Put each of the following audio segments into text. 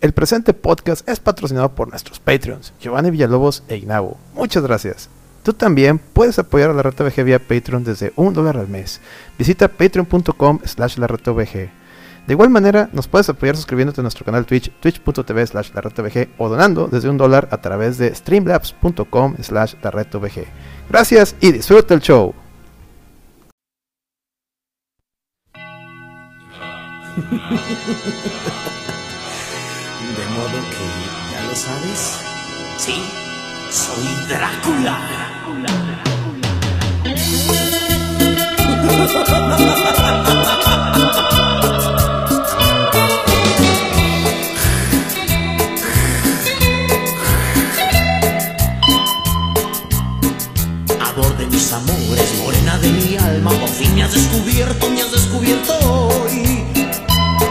El presente podcast es patrocinado por nuestros Patreons, Giovanni Villalobos e Ignavo. Muchas gracias. Tú también puedes apoyar a la Reta VG vía Patreon desde un dólar al mes. Visita patreon.com slash la De igual manera, nos puedes apoyar suscribiéndote a nuestro canal Twitch, twitch.tv slash la o donando desde un dólar a través de streamlabs.com slash la Gracias y disfruta el show. De modo que ya lo sabes. Sí, soy Drácula. Amor de mis amores, morena de mi alma, por fin me has descubierto, me has descubierto hoy.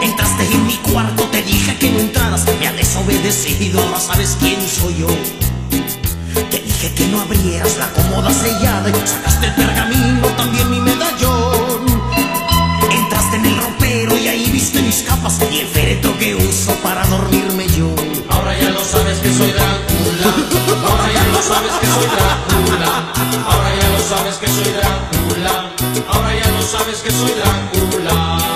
Entraste en mi cuarto, te dije que no entraras, me ha desobedecido, ahora sabes quién soy yo. Te dije que no abrieras la cómoda sellada y sacaste el pergamino, también mi medallón. Entraste en el ropero y ahí viste mis capas y el féretro que uso para dormirme yo. Ahora ya lo sabes que soy Drácula. Ahora ya lo sabes que soy Drácula. Ahora ya lo sabes que soy Drácula. Ahora ya lo sabes que soy Drácula.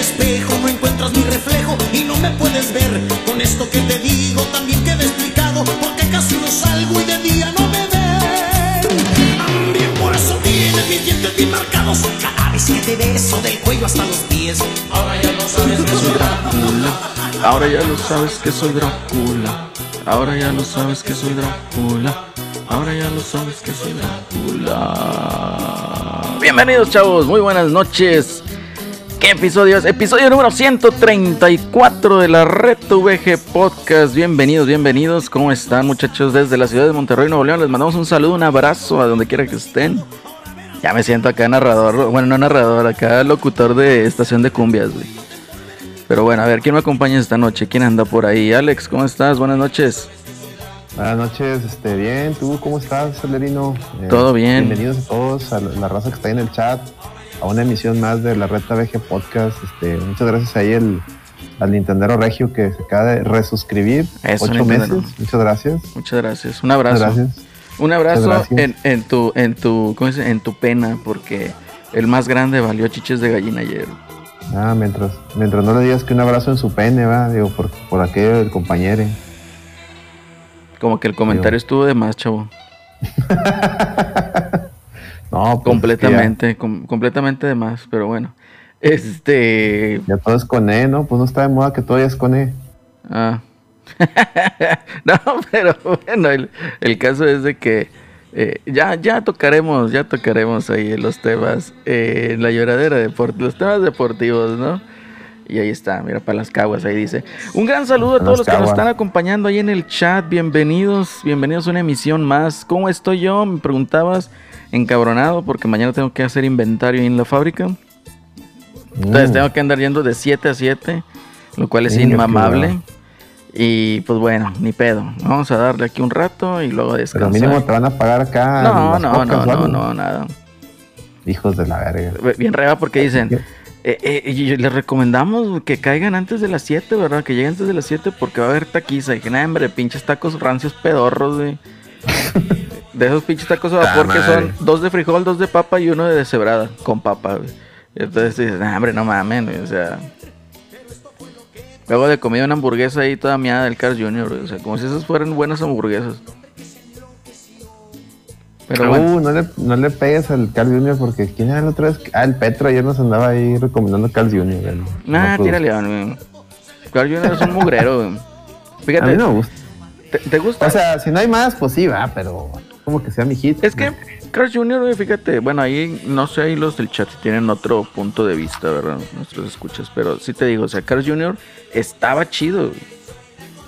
Espejo no encuentras mi reflejo y no me puedes ver. Con esto que te digo también queda explicado porque casi no salgo y de día no me ven. Bien por eso tienes mis dientes bien marcados cada vez que te beso del cuello hasta los pies. Ahora ya lo sabes que soy Drácula. Ahora ya lo sabes que soy Drácula. Ahora ya lo sabes que soy Drácula. Ahora ya lo sabes que soy Drácula. Bienvenidos chavos, muy buenas noches. ¿Qué episodio es? Episodio número 134 de la Red VG Podcast. Bienvenidos, bienvenidos. ¿Cómo están muchachos desde la ciudad de Monterrey, Nuevo León? Les mandamos un saludo, un abrazo a donde quiera que estén. Ya me siento acá narrador, bueno, no narrador, acá locutor de estación de cumbias, güey. Pero bueno, a ver, ¿quién me acompaña esta noche? ¿Quién anda por ahí? Alex, ¿cómo estás? Buenas noches. Buenas noches, este, bien, ¿tú cómo estás, Celerino? Eh, Todo bien. Bienvenidos a todos, a la, la raza que está ahí en el chat, a una emisión más de la Reta VG Podcast. Este, muchas gracias ahí el, al Nintendero Regio que se acaba de resuscribir. Eso, ocho Nintendero. meses, muchas gracias. Muchas gracias. Un abrazo. Muchas gracias. Un abrazo Muchas gracias. en, en tu, en tu, ¿cómo dice? En tu pena, porque el más grande valió chiches de gallina ayer. Ah, mientras, mientras no le digas que un abrazo en su pene, va, digo, por, por aquello del compañero. Como que el comentario estuvo de más, chavo. No, pues, completamente, com- completamente de más, pero bueno. Este. Ya, todo es con E, ¿no? Pues no está de moda que todo ya es con E. Ah. no, pero bueno, el, el caso es de que eh, ya, ya tocaremos, ya tocaremos ahí los temas, eh, la lloradera deportiva, los temas deportivos, ¿no? Y ahí está, mira, para las caguas, ahí dice. Un gran saludo a todos los que nos están acompañando ahí en el chat. Bienvenidos, bienvenidos a una emisión más. ¿Cómo estoy yo? Me preguntabas, encabronado, porque mañana tengo que hacer inventario en la fábrica. Entonces Mm. tengo que andar yendo de 7 a 7, lo cual es qué inmamable. Y pues bueno, ni pedo. Vamos a darle aquí un rato y luego Pero descansar. mínimo te van a pagar acá. no, no, no, no, no, nada. Hijos de la verga. Bien reba porque dicen, eh, eh, y les recomendamos que caigan antes de las 7, ¿verdad? Que lleguen antes de las 7 porque va a haber taquiza. Y dije, nah, hombre, pinches tacos rancios pedorros, güey. De esos pinches tacos de vapor que son dos de frijol, dos de papa y uno de deshebrada con papa, güey. Entonces dices, nah, hombre, no mames, güey, o sea. Luego de comida una hamburguesa ahí toda miada del Carl Jr., güey, o sea, como si esas fueran buenas hamburguesas. Pero bueno. Uh, no le, no le pegues al Carl Jr. porque ¿quién era la otra vez? Ah, el Petro ayer nos andaba ahí recomendando Carl Jr. el- Nah, no, tírale, güey. Carl Jr. es un mugrero, güey. A mí no me gusta. ¿te, te gusta? O sea, si no hay más, pues sí, va, pero como que sea mi hit. es que Jr., güey, fíjate, bueno, ahí no sé, ahí los del chat tienen otro punto de vista, ¿verdad? Nuestros escuchas, pero sí te digo, o sea, Carl Jr. estaba chido.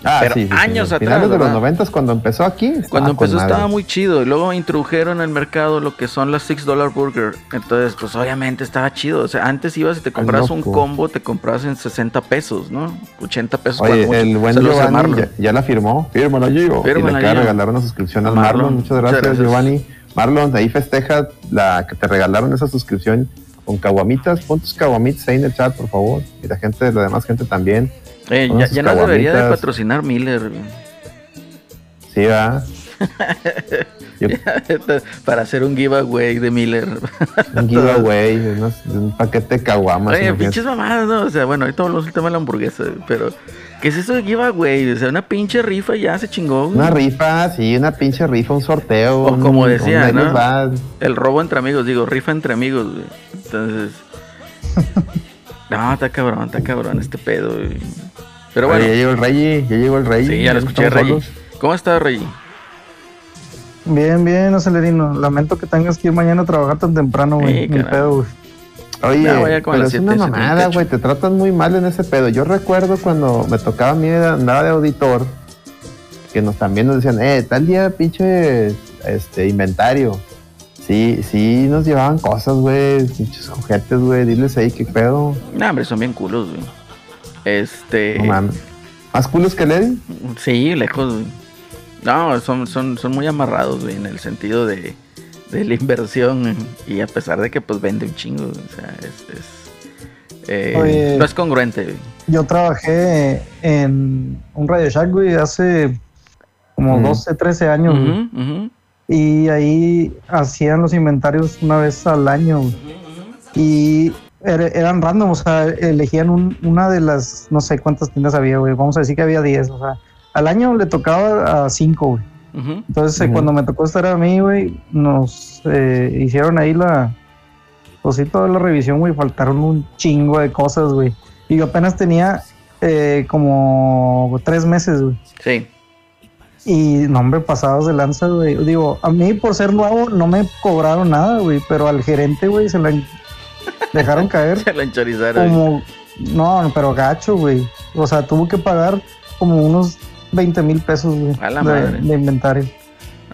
Ah, pero sí, sí, años sí. atrás. Finales de los ¿verdad? 90 cuando empezó aquí. estaba Cuando empezó estaba muy chido y luego introdujeron al mercado lo que son las 6 dollar burger. Entonces, pues obviamente estaba chido. O sea, antes ibas y te comprabas un loco. combo, te comprabas en 60 pesos, ¿no? 80 pesos. Oye, mucho. el buen Saludos a Giovanni ya, ya la firmó. Fírmala, Gio. Fírmala, y le acaba de regalar una suscripción A al Marlon. Marlon. Muchas Muchas gracias, gracias. Giovanni. Marlon, ahí festeja la que te regalaron esa suscripción con caguamitas. Pon tus caguamitas ahí en el chat, por favor. Y la gente, la demás gente también. Eh, ya, nos debería de patrocinar Miller. Sí, va. Yo- Para hacer un giveaway de Miller. un giveaway, unos- un paquete de caguamas. Oye, pinches mamadas, ¿no? O sea, bueno, ahorita hablamos del tema de la hamburguesa, pero ¿qué es eso de giveaway? O sea, una pinche rifa ya se chingó. güey. Una rifa, sí, una pinche rifa, un sorteo. O un- como decía, ¿no? El robo entre amigos, digo, rifa entre amigos, güey. Entonces. No, está cabrón, está cabrón este pedo, güey. Pero Oye, bueno, ya llegó el Rey, ya llegó el Rey. sí, ya lo no escuché, Rey. solos. ¿Cómo está, Rey? Bien, bien, Acelerino. Lamento que tengas que ir mañana a trabajar tan temprano, güey. Caray. pedo, güey. Oye, vaya a pero es una mamada, 78. güey. Te tratan muy mal en ese pedo. Yo recuerdo cuando me tocaba a mí, andaba de auditor, que nos también nos decían, eh, tal día pinche este, inventario. Sí, sí, nos llevaban cosas, güey, pinches juguetes, güey. Diles ahí qué pedo. No, hombre, son bien culos, güey. Este. No mames. ¿Más culos que Lady? Sí, lejos, güey. No, son, son, son muy amarrados, güey, en el sentido de, de la inversión. Y a pesar de que, pues, vende un chingo, güey, o sea, es. es eh, Oye. no es congruente, güey. Yo trabajé en un Radio Shack, güey, hace como Ujú. 12, 13 años, güey. Y ahí hacían los inventarios una vez al año. Y era- eran random, o sea, elegían un- una de las, no sé cuántas tiendas había, güey. Vamos a decir que había 10, o sea, al año le tocaba a 5, güey. Entonces, eh, cuando me tocó estar a mí, güey, nos eh, hicieron ahí la. Pues sí, toda la revisión, güey. Faltaron un chingo de cosas, güey. Y yo apenas tenía eh, como tres meses, güey. Sí. Y no, hombre, pasados de lanza, güey. Digo, a mí por ser nuevo no me cobraron nada, güey. Pero al gerente, güey, se la dejaron caer Se lo enchorizaron. como. No, pero gacho, güey. O sea, tuvo que pagar como unos 20 mil pesos, güey. A la de- madre. de inventario.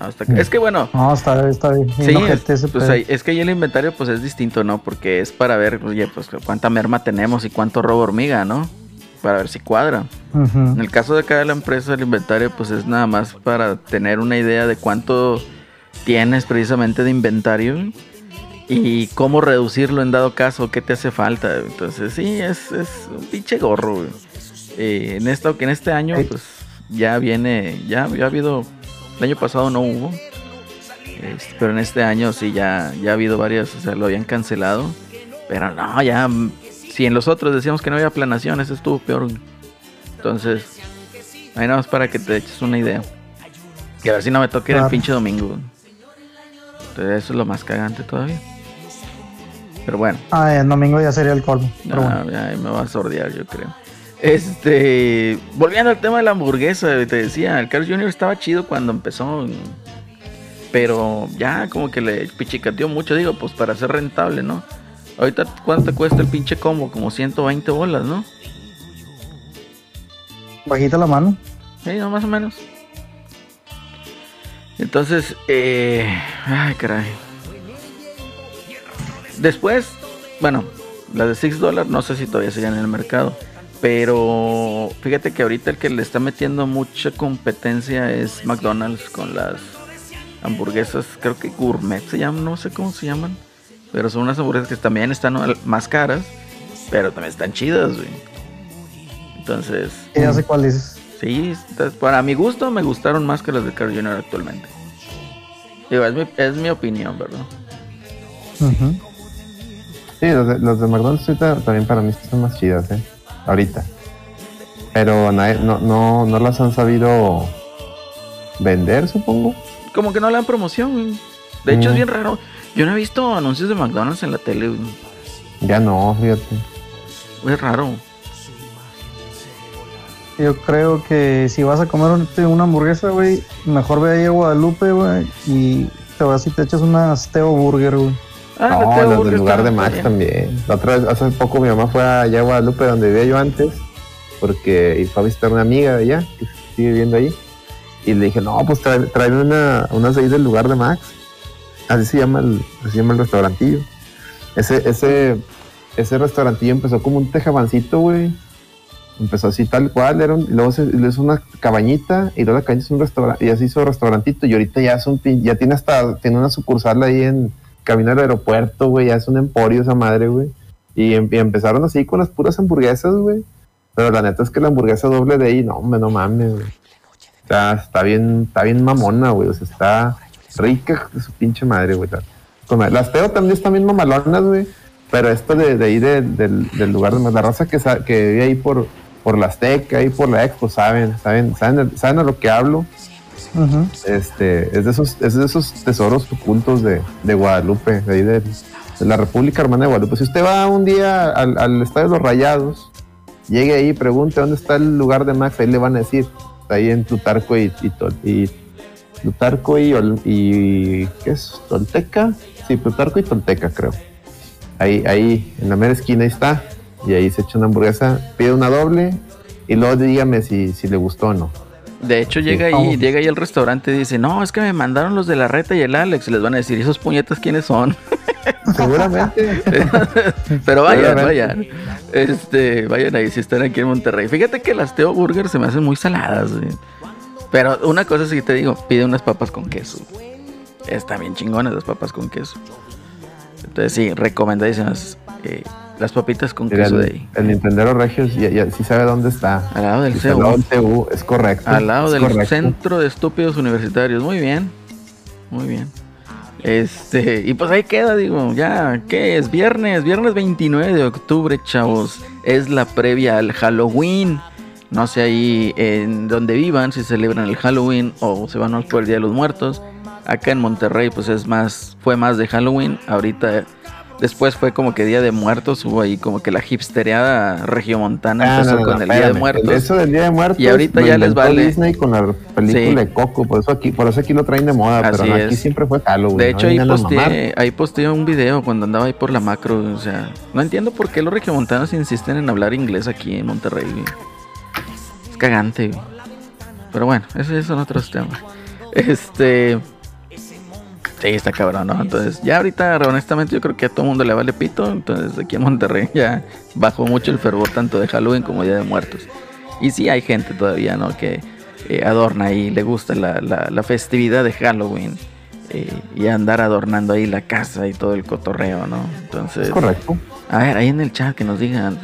No, está- Es que bueno, No, está, está bien. sí, es, pues ahí- es que ahí el inventario pues es distinto, ¿no? Porque es para ver, oye, pues cuánta merma tenemos y cuánto robo hormiga, ¿no? Para ver si cuadra. En el caso de acá de la empresa, el inventario pues es nada más para tener una idea de cuánto tienes precisamente de inventario y cómo reducirlo en dado caso, qué te hace falta. Entonces sí, es, es un pinche gorro. güey. Eh, en, esta, en este año pues ya viene, ya, ya ha habido, el año pasado no hubo, este, pero en este año sí ya, ya ha habido varias, o sea, lo habían cancelado. Pero no, ya, si en los otros decíamos que no había planación, ese estuvo peor. Entonces, ahí nada más para que te eches una idea. Y a ver si no me toque ir el Claro. pinche domingo. Entonces, eso es lo más cagante todavía. Pero bueno, Ah, el domingo ya sería el colmo. Pero ah, bueno. ya me va a sordear, yo creo. Este, volviendo al tema de la hamburguesa, te decía, el Carl Jr. estaba chido cuando empezó, pero ya como que le pichicateó mucho, digo, pues para ser rentable, ¿no? Ahorita, ¿cuánto cuesta el pinche combo? Como 120 bolas, ¿no? Bajita la mano. Sí, no, más o menos. Entonces, eh, ay, caray. Después, bueno, las de 6 dólares, no sé si todavía siguen en el mercado. Pero fíjate que ahorita el que le está metiendo mucha competencia es McDonald's con las hamburguesas, creo que gourmet se llaman, no sé cómo se llaman. Pero son unas hamburguesas que también están más caras, pero también están chidas, güey. Entonces, ya sé cuál dices. Sí, para mi gusto me gustaron más que las de Carl Jr. actualmente. Digo, es mi, es mi opinión, ¿verdad? Ujú. Sí, los de, los de McDonald's ahorita también para mí son más chidas, ¿eh? Ahorita. Pero no, no, no las han sabido vender, supongo. Como que no le dan promoción, güey. De hecho, Mm. es bien raro. Yo no he visto anuncios de McDonald's en la tele, güey. Ya no, fíjate. Es raro. Yo creo que si vas a comer un- una hamburguesa, güey, mejor ve ahí a Guadalupe, güey, y te vas y te echas una Steo Burger, güey. Ah, no, la las del lugar de Max también. La otra vez, hace poco mi mamá fue allá a Guadalupe donde vivía yo antes, porque y fue a visitar una amiga de allá, que, sigue viviendo ahí. Y le dije, no, pues trae, tráeme una, unas de ahí del lugar de Max. Así se llama el, así se llama el restaurantillo. Ese, ese, ese restaurantillo empezó como un tejabancito, güey. Empezó así tal cual, era luego se, le una cabañita y luego la cabañita es un restaurante, y así hizo restaurantito y ahorita ya es un ya tiene hasta, tiene una sucursal ahí en camino al aeropuerto, güey, ya es un emporio esa madre, güey. Y, em- y empezaron así con las puras hamburguesas, güey. Pero la neta es que la hamburguesa doble de ahí, no, hombre, no mames, güey. Está, está bien, está bien mamona, güey. O sea, está rica de su pinche madre, güey. Las teo también están bien mamalonas, güey. Pero esto de, de ahí de- del, del lugar de la raza que, que vive ahí por, por la Azteca, ahí por la Expo, saben, saben, saben, saben a lo que hablo. Este, es de esos, es de esos tesoros ocultos de, de Guadalupe, de ahí de, de la República Hermana de Guadalupe. Si usted va un día al, al Estadio de los Rayados, llegue ahí, pregunte dónde está el lugar de Max, ahí le van a decir. Está ahí en Plutarco y, y, y Plutarco y, Ol- y ¿qué es? Tolteca. Sí, Plutarco y Tolteca, creo. Ahí, ahí, en la mera esquina ahí está. Y ahí se echa una hamburguesa, pide una doble y luego dígame si, si le gustó o no. De hecho, llega ahí, Vamos. llega ahí al restaurante y dice, no, es que me mandaron los de la reta y el Alex. Y les van a decir, ¿y esos puñetas quiénes son? Seguramente. Pero vayan, Seguramente. vayan. Este, vayan ahí si están aquí en Monterrey. Fíjate que las Teo Burger se me hacen muy saladas, güey. Pero una cosa sí te digo, pide unas papas con queso. Están bien chingonas las papas con queso. Entonces sí, recomendadísimas eh, las papitas con Mira, queso de el, ahí. el Nintendero Regios ya, ya sí sabe dónde está. Al lado del Dice, al lado CEU. del es correcto. Al lado del correcto. Centro de Estúpidos Universitarios. Muy bien. Muy bien. Este, y pues ahí queda, digo, ya, ¿qué es? Viernes, viernes 29 de octubre, chavos. Es la previa al Halloween. No sé ahí en donde vivan, si celebran el Halloween o se van más por el Día de los Muertos. Acá en Monterrey, pues es más, fue más de Halloween. Ahorita, después fue como que Día de Muertos. Hubo ahí como que la hipstereada regiomontana Ah, empezó no, no, con no, el Día de. Muertos. Eso del Día de Muertos. Y ahorita ya les vale. Disney con la película Sí. de Coco. Por eso aquí, por eso aquí lo traen de moda. Así pero aquí siempre fue Halloween. De hecho, ahí a posteé, ahí posteé un video cuando andaba ahí por la macro. O sea, no entiendo por qué los regiomontanos insisten en hablar inglés aquí en Monterrey. güey. Cagante, güey. Pero bueno, esos son otros temas. Este. Sí, está cabrón, ¿no? Entonces, ya ahorita, honestamente, yo creo que a todo mundo le vale pito. Entonces, aquí en Monterrey ya bajó mucho el fervor tanto de Halloween como Día de Muertos. Y sí hay gente todavía, ¿no? Que eh, adorna y le gusta la, la- la festividad de Halloween. eh, y andar adornando ahí la casa y todo el cotorreo, ¿no? Entonces, Es correcto. a ver, ahí en el chat que nos digan.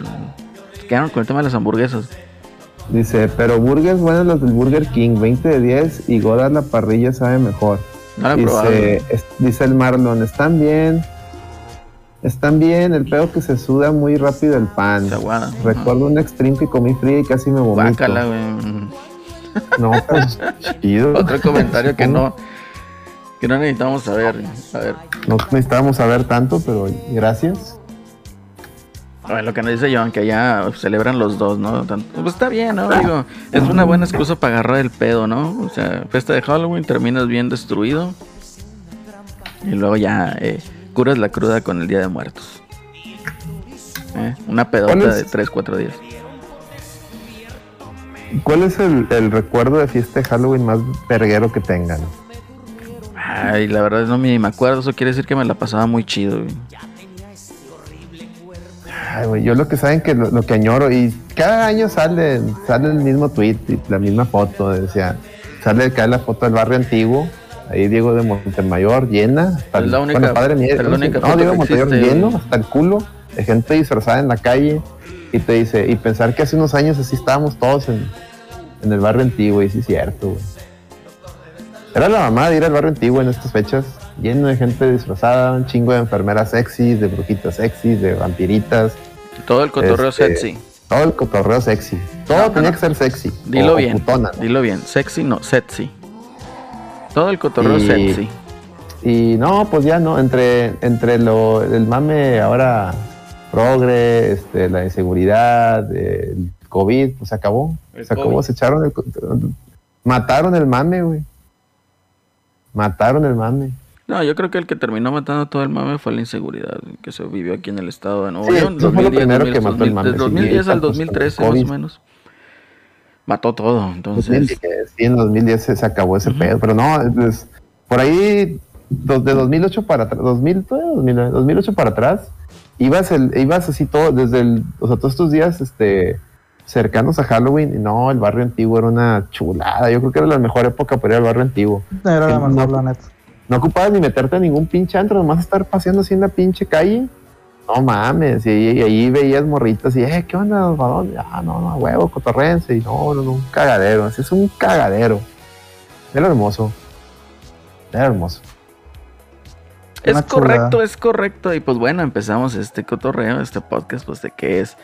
Quedaron con el tema de las hamburguesas. Dice, pero burgers buenos los del Burger King, 20 de 10 y Goda la parrilla sabe mejor. No. Dice, es- dice el Marlon, están bien. Están bien, el pedo que se suda muy rápido el pan. Recuerdo un extreme que comí fría y casi me vomito. Guácala, güey. No, pues chido. Otro comentario que no, que no necesitamos saber. A ver, No necesitábamos saber tanto, pero gracias. Lo que nos dice Joan, que allá celebran los dos, ¿no? Pues está bien, ¿no? Digo, es una buena excusa para agarrar el pedo, ¿no? O sea, fiesta de Halloween, terminas bien destruido. Y luego ya eh, curas la cruda con el Día de Muertos. Eh, Una pedota de 3, 4 días. ¿Cuál es el, el recuerdo de fiesta de Halloween más verguero que tengan? Ay, la verdad no me acuerdo, eso quiere decir que me la pasaba muy chido, güey. Ay, güey, yo lo que saben que lo, lo que añoro y cada año sale, sale el mismo tweet y la misma foto, decía, sale acá la foto del barrio antiguo, ahí Diego de Montemayor llena, hasta Es el- la única- bueno, padre mío, es la única no, Diego que Montemayor existe, lleno hasta el culo de gente disfrazada en la calle y te dice, y pensar que hace unos años así estábamos todos en, en el barrio antiguo y sí es cierto, güey. Era la mamá de ir al barrio antiguo en estas fechas, lleno de gente disfrazada, un chingo de enfermeras sexys, de brujitas sexys, de vampiritas, Todo el cotorreo Este, sexy. todo el cotorreo sexy. Todo No, tenía no. que ser sexy. Dilo o- o bien. putona, ¿no? Dilo bien. Sexy no, sexy. Todo el cotorreo Y- sexy. Y no, pues ya no, entre, entre lo, el mame ahora progre, este, la inseguridad, el COVID, pues se acabó. El se acabó, se echaron el... Mataron el mame, güey. Mataron el mame. No, yo creo que el que terminó matando todo el mame fue la inseguridad que se vivió aquí en el estado de Nuevo Sí, León. eso fue lo primero que mató el 2000, mame, Del sí, 2010 al ahorita, pues, 2013 con el más o menos. mató todo. Entonces, 2010, sí, en 2010 se, se acabó ese pedo, pero no, es- por ahí do- de 2008 para atrás, 2000, todavía 2009, 2008 para atrás, ibas, el, ibas así todo, desde el, o sea, todos estos días este, cercanos a Halloween, y no, el barrio antiguo era una chulada, yo creo que era la mejor época para ir al barrio antiguo. Era la No. mejor, la neta. No ocupabas ni meterte a ningún pinche antro, nomás estar paseando así en la pinche calle. No mames, y, y ahí veías morritas y, eh, ¿qué onda, ¿para dónde? Ah, no, no, huevo, cotorrense. Y no, no, no, un cagadero, así es un cagadero. Era hermoso. Era hermoso. es Una correcto, chulada. es correcto. Y pues bueno, empezamos este cotorreo, este podcast, pues de que es.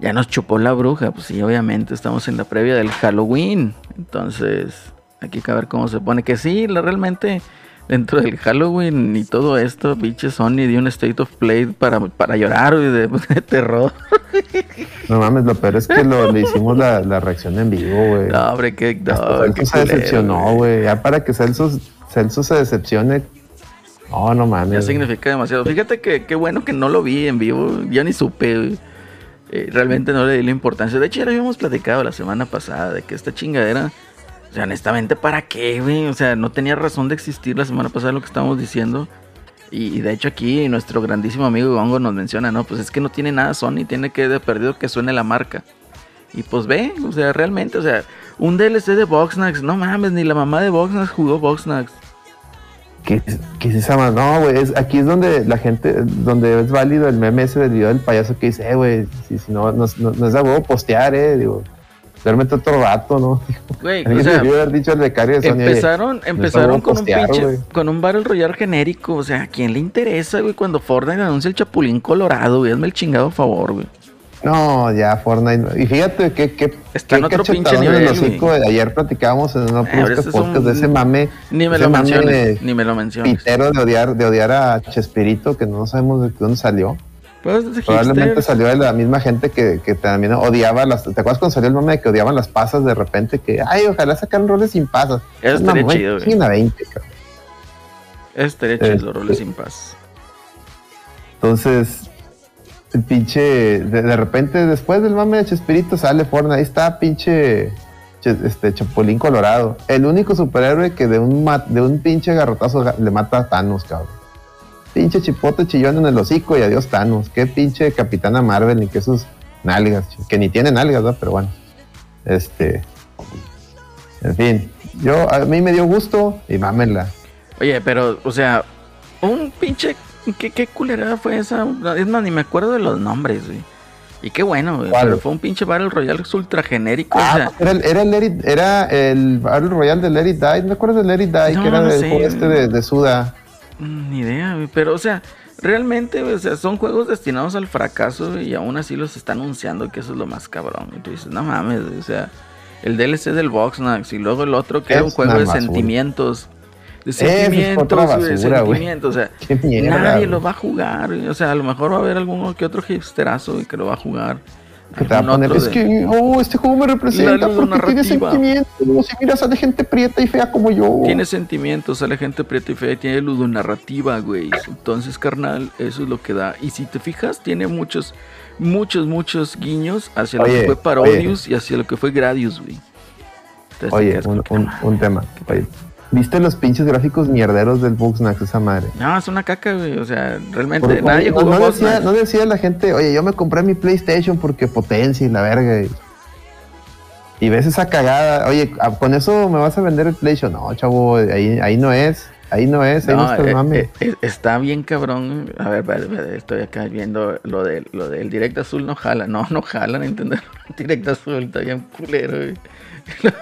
Ya nos chupó la bruja, pues sí, obviamente estamos en la previa del Halloween. Entonces, aquí que ver cómo se pone. Que sí, la- realmente dentro del Halloween y todo esto, pinche Sony dio un state of play para, para llorar güey, de, de terror. No mames, lo peor es que lo, le hicimos la, la reacción en vivo, güey. No, hombre, qué, no, qué se culero, decepcionó, güey. Ya para que Celso, Celso se decepcione. No, no mames. Ya significa demasiado. Fíjate que qué bueno que no lo vi en vivo. Ya ni supe. güey. Eh, realmente no le di la importancia. De hecho, ya lo habíamos platicado la semana pasada de que esta chingadera. O sea, honestamente, ¿para qué, güey? O sea, no tenía razón de existir la semana pasada lo que estábamos diciendo. Y, de hecho, aquí nuestro grandísimo amigo Gongo nos menciona, ¿no? Pues es que no tiene nada Sony, tiene que de perdido que suene la marca. Y pues ve, o sea, realmente, o sea, un DLC de Boxnax, no mames, ni la mamá de Boxnax jugó Boxnax. ¿Qué, es esa ma- No, güey, aquí es donde la gente, donde es válido el meme ese del video del payaso que dice, eh, güey, si, no, no, no, no es de huevo postear, eh, digo, duérmete otro rato, ¿no? Güey, o sea, debió haber dicho becario de Empezaron, empezaron con un postear, pinche, güey. con un Battle Royale genérico. O sea, ¿a quién le interesa, güey? Cuando Fortnite anuncia el Chapulín Colorado, güey. Hazme el chingado favor, güey. No, ya Fortnite. Y fíjate que, que, Está en qué otro pinche en el nivel, hocico. Ayer platicábamos en un ahora este es un- podcast de ese mame. Ni me ese lo mame menciones, ni me lo menciones. pitero de odiar, de odiar a Chespirito, que no sabemos de dónde salió. Pues, Probablemente salió de la misma gente que, que también odiaba las. ¿Te acuerdas cuando salió el mame de que odiaban las pasas de repente? Que, ay, ojalá sacaran roles sin pasas. Eso Es estaría chido, güey. chinguen a 20, cabrón. Este Eh, chido, roles sin paz. Entonces, el pinche. De, de repente, después del mame de Chespirito, sale Fortnite. Ahí está, pinche. che- Este Chapulín Colorado. El único superhéroe que de un, de un pinche garrotazo ga- le mata a Thanos, cabrón. Pinche chipote chillón en el hocico y adiós Thanos. Qué pinche Capitana Marvel, ni que sus nalgas, que ni tiene nalgas, ¿no? Pero bueno. Este. En fin. Yo, a mí me dio gusto y mámenla. Oye, pero, o sea, un pinche. ¿Qué, qué culerada fue esa? Es más, ni me acuerdo de los nombres, güey. Y qué bueno. Pero fue un pinche Battle Royale ultra genérico. o sea, Ah, era el, era el, Let It- era el Battle Royale de Let It Die. ¿No te acuerdas de Let It Die? No, que era no del juego este de, de Suda. Mm, Ni idea, güey. Pero, o sea, realmente, güey, o sea, son juegos destinados al fracaso güey, y aún así los está anunciando que eso es lo más cabrón. Y tú dices, no mames, güey, o sea, el DLC del Voxnax y luego el otro que era un Es juego de basura. sentimientos. De es sentimientos, basura, güey. sentimientos. O sea, mierda. nadie lo va a jugar. güey. O sea, a lo mejor va a haber alguno que otro hipsterazo güey, que lo va a jugar. Que te va a Algún poner, otro es de- que, oh, este juego me representa porque tiene sentimientos. Si miras a de gente prieta y fea como yo. Tiene sentimientos, sale gente prieta y fea y tiene ludonarrativa, güey. Entonces, carnal, eso es lo que da. Y si te fijas, tiene muchos, muchos, muchos guiños hacia lo que fue Parodius y hacia lo que fue Gradius, güey. Entonces, Oye, un, un, un tema. Oye, ¿viste los pinches gráficos mierderos del Bugsnax, esa madre? No, es una caca, güey. O sea, realmente Porque nadie no, jugó no Boss decía, no decía la gente, oye, yo me compré mi PlayStation porque potencia y la verga. Y, y ves esa cagada, oye, con eso me vas a vender el PlayStation. No, chavo, ahí, ahí no es, ahí no es, ahí no, No, está eh, mame. eh, está bien cabrón. A ver, estoy acá viendo lo, de, lo del Direct Azul no jala. No, no jala, Nintendo. Direct Azul está bien culero, güey.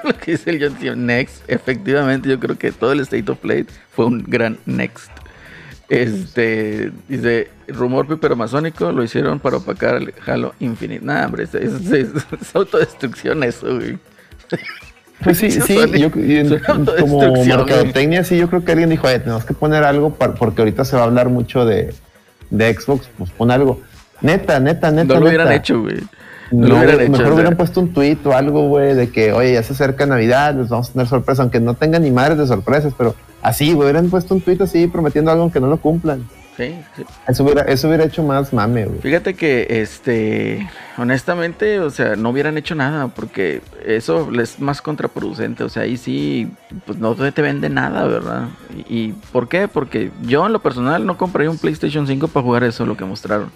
Lo que dice el John Cena, Next, efectivamente, yo creo que todo el State of Play fue un gran Next. Este, dice, rumor piperomasónico lo hicieron para opacar el Halo Infinite. Nah, hombre, es, es- es- es autodestrucción eso, güey. Pues sí, sí, yo, y en- suena como mercadotecnia, sí, yo creo que alguien dijo, "Oye, tenemos que poner algo para- porque ahorita se va a hablar mucho de, de Xbox, pues pon algo. Neta, neta, neta. No lo hubieran neta. hecho, güey. No, lo hubieran hecho. mejor o sea. hubieran puesto un tweet o algo, güey, de que, oye, ya se acerca Navidad, les vamos a tener sorpresa, aunque no tengan ni madres de sorpresas, pero así, güey, hubieran puesto un tweet así prometiendo algo aunque no lo cumplan. Sí, sí. Eso hubiera, eso hubiera hecho más mame, güey. Fíjate que, este, honestamente, o sea, no hubieran hecho nada porque eso es más contraproducente. O sea, ahí sí, pues no te vende nada, ¿verdad? ¿Y, y por qué? Porque yo en lo personal no compraría un PlayStation 5 para jugar eso, lo que mostraron.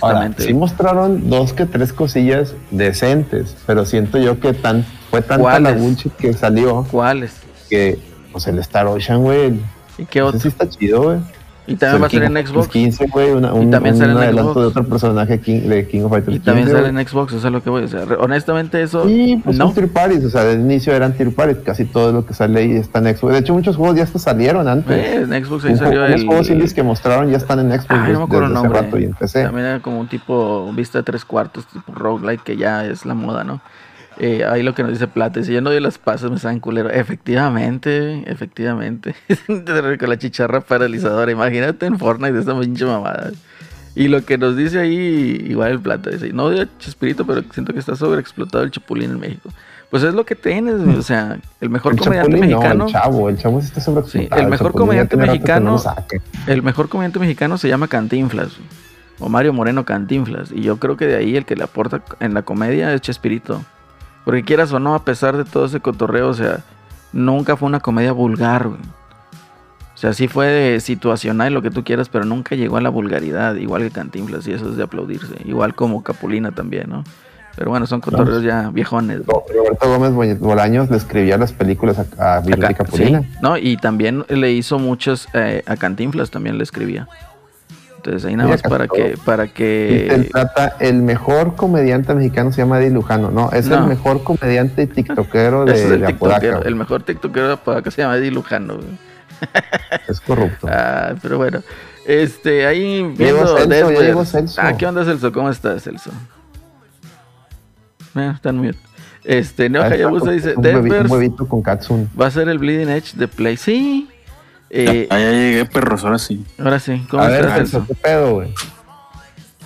Ahora, Honestamente. sí mostraron dos que tres cosillas decentes, pero siento yo que tan, fue tanta la que salió ¿Cuáles? que, pues el Star Ocean, güey. ¿Y qué otro? sí está chido, güey. Y también va a salir en Xbox. Fighters 15, güey, una- un, también un sale en adelanto Xbox. de otro personaje King- de King of Fighters Y también 15, sale en Xbox, eso es lo que voy a decir. Re- Honestamente, eso. Sí, pues no. son tier parties, o sea, de inicio eran tier parties, casi todo lo que sale ahí está en Xbox. De hecho, muchos juegos ya hasta salieron antes. Eh, en Xbox ahí Un salió Los el. juegos indies que mostraron ya están en Xbox Ah, no me acuerdo desde hace nombre. rato y en PC. También era como un tipo vista de tres cuartos, tipo roguelike, que ya es la moda, ¿no? Eh, ahí lo que nos dice Plata, si yo no doy las pasas me saben culero. Efectivamente, efectivamente. Con la chicharra paralizadora. Imagínate en Fortnite de esta pinche mamada. Y lo que nos dice ahí, igual el Plata, dice, no odio a Chespirito, pero siento que está sobreexplotado el chapulín en México. Pues es lo que tienes, o sea, el mejor El comediante Chapulín, no, mexicano. el chavo, el chavo está sobreexplotado. Sí, el mejor comediante no mexicano-. El mejor comediante mexicano se llama Cantinflas. O Mario Moreno Cantinflas. Y yo creo que de ahí el que le aporta en la comedia es Chespirito. Porque quieras o no, a pesar de todo ese cotorreo, o sea, nunca fue una comedia vulgar, güey. O sea, sí fue situacional lo que tú quieras, pero nunca llegó a la vulgaridad, igual que Cantinflas, y eso es de aplaudirse. Igual como Capulina también, ¿no? Pero bueno, son cotorreos ya viejones. Roberto Gómez Bo- Bolaños le escribía las películas a, a Acá- Capulina. sí, no, y también le hizo muchas eh, a Cantinflas, también le escribía. Entonces ahí nada más para que, para que trata, el mejor comediante mexicano se llama Eddie Lujano. No, es No. el mejor comediante tiktokero de, ese es el de Apodaca. tiktokero, güey. el mejor tiktokero de Apodaca se llama Eddie Lujano. Es corrupto. Ah, pero bueno, este, ahí viendo Celso, llegó Celso. Ah, ¿qué onda Celso? ¿Cómo estás, Celso? Eh, está en mute. Este, Neo Hayabusa dice, un, huevi- un huevito con Katsun. va a ser el Bleeding Edge de Play. Sí. Eh, Ah, ya llegué, perros, ahora sí. ahora sí, ¿cómo A ver, Celso? ¿qué pedo, güey?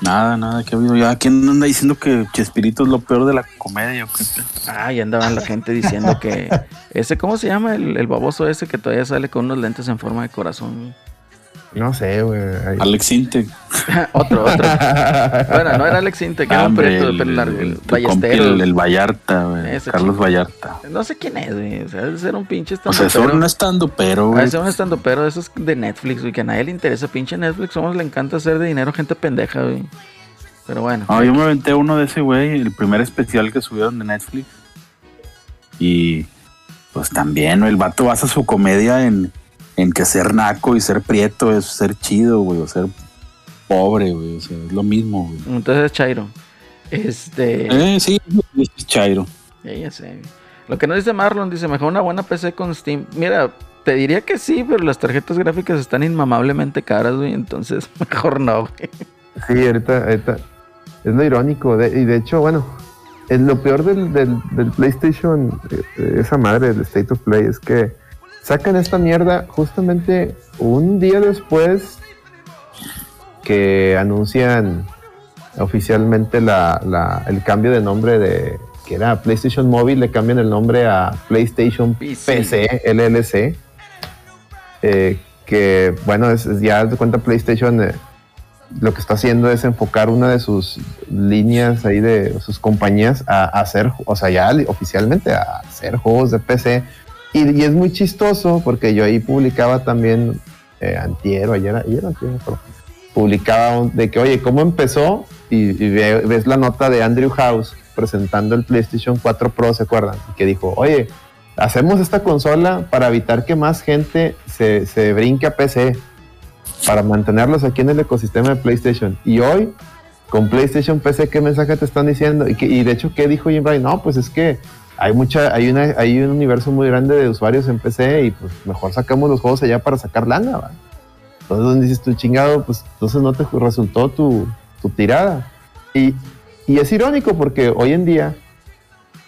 Nada, nada, que ha habido ya. ¿Quién anda diciendo que Chespirito es lo peor de la comedia? o qué? Ah, y andaban la gente diciendo que ese, ¿cómo se llama? El, el baboso ese que todavía sale con unos lentes en forma de corazón. No sé, güey. Alex Intec. otro, otro. Bueno, no era Alex Inte, que era un perrito de el, pelo largo. el- Ballesteros. el, el Vallarta, güey. Carlos chico. Vallarta. No sé quién es, güey. O sea, debe ser un pinche O sea, estando eso no estando, pero, güey. veces un estando pero eso es de Netflix, güey, que a nadie le interesa. Pinche Netflix, somos le encanta hacer de dinero gente pendeja, güey. Pero bueno. No, yo me aventé uno de ese güey, el primer especial que subieron de Netflix. Y pues también, el vato basa su comedia en, en que ser naco y ser prieto es ser chido, güey, o ser pobre, güey. O sea, es lo mismo, güey. Entonces es Chairo. Este. Eh, sí, es Chairo. Ya, ya sé. Lo que nos dice Marlon, dice, mejor una buena PC con Steam. Mira, te diría que sí, pero las tarjetas gráficas están inmamablemente caras, güey. Entonces, mejor no, güey. Sí, ahorita, ahorita es lo irónico. de- y de hecho, bueno, es lo peor del, del, del PlayStation, eh, esa madre del State of Play, es que sacan esta mierda justamente un día después que anuncian oficialmente la, la- el cambio de nombre de que era PlayStation Móvil, le cambian el nombre a PlayStation PC. LLC. eh, que bueno, es, ya de cuenta PlayStation eh, lo que está haciendo es enfocar una de sus líneas ahí de sus compañías a, a hacer, o sea, ya oficialmente a hacer juegos de PC. Y, y es muy chistoso porque yo ahí publicaba también, eh, antier o ayer, ayer o antier, no me acuerdo, publicaba un- de que, oye, ¿cómo empezó? Y, y ve- ves la nota de Andrew House presentando el PlayStation 4 Pro, ¿se acuerdan? Que dijo, oye, hacemos esta consola para evitar que más gente se, se brinque a PC para mantenerlos aquí en el ecosistema de PlayStation. Y hoy, con PlayStation PC, ¿qué mensaje te están diciendo? Y, que- y de hecho, ¿qué dijo Jim Ryan? No, pues es que hay mucha, hay una, hay un universo muy grande de usuarios en PC y pues mejor sacamos los juegos allá para sacar lana, ¿va? Entonces donde dices tú, chingado, pues entonces no te resultó tu, tu tirada. Y, y es irónico porque hoy en día,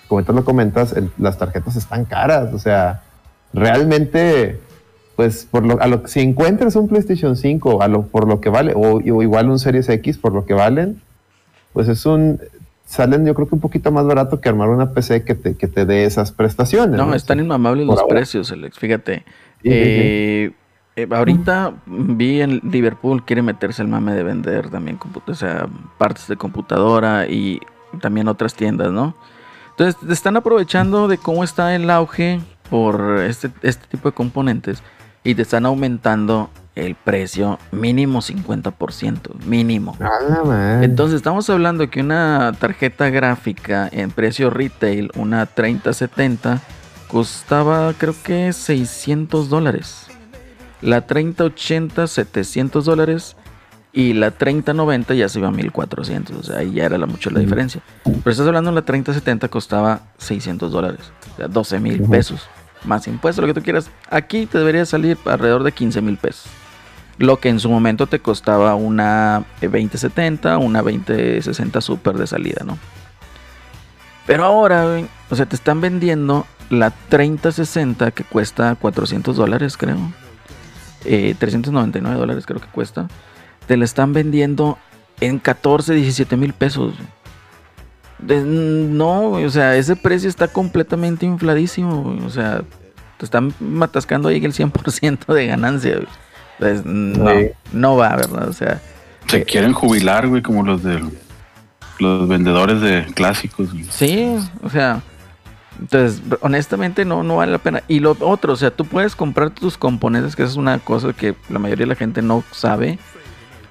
como tú lo comentas, las tarjetas están caras, o sea, realmente pues por lo, a lo si encuentras un PlayStation 5 a lo, por lo que vale, o igual un Series X por lo que valen, pues es un salen yo creo que un poquito más barato que armar una PC que te, que te dé esas prestaciones. No, están inmamables Por los ahora. precios, Alex. Fíjate. Sí, sí, Eh, eh, ahorita vi en Liverpool quiere meterse el mame de vender también o sea, partes de computadora y también otras tiendas, ¿no? Entonces están aprovechando de cómo está el auge por este, este tipo de componentes y te están aumentando el precio mínimo 50%, mínimo. Entonces estamos hablando que una tarjeta gráfica en precio retail, una 3070, costaba creo que 600 dólares. La 3080, 700 dólares. Y la 3090 ya se iba a 1400. O sea, ahí ya era la, mucho la diferencia. Pero estás hablando de la 3070 costaba 600 dólares. O sea, 12 mil pesos. Más impuestos, lo que tú quieras. Aquí te debería salir alrededor de 15 mil pesos. Lo que en su momento te costaba una eh, 2070, una 2060 Super de salida, ¿no? Pero ahora, o sea, te están vendiendo la 3060 que cuesta 400 dólares, creo. Eh, 399 dólares creo que cuesta. Te la están vendiendo en 14, 17 mil pesos. De- no, o sea, ese precio está completamente infladísimo. O sea, te están matascando ahí el 100% de ganancia. Entonces, no, Sí. no va, ¿verdad? O sea, Se quieren jubilar, güey, como los de los vendedores de clásicos. güey. Sí, o sea, entonces, honestamente no, no vale la pena. Y lo otro, o sea, tú puedes comprar tus componentes, que esa es una cosa que la mayoría de la gente no sabe.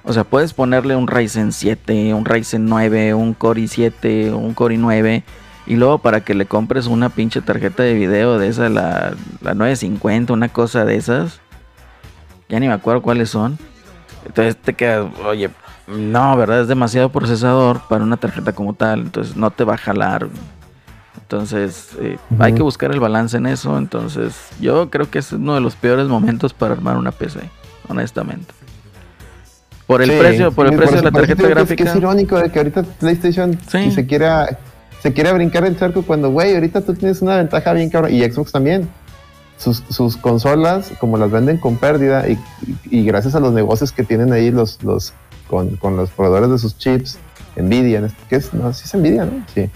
O sea, puedes ponerle un Ryzen 7, un Ryzen 9, un Core i7, un Core i9. Y luego para que le compres una pinche tarjeta de video de esa, la, la 950, una cosa de esas. Ya ni me acuerdo cuáles son. Entonces te quedas, oye, no, ¿verdad? Es demasiado procesador para una tarjeta como tal. Entonces no te va a jalar. Entonces eh, hay que buscar el balance en eso. Entonces yo creo que es uno de los peores momentos para armar una PC, honestamente. Por el Sí, precio, por el precio de la tarjeta es- que gráfica. Es, irónico de que ahorita PlayStation Sí. se quiera se quiera brincar el charco cuando, güey, ahorita tú tienes una ventaja bien cabrón. Y Xbox también. Sus, sus consolas, como las venden con pérdida y, y- y gracias a los negocios que tienen ahí los, los con, con los proveedores de sus chips, Nvidia, este- ¿qué es? No, sí es Nvidia, ¿no? Sí.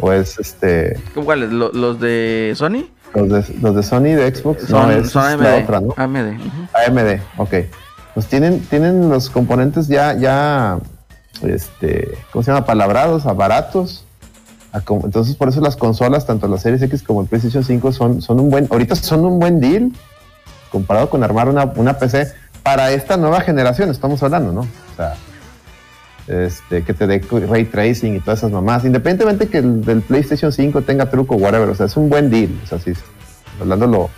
O es este ¿Cuáles? ¿Lo- ¿Los de Sony? los de, los de Sony de Xbox, Son, no, es son la AMD. otra, ¿no? AMD. AMD, ok. Pues tienen, tienen los componentes ya, ya, este, ¿cómo se llama? Palabrados, a baratos. Entonces, por eso las consolas, tanto la Series X como el PlayStation 5, son, son un buen, ahorita son un buen deal comparado con armar una, una PC para esta nueva generación, estamos hablando, ¿no? O sea, este, que te dé ray tracing y todas esas mamás, independientemente que el del PlayStation 5 tenga truco, whatever, o sea, es un buen deal, o sea, sí, hablándolo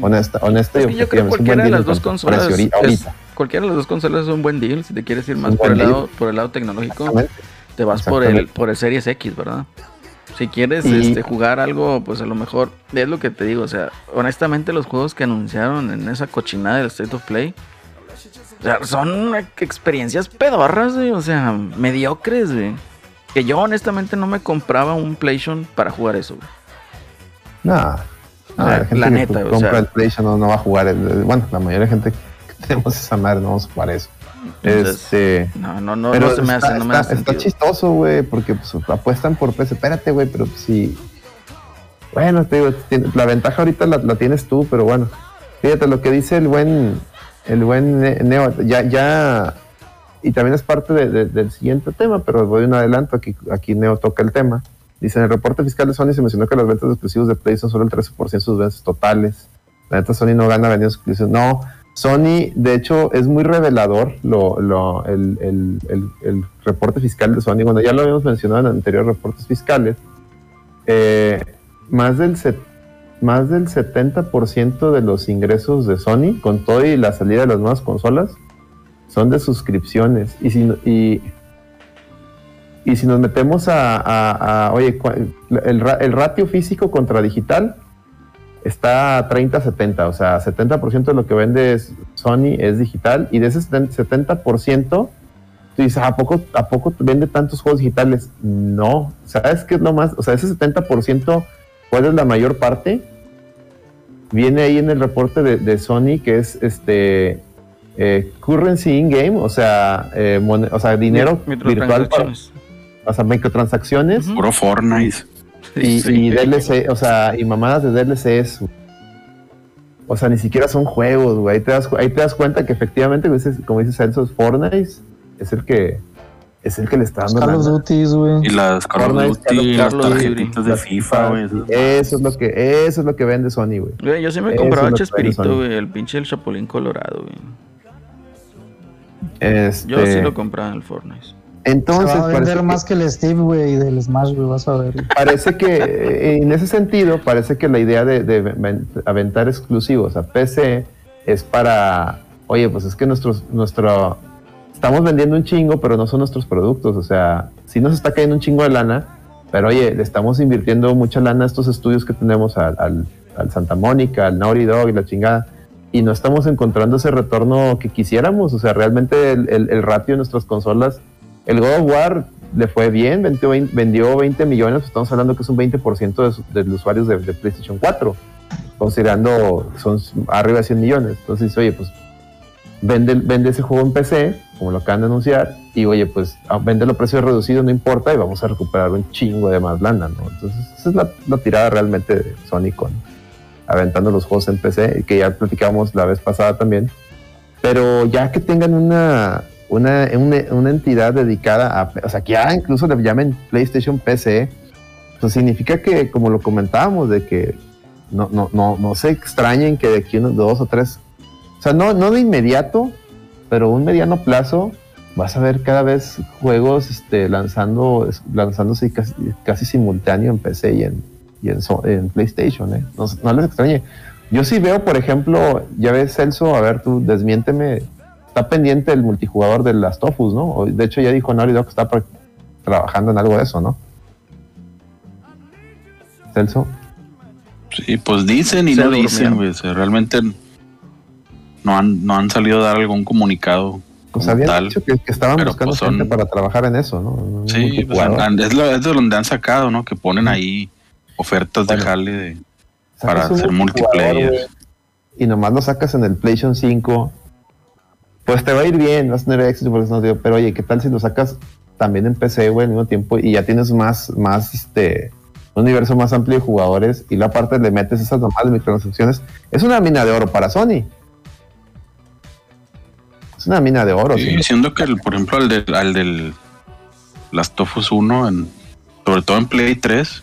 honesta, honesto y Es que yo creo que cualquiera de las dos consolas. ahorita- cualquiera de las dos consolas es un buen deal. Si te quieres ir más por el, lado, por el lado tecnológico, te vas por el, por el Series X, ¿verdad? Si quieres Y- este, jugar algo, pues a lo mejor es lo que te digo. O sea, honestamente, los juegos que anunciaron en esa cochinada del State of Play o sea, son experiencias pedorras, güey, O sea, mediocres, güey. Que yo honestamente no me compraba un PlayStation para jugar eso, güey. Nah, nah, La- la gente la que neta, o compra sea- el PlayStation no, no va a jugar. el- bueno, la mayoría de gente que tenemos esa madre no vamos a jugar eso. Entonces, este, No, no, no, pero no se me está, hace, no me está- hace está chistoso, güey, porque pues, apuestan por PC. Espérate, güey, pero pues, sí. Bueno, te digo, la ventaja ahorita la, la tienes tú, pero bueno. Fíjate lo que dice el buen, el buen Ne- Neo. Ya, ya, y también es parte de- de- del siguiente tema, pero voy un adelanto. Aquí, aquí Neo toca el tema. Dice, en el reporte fiscal de Sony se mencionó que las ventas de exclusivos de Play son solo el 13% de sus ventas totales. La neta, Sony no gana vendiendo exclusivos. No, Sony, de hecho, es muy revelador lo, el, reporte fiscal de Sony. Bueno, ya lo habíamos mencionado en anteriores reportes fiscales. Eh, más, del set- más del 70% de los ingresos de Sony, con todo y la salida de las nuevas consolas, son de suscripciones. Y si, nos metemos a, a- oye, el ratio físico contra digital está a 30-70, o sea, 70% de lo que vende Sony es digital y de ese 70%, tú dices, ¿a poco, ¿a poco vende tantos juegos digitales? No, ¿sabes qué es lo más? O sea, ese 70%, ¿cuál es la mayor parte? Viene ahí en el reporte de, de Sony que es este eh, currency in-game, o sea, eh, o sea, dinero virtual para, Microtransacciones. o sea, microtransacciones. Puro Fortnite. Y, Sí. y DLC, o sea, y mamadas de DLCs. O sea, ni siquiera son juegos, güey. Ahí te das, ahí te das cuenta que efectivamente, como dices, como dices Celso, Fortnite es el que es el que le está dando Call of. Duty, güey. Y las Call of Duty, las Carlos tarjetitas de FIFA, güey. Eso es lo que eso es lo que vende Sony, güey. Güey, yo sí me compraba que Chespirito, güey. El pinche el Chapulín Colorado, güey. Este, Yo sí lo compraba en el Fortnite. Se entonces va a vender que- más que el Steve, güey, del Smash, güey, vas a ver. parece que eh, en ese sentido parece que la idea de, de ven- aventar exclusivos a PC es para oye pues es que nuestros nuestro estamos vendiendo un chingo pero no son nuestros productos o sea sí nos está cayendo un chingo de lana pero oye le estamos invirtiendo mucha lana a estos estudios que tenemos al, al- al Santa Mónica al Naughty Dog y la chingada y no estamos encontrando ese retorno que quisiéramos o sea realmente el, el- el ratio de nuestras consolas el God of War le fue bien, vendió 20, vendió 20 millones, estamos hablando que es un 20% de, los usuarios de, PlayStation 4, considerando son arriba de 100 millones. Entonces, oye, pues vende, ese juego en PC, como lo acaban de anunciar, y oye, pues ah, véndelo a precio reducido, no importa, y vamos a recuperar un chingo de más lana, ¿no? Entonces, esa es la, tirada realmente de Sony con aventando los juegos en PC, que ya platicábamos la vez pasada también. Pero ya que tengan una, una, una, una entidad dedicada a, o sea, que ya incluso le llamen PlayStation PC, pues significa que, como lo comentábamos, de que no, no, no, no se extrañen que de aquí unos dos o tres, o sea, no, no de inmediato, pero un mediano plazo, vas a ver cada vez juegos este, lanzando, lanzándose casi, casi simultáneo en PC y en, y en, en PlayStation, ¿eh? No, no les extrañe. Yo sí veo, por ejemplo, ya ves Celso, a ver tú, desmiénteme, está pendiente el multijugador de las Tofus, ¿no? De hecho ya dijo Naughty Dog que está trabajando en algo de eso, ¿no? Celso. Sí, pues dicen y no dicen, güey. Realmente no han, no han salido a dar algún comunicado Pues habían tal. dicho que, que estaban buscando pues, son- gente para trabajar en eso, ¿no? Sí, pues, han- es, lo, es de donde han sacado, ¿no? Que ponen ahí ofertas Bueno. de jale de... Para hacer multiplayer. Y nomás lo sacas en el PlayStation 5. Pues te va a ir bien, vas a tener éxito, por eso no digo, pero oye, ¿qué tal si lo sacas también en PC, güey, al mismo tiempo y ya tienes más, más, este, un universo más amplio de jugadores y la parte le metes esas nomás de microtransacciones? Es una mina de oro para Sony. Es una mina de oro, Sí, siendo que, el, por ejemplo, al del, al del Last of Us 1, en, sobre todo en Play 3,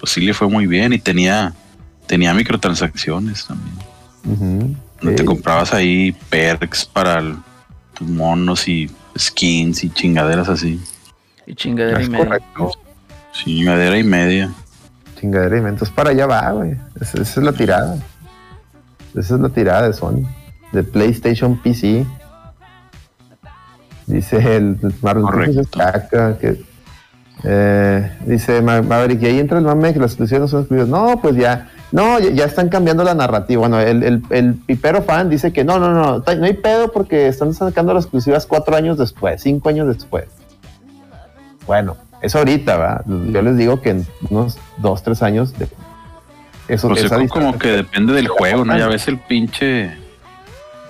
pues sí le fue muy bien y tenía, tenía microtransacciones también. Donde sí. Te comprabas ahí perks para el- tus monos y skins y chingaderas así. Y chingadera y media. correcto. Chingadera y media. Chingadera y media. Entonces para allá va, güey. Esa, esa es la tirada. Esa es la tirada de Sony. De PlayStation PC. Dice el caca, que eh, dice Ma- Maverick, y ahí entra el mame que las exclusivas no son exclusivas. No, pues ya, no, ya, ya están cambiando la narrativa. Bueno, el, el- el pipero fan dice que no, no, no, no hay pedo porque están sacando las exclusivas cuatro años después, cinco años después. Bueno, eso ahorita, ¿verdad? Yo les digo que en unos dos, tres años, de, eso Pues esa es como que depende del juego, ¿no? Ya ves el pinche.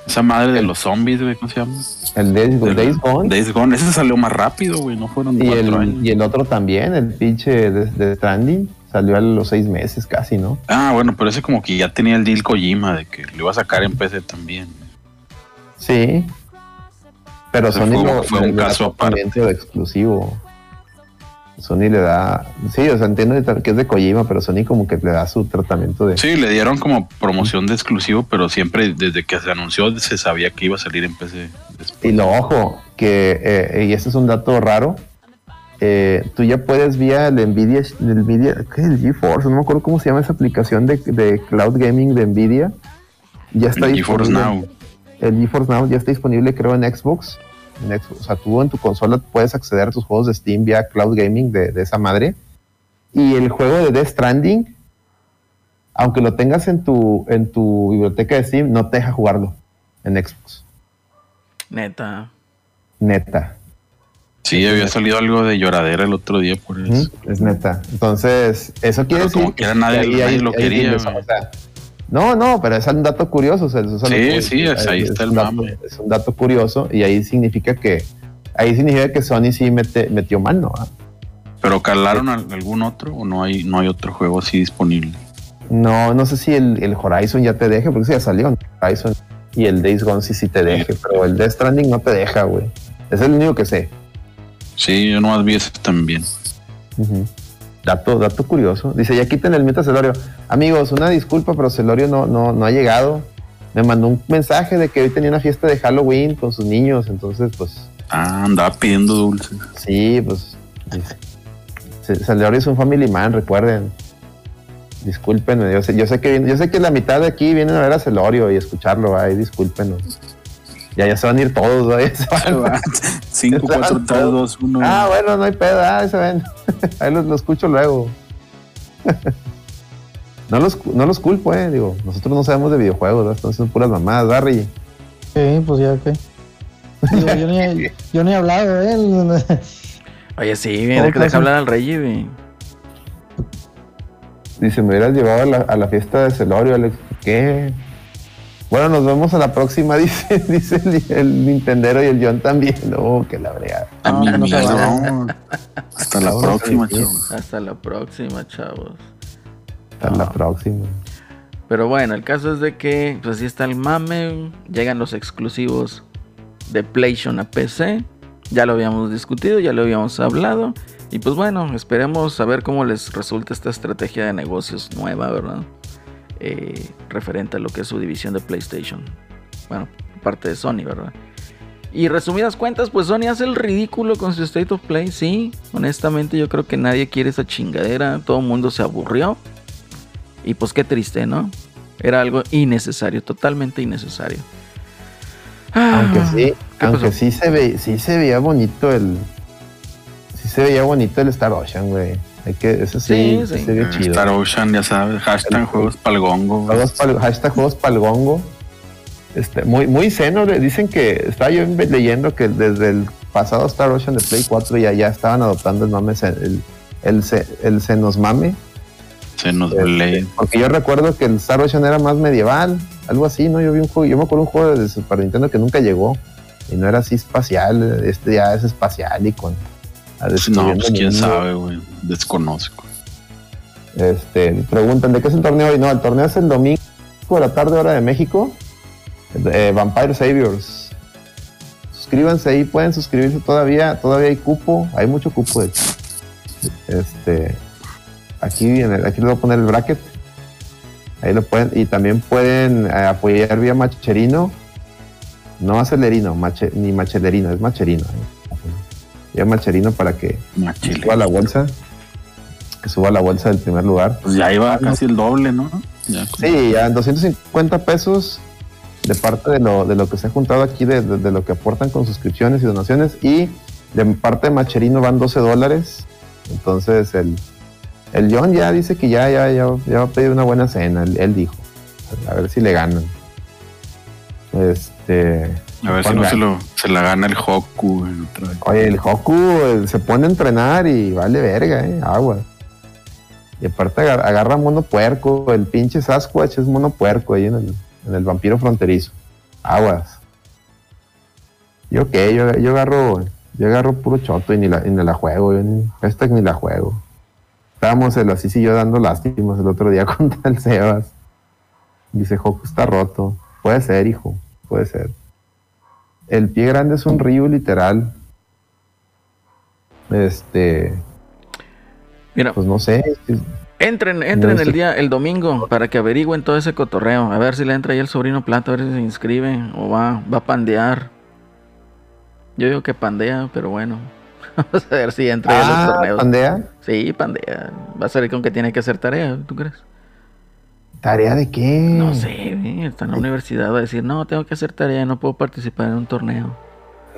Esa madre de los zombies, güey, ¿cómo se llama? el Days, Days Gone. Days Gone. Ese salió más rápido, güey. No fueron Y cuatro años. el, y el otro también, el pinche de, de Stranding, salió a los seis meses casi, ¿no? Ah, bueno, pero ese como que ya tenía el deal Kojima de que lo iba a sacar en PC también. Sí. Pero Sony fue- lo, fue un caso aparte. de exclusivo. Sony le da, sí, o sea, entiendo que es de Kojima, pero Sony como que le da su tratamiento de... Sí, le dieron como promoción de exclusivo, pero siempre desde que se anunció se sabía que iba a salir en PC. después. Y lo ojo, que, eh, y este es un dato raro, eh, tú ya puedes vía el Nvidia, el Nvidia, ¿qué es el GeForce? No me acuerdo cómo se llama esa aplicación de, de cloud gaming de Nvidia. Ya está El GeForce disponible. Now. El GeForce Now ya está disponible, creo, en Xbox. En Xbox. O sea, tú en tu consola puedes acceder a tus juegos de Steam vía cloud gaming de, de esa madre. Y el juego de Death Stranding, aunque lo tengas en tu, en tu biblioteca de Steam, no te deja jugarlo en Xbox. Neta. Neta. Sí, había salido algo de lloradera el otro día por eso. Es neta. Entonces, eso quiere Pero decir. como quiera, nadie- nadie lo quería, no, no, pero es un dato curioso. o sea, eso es Sí, sí, es- ahí está el dato- mame. Es un dato curioso y ahí significa que. Ahí significa que Sony sí mete- metió mano. ¿ah? Pero calaron al- algún otro o no hay no hay otro juego así disponible. No, no sé si el, el Horizon ya te deje, porque sí ya salió ¿no? Horizon. Y el Days Gone sí, sí te deje, pero el Death Stranding no te deja, güey. Es el único que sé. Sí, yo nomás vi ese también. Ujú. Dato, dato curioso. Dice, ya quiten el mito a Celorio. Amigos, una disculpa, pero Celorio no, no, no ha llegado. Me mandó un mensaje de que hoy tenía una fiesta de Halloween con sus niños. Entonces, pues, Ah, andaba pidiendo dulces. sí, pues. dice, Ce- Celorio es un family man, recuerden. Discúlpenme, yo sé, yo sé que yo sé que la mitad de aquí vienen a ver a Celorio y escucharlo, ay, discúlpenos. Ya, ya se van a ir todos, ¿va? Ya se van. 5, 4, 3, 2, 1. Ah, bueno, no hay pedo, ah, ahí se ven. Ahí los, los escucho luego. no, los, no los culpo, eh. Digo, nosotros no sabemos de videojuegos, ¿verdad? Entonces son puras mamadas, Barry. Sí, pues ya que. Digo, yo, ni, yo ni he hablado de él. Oye, sí, mira que deja hablar al rey, güey. Dice, me hubieras llevado a la, a la fiesta de Celorio, Alex. ¿Qué? Bueno, nos vemos a la próxima, dice, dice el, el Nintendero y el John también. No, que la brea. A No, no vaya. Hasta la próxima, chavos. Hasta la próxima, chavos. Hasta la próxima. Pero bueno, el caso es de que, pues así está el mame. Llegan los exclusivos de PlayStation a PC. Ya lo habíamos discutido, ya lo habíamos hablado. Y pues bueno, esperemos a ver cómo les resulta esta estrategia de negocios nueva, ¿verdad? Eh, referente a lo que es su división de PlayStation. Bueno, parte de Sony, ¿verdad? Y resumidas cuentas, pues Sony hace el ridículo con su State of Play, sí. Honestamente, yo creo que nadie quiere esa chingadera. Todo el mundo se aburrió. Y pues qué triste, ¿no? Era algo innecesario, totalmente innecesario. Aunque Ah, sí, ¿qué aunque pasó? sí se ve, sí se veía bonito el. Sí se veía bonito el Star Ocean, güey. Hay que, eso sí, Sí, sí sí. se ve chido. Star Ocean, ya sabes. Hashtag juegos pa'l gongo. güey. Juegos pal- hashtag juegos palgongo. Este, muy, muy seno. le- Dicen que estaba yo leyendo que desde el pasado Star Ocean de Play 4 ya, ya estaban adoptando el mame, se- el, el, se- el senos mame. Se nos Este, porque yo recuerdo que el Star Ocean era más medieval, algo así, ¿no? Yo vi un juego, yo me acuerdo un juego de Super Nintendo que nunca llegó. Y no era así espacial, este ya es espacial y con. A No, pues quién sabe, güey. Desconozco. Este, preguntan, ¿de qué es el torneo hoy? No, el torneo es el domingo por la tarde, hora de México. Eh, Vampire Saviors. Suscríbanse ahí, pueden suscribirse todavía, todavía hay cupo, hay mucho cupo de. Este, aquí, en el- aquí les voy a poner el bracket. Ahí lo pueden, y también pueden eh, apoyar vía Macherino. No acelerino, mache- ni machelerino, es macherino. eh. Vía Macherino para que Machile. suba la bolsa. Que suba la bolsa del primer lugar. Pues ya iba casi el doble, ¿no? Ya Sí, ya 250 pesos de parte de lo, de lo que se ha juntado aquí, de, de- de lo que aportan con suscripciones y donaciones. Y de parte de Macherino van 12 dólares. Entonces el, el John ya dice que ya, ya, ya, ya va a pedir una buena cena. Él, él dijo. A ver si le ganan. Este. A ver si no se, lo, se la gana el Hoku, vez. Oye, el Hoku eh, se pone a entrenar y vale verga, eh, agua. Y aparte agar- agarra mono puerco, el pinche Sasquatch es mono puerco ahí en el, en el vampiro fronterizo. Aguas. Yo qué, yo, yo agarro, yo agarro puro choto y ni la, y ni la juego, yo ni, ni la juego. Estábamos el así y yo dando lástimas el otro día contra el Sebas. Dice, Hoku está roto. Puede ser, hijo, puede ser. El pie grande es un río literal. Este, Mira, pues no sé. entren, entren No el sé. día, el domingo, para que averigüen todo ese cotorreo. A ver si le entra ahí el sobrino plata, a ver si se inscribe o va, va a pandear. Yo digo que pandea, pero bueno. Vamos a ver si entra ahí a los Ah, torneos. pandea. Sí, pandea. Va a ser con que tiene que hacer tarea, ¿tú crees? ¿Tarea de qué? No sé, güey, está en la universidad, va a decir, no, tengo que hacer tarea, no puedo participar en un torneo.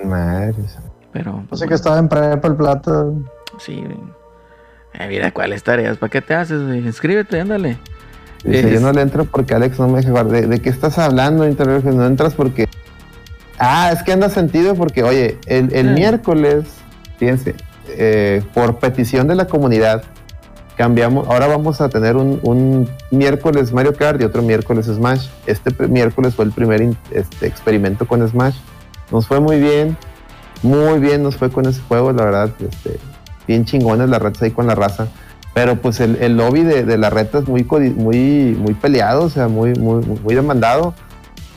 Madres. Pero, No pues, sé que bueno, estaba en prepa el plata. sí, güey. Eh, mira, ¿cuáles tareas? ¿Para qué te haces, güey? Inscríbete, ándale. Dice, Es- yo no le entro porque Alex no me deja jugar. ¿De, de qué estás hablando, Internet? No entras porque... Ah, es que anda sentido porque, oye, el, el Ah. miércoles, fíjense, eh, por petición de la comunidad, ahora vamos a tener un, miércoles Mario Kart y otro miércoles Smash. Este miércoles fue el primer este, experimento con Smash. Nos fue muy bien, muy bien nos fue con ese juego, la verdad, este, bien chingones las redes ahí con la raza. Pero pues el, lobby de, de la reta es muy, muy, muy peleado, o sea, muy, muy, muy demandado.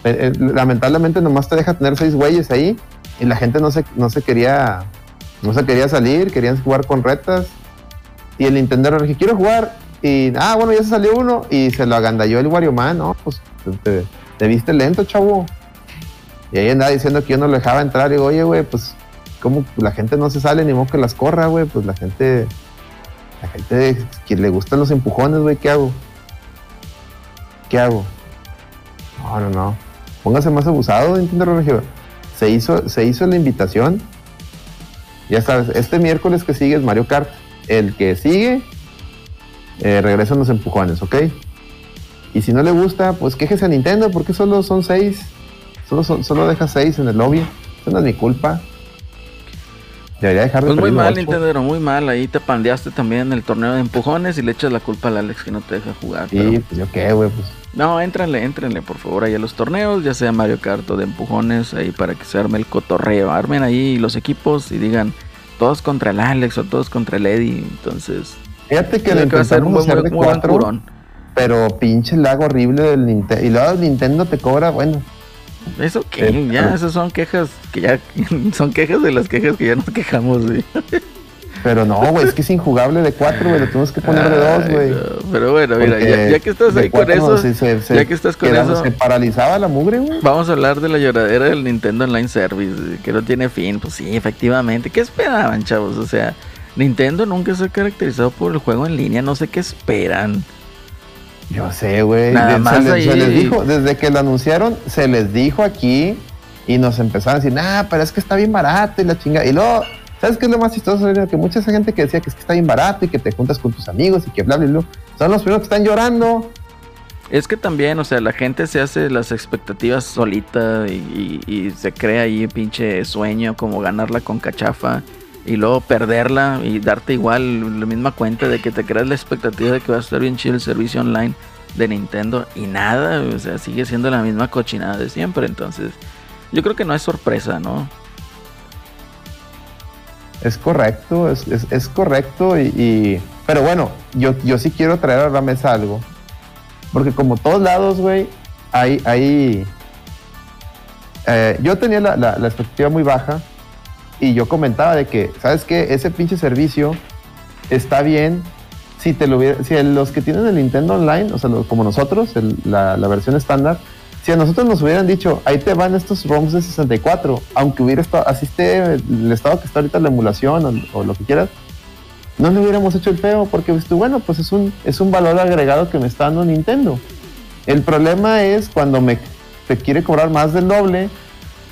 Eh, eh, lamentablemente nomás te deja tener seis güeyes ahí y la gente no se, no se quería no se quería salir, querían jugar con retas. Y el Nintendo le dije, quiero jugar. Y, ah, bueno, ya se salió uno. Y se lo agandalló el Wario Man, ¿no? Pues te, te- te viste lento, chavo. Y ahí andaba diciendo que yo no lo dejaba entrar. Y digo, oye, güey, pues, ¿cómo la gente no se sale ni modo que las corra, güey? Pues la gente, la gente que le gustan los empujones, güey, ¿qué hago? ¿Qué hago? No, no, no. Póngase más abusado, Nintendo Regio. Se hizo, se hizo la invitación. Ya sabes, este miércoles que sigue es Mario Kart. El que sigue, eh, regresan los empujones, ¿ok? Y si no le gusta, pues quéjese a Nintendo, porque solo son seis. Solo, son- solo deja seis en el lobby. Eso no es mi culpa. Debería dejar de Pues muy mal, ocho. Nintendo, muy mal. Ahí te pandeaste también en el torneo de empujones y le echas la culpa al Alex que no te deja jugar. Sí, pero- pues yo qué, güey, pues. No, éntrenle, éntrenle por favor ahí a los torneos, ya sea Mario Kart o de empujones, ahí para que se arme el cotorreo. Armen ahí los equipos y digan todos contra el Alex o todos contra el Eddie. Entonces, Fíjate que lo que va a ser muy, muy, de muy cuatro, curón. pero pinche lag horrible del Nintendo. Y luego el Nintendo te cobra, bueno, ¿Eso qué? Eh, ya, pero- esas son quejas que ya son quejas de las quejas que ya nos quejamos, güey. pero no, güey, es que es injugable de cuatro, güey, lo tenemos que poner de dos, güey. no, Pero bueno, mira, ya, ya que estás ahí con eso, no, sí, se- se ya que estás con eso, Se paralizaba la mugre, güey. Vamos a hablar de la lloradera del Nintendo Online Service, que no tiene fin. Pues sí, efectivamente. ¿Qué esperaban, chavos? O sea, Nintendo nunca se ha caracterizado por el juego en línea. No sé qué esperan. Yo sé, güey. Nada Se más se les dijo, desde que lo anunciaron, se les dijo aquí y nos empezaron a decir, nah, pero es que está bien barato y la chinga. Y luego, ¿sabes qué es lo más chistoso? Era Que mucha gente que decía que es que está bien barato y que te juntas con tus amigos y que bla, bla, bla, son los primeros que están llorando. Es que también, o sea, la gente se hace las expectativas solita y, y- se crea ahí pinche sueño como ganarla con cachafa y luego perderla y darte igual la misma cuenta de que te creas la expectativa de que va a estar bien chido el servicio online de Nintendo y nada, o sea, sigue siendo la misma cochinada de siempre. Entonces, yo creo que no es sorpresa, ¿no? Es correcto, es, es- correcto. Y, Pero bueno, yo, yo sí quiero traer a la mesa algo. Porque como todos lados, güey, hay... eh, yo tenía la, la- expectativa muy baja y yo comentaba de que, ¿sabes qué? Ese pinche servicio está bien si te lo si los que tienen el Nintendo Online, o sea, como nosotros, la, la versión estándar, si a nosotros nos hubieran dicho, ahí te van estos ROMs de 64, aunque hubiera estado, así esté el estado que está ahorita la emulación o, o lo que quieras, no le hubiéramos hecho el feo, porque pues, tú, bueno, pues es un, es un valor agregado que me está dando Nintendo. El problema es cuando me te quiere cobrar más del doble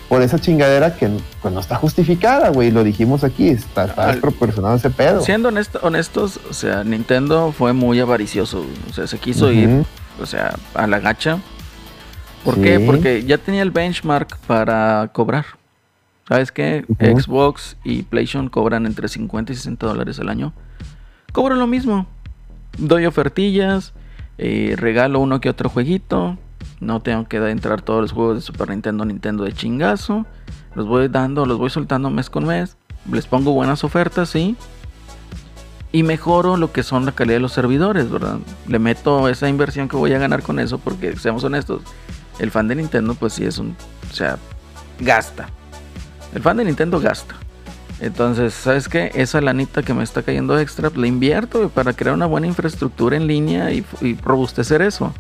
por esa chingadera que pues, no está justificada, güey. Lo dijimos aquí, está, está Al- desproporcionado ese pedo. Siendo honesto- honestos, o sea, Nintendo fue muy avaricioso. O sea, se quiso Ujú. ir, o sea, a la gacha. ¿Por Sí. qué? Porque ya tenía el benchmark para cobrar. ¿Sabes qué? Xbox y PlayStation cobran entre 50 y 60 dólares al año. Cobro lo mismo. Doy ofertillas, eh, regalo uno que otro jueguito. No tengo que entrar todos los juegos de Super Nintendo, Nintendo de chingazo. Los voy dando, los voy soltando mes con mes. Les pongo buenas ofertas, sí. Y mejoro lo que son la calidad de los servidores, ¿verdad? Le meto esa inversión que voy a ganar con eso porque, seamos honestos, el fan de Nintendo pues sí es un... O sea, gasta. El fan de Nintendo gasta. Entonces, ¿sabes qué? Esa lanita que me está cayendo extra, la invierto para crear una buena infraestructura en línea y, y robustecer eso.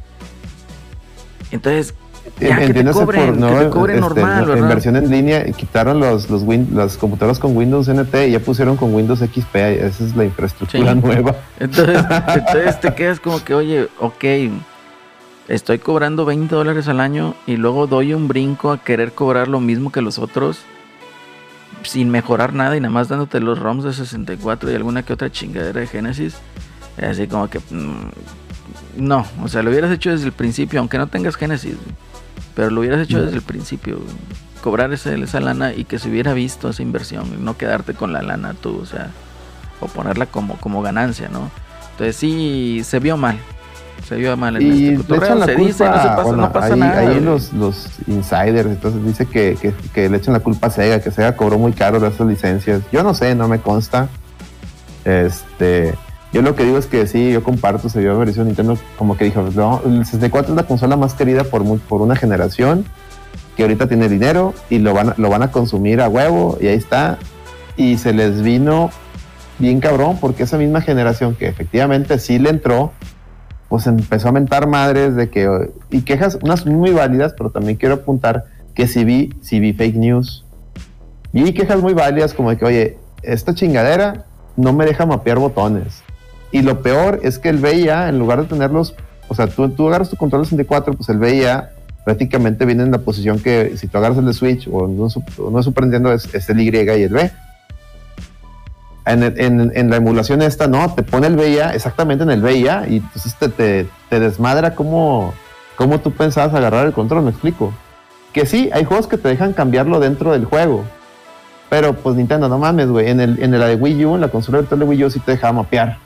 Entonces, ya que te cobren, por, que te cobren este, normal, no, ¿verdad? inversión en línea, quitaron los, los win- las computadoras con Windows NT y ya pusieron con Windows XP, esa es la infraestructura Sí. nueva. Entonces, entonces te quedas como que, oye, ok, estoy cobrando 20 dólares al año y luego doy un brinco a querer cobrar lo mismo que los otros sin mejorar nada y nada más dándote los ROMs de 64 y alguna que otra chingadera de Genesis. Así como que, mm, no, o sea, lo hubieras hecho desde el principio, aunque no tengas Genesis, pero lo hubieras hecho desde el principio. Cobrar ese, esa lana y que se hubiera visto esa inversión, y no quedarte con la lana tú, o sea, o ponerla como, como ganancia, ¿no? Entonces sí, se vio mal. Se vio mal en Y este le echan la se culpa, dice, no, se pasa, bueno, no pasa ahí, nada. ahí los, los insiders, entonces dice que, que, que le echan la culpa a Sega, que Sega cobró muy caro de esas licencias. Yo no sé, no me consta. Este, Yo lo que digo es que sí, yo comparto, se vio la versión Nintendo como que dijo, no, el 64 es la consola más querida por, mu- por una generación que ahorita tiene dinero y lo van, lo van a consumir a huevo y ahí está. Y se les vino bien cabrón porque esa misma generación que efectivamente sí le entró, pues empezó a mentar madres de que, y quejas, unas muy válidas, pero también quiero apuntar que sí vi, sí vi fake news. Vi quejas muy válidas como de que, oye, esta chingadera no me deja mapear botones. Y lo peor es que el VIA, en lugar de tenerlos, o sea, tú, tú agarras tu control 64, pues el VIA prácticamente viene en la posición que si tú agarras el de Switch o no, no Super Nintendo es, es el Y y el B. En, la emulación esta, no, te pone el VIA exactamente en el VIA y entonces te, te, te desmadra cómo, tú pensabas agarrar el control, me explico. Que sí, hay juegos que te dejan cambiarlo dentro del juego. Pero pues Nintendo, no mames, güey. En, la de Wii U, en la consola virtual de Wii U sí te dejaba mapear.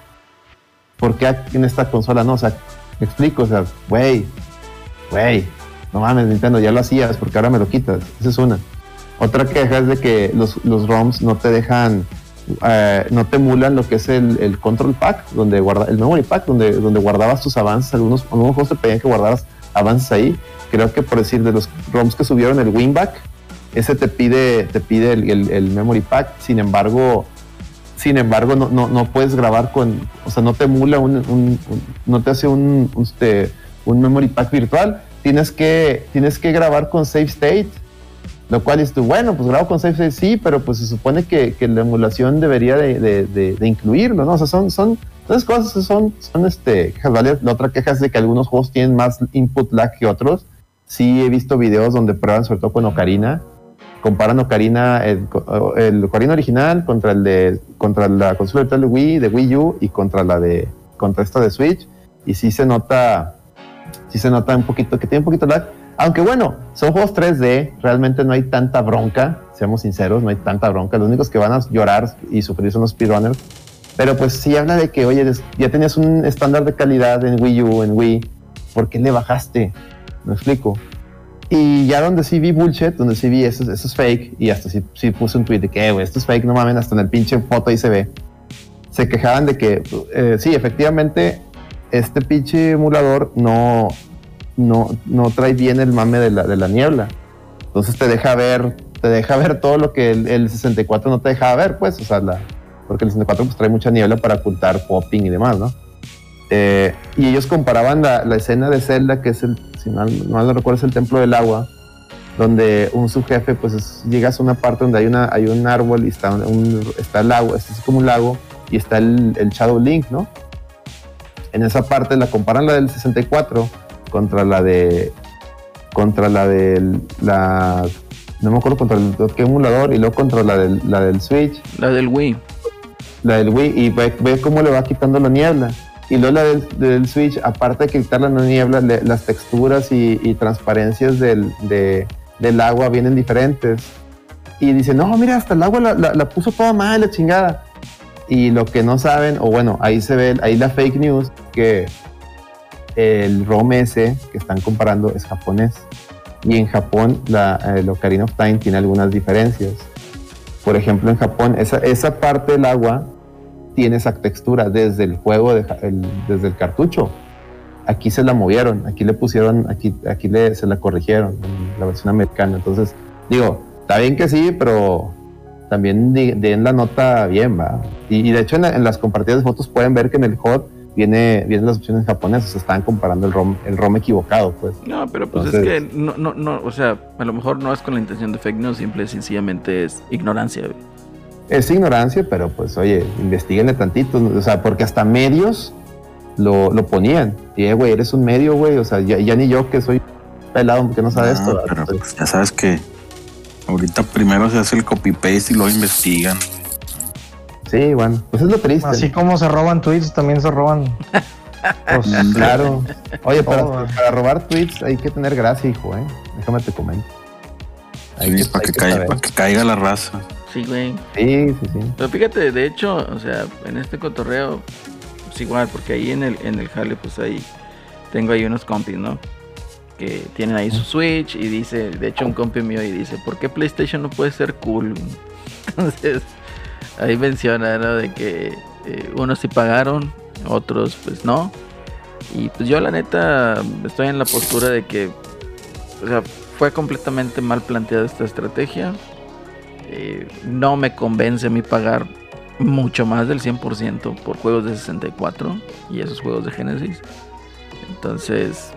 ¿Por qué en esta consola no? O sea, me explico, o sea, güey, güey, no mames, Nintendo, ya lo hacías, porque ahora me lo quitas. Esa es una. Otra queja es de que los ROMs no te dejan, eh, no te emulan lo que es el, control pack, donde guarda, el memory pack, donde, donde guardabas tus avances. Algunos, algunos juegos te pedían que guardaras avances ahí. Creo que por decir, de los ROMs que subieron el Winback, ese te pide, te pide el, memory pack. Sin embargo, sin embargo, no, no, no puedes grabar con, o sea, no te emula un, un- no te hace un, un, este, un memory pack virtual. Tienes que, tienes que grabar con save state, lo cual dices tú, bueno, pues grabo con state, sí, pero pues se supone que, que la emulación debería de, de- de- de incluirlo, ¿no? O sea, son, son, esas cosas son, son este, quejas válidas. La otra queja es de que algunos juegos tienen más input lag que otros. Sí he visto videos donde prueban, sobre todo con Ocarina, comparan Ocarina, el, el Ocarina original contra el de contra la consola de Wii, de Wii U y contra la de contra esta de Switch y sí se nota sí se nota un poquito que tiene un poquito lag, aunque bueno, son juegos 3D, realmente no hay tanta bronca, seamos sinceros, no hay tanta bronca, los únicos que van a llorar y sufrir son los speedrunners, pero pues sí habla de que, oye, ya tenías un estándar de calidad en Wii U, en Wii, ¿por qué le bajaste? Me explico. Y ya donde sí vi bullshit, donde sí vi eso, eso es fake, y hasta sí, sí puse un tweet de que, "Eh, güey, esto es fake, no mamen, hasta en el pinche foto ahí se ve. Se quejaban de que, eh, sí, efectivamente, este pinche emulador no, no, no trae bien el mame de la, de la niebla. Entonces te deja ver, te deja ver todo lo que el, el 64 no te dejaba ver, pues, o sea, la, porque el 64 pues trae mucha niebla para ocultar popping y demás, ¿no? Eh, y ellos comparaban la, la escena de Zelda, que es el, si mal, mal no recuerdo, es el templo del agua, donde un subjefe, pues es- llegas a una parte donde hay, una, hay un árbol y está, un, está el lago, es como un lago, y está el, el Shadow Link, ¿no? En esa parte la comparan la del 64 contra la de. contra la del. La, no me acuerdo contra el qué emulador y luego contra la del, la del Switch La del Wii. la del Wii y ve, ve cómo le va quitando la niebla. Y luego la del, del Switch, aparte de quitarle la niebla, le- las texturas y, y transparencias del, de- del agua vienen diferentes. Y dice, no, mira, hasta el agua la, la- la puso toda mal, la chingada. Y lo que no saben, o bueno, ahí se ve, ahí la fake news, que el ROM ese que están comparando es japonés. Y en Japón, la, el Ocarina of Time tiene algunas diferencias. Por ejemplo, en Japón, esa, esa parte del agua tiene esa textura desde el juego, de el- desde el cartucho. Aquí se la movieron, aquí le pusieron, aquí, aquí le, se la corrigieron en la versión americana. Entonces, digo, está bien que sí, pero también den la nota bien, va. Y, y de hecho, en, en las compartidas de fotos pueden ver que en el HOT viene, vienen las opciones japonesas, están comparando el ROM, el ROM equivocado, pues. No, pero pues Entonces- es que no, no, no, o sea, a lo mejor no es con la intención de fake news, simple y sencillamente es ignorancia. güey. Es ignorancia, pero pues oye, investiguenle tantito, o sea, porque hasta medios lo, lo ponían. Y eh, güey, eres un medio, güey, o sea, ya, ya ni yo que soy pelado porque no sabe No, esto. pero pues, ya sabes que ahorita primero se hace el copy paste y luego investigan. Sí, bueno, pues es lo triste. Así como se roban tweets, también se roban. Pues, Claro. Oye, para, robar tweets hay que tener gracia, hijo, eh. Déjame te comento. Hay Sí, que- para, hay que que caiga, para que caiga la raza. Sí, güey. Sí, sí, sí. Pero fíjate, de hecho, o sea, en este cotorreo, pues igual, porque ahí en el, en el jale, pues ahí tengo ahí unos compis, ¿no? Que tienen ahí su Switch y dice, de hecho un compi mío y dice, ¿por qué PlayStation no puede ser cool? Entonces, ahí menciona. De que Eh, unos sí pagaron, otros pues no. Y pues yo la neta estoy en la postura de que, fue completamente mal planteada esta estrategia. Eh, no me convence a mí pagar mucho más del 100% por juegos de 64 y esos juegos de Genesis. Entonces,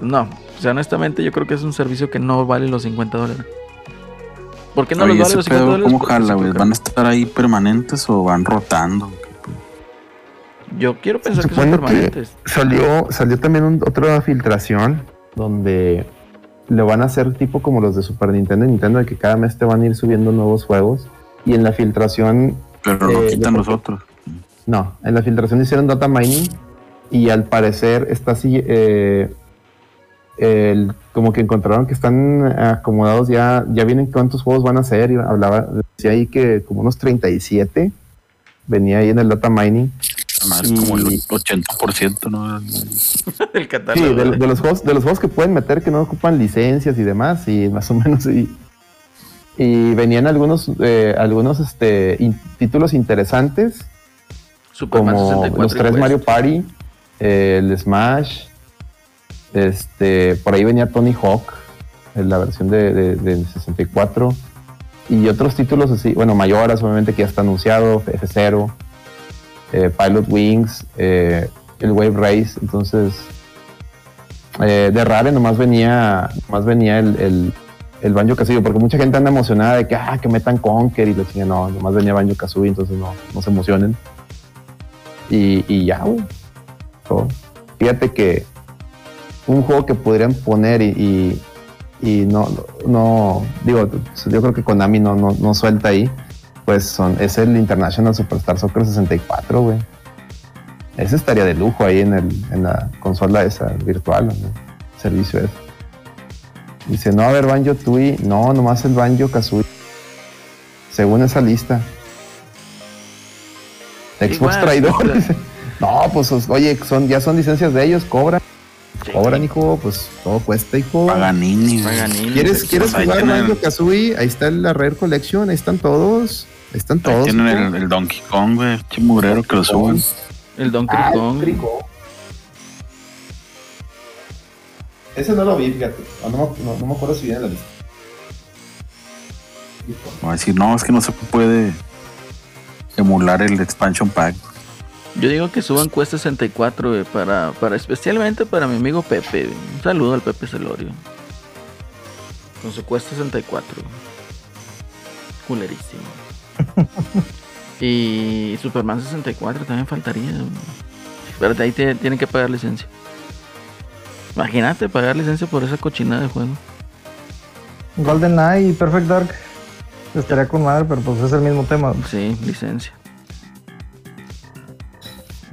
no. O sea, honestamente yo creo que es un servicio que no vale los 50 dólares. ¿Por qué no Oye, los vale los 50 pedo, dólares? ¿cómo jala, güey? ¿Van a estar ahí permanentes o van rotando? Yo quiero pensar que son que permanentes. salió, salió también un- otra filtración donde le van a hacer tipo como los de Super Nintendo y Nintendo, de que cada mes te van a ir subiendo nuevos juegos. Y en la filtración, Pero Eh, quitan yo- los otros. no, en la filtración hicieron data mining y al parecer está así, eh, el- como que encontraron que están acomodados ya, ya vienen cuántos juegos van a ser. Y hablaba, decía ahí que como unos 37 venía ahí en el data mining. Más como el Y- 80%, ¿no? El Sí, catálogo. de, de los juegos, de los juegos que pueden meter que no ocupan licencias y demás, y más o menos y, y venían algunos eh, algunos este in- títulos interesantes Superman como 64 los y tres. Mario Party, eh, el Smash, este por ahí venía Tony Hawk, en la versión de, de- del 64 y otros títulos así, bueno mayoras obviamente que ya está anunciado, F0, eh, Pilot Wings, eh, el Wave Race, entonces eh, de Rare nomás venía, nomás venía el, el, el Banjo Kazooie, porque mucha gente anda emocionada de que, ah, que metan Conker y le chingan, no, nomás venía Banjo Kazooie, entonces no, no se emocionen. Y, y ya, güey. Fíjate que un juego que podrían poner y, y, y no, no, digo, yo creo que Konami no, no, no suelta ahí, pues son, es el International Superstar Soccer 64, güey. Ese estaría de lujo ahí en, el, en la consola esa virtual, ¿no? servicio ese. Dice, no, a ver, Banjo Tui, no, nomás el Banjo Kazooie. Según esa lista. Xbox Igual, traidor. dice. No, pues oye, son, ya son licencias de ellos, cobran, Sí. cobran, hijo, pues todo cuesta, hijo. Paganini. Paganini, ¿Quieres, ¿quieres jugar Banjo Kazooie? Ahí está la Rare Collection, ahí están todos. Ahí están Ahí todos. tienen el, el Donkey Kong, güey. Chimurero que lo suban. El Donkey Ah, Kong. Crico. Ese no lo vi, fíjate. No, no, no- no me acuerdo si viene en la lista. Va a decir, no, es que no se puede emular el expansion pack. Yo digo que suban Quest 64, güey, para, para, especialmente para mi amigo Pepe. güey. Un saludo al Pepe Celorio. Con su Quest 64. güey. Culerísimo. y Superman 64 también faltaría. güey. Espérate, ahí te- tienen que pagar licencia. Imagínate pagar licencia por esa cochinada de juego. Golden Eye y Perfect Dark. Estaría con madre, pero pues es el mismo tema. Sí, licencia.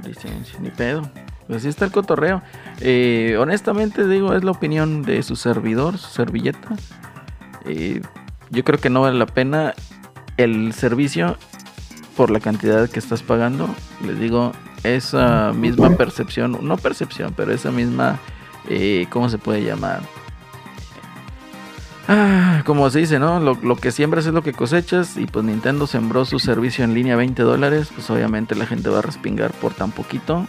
Licencia, ni pedo. Pues así está el cotorreo. Eh, honestamente digo, es la opinión de su servidor, su servilleta. Eh, yo creo que no vale la pena el servicio por la cantidad que estás pagando. Les digo, esa misma percepción, no percepción, pero esa misma, eh, ¿cómo se puede llamar? Ah, como se dice, ¿no? Lo, que siembras es lo que cosechas. Y pues Nintendo sembró su servicio en línea a 20 dólares. Pues obviamente la gente va a respingar por tan poquito.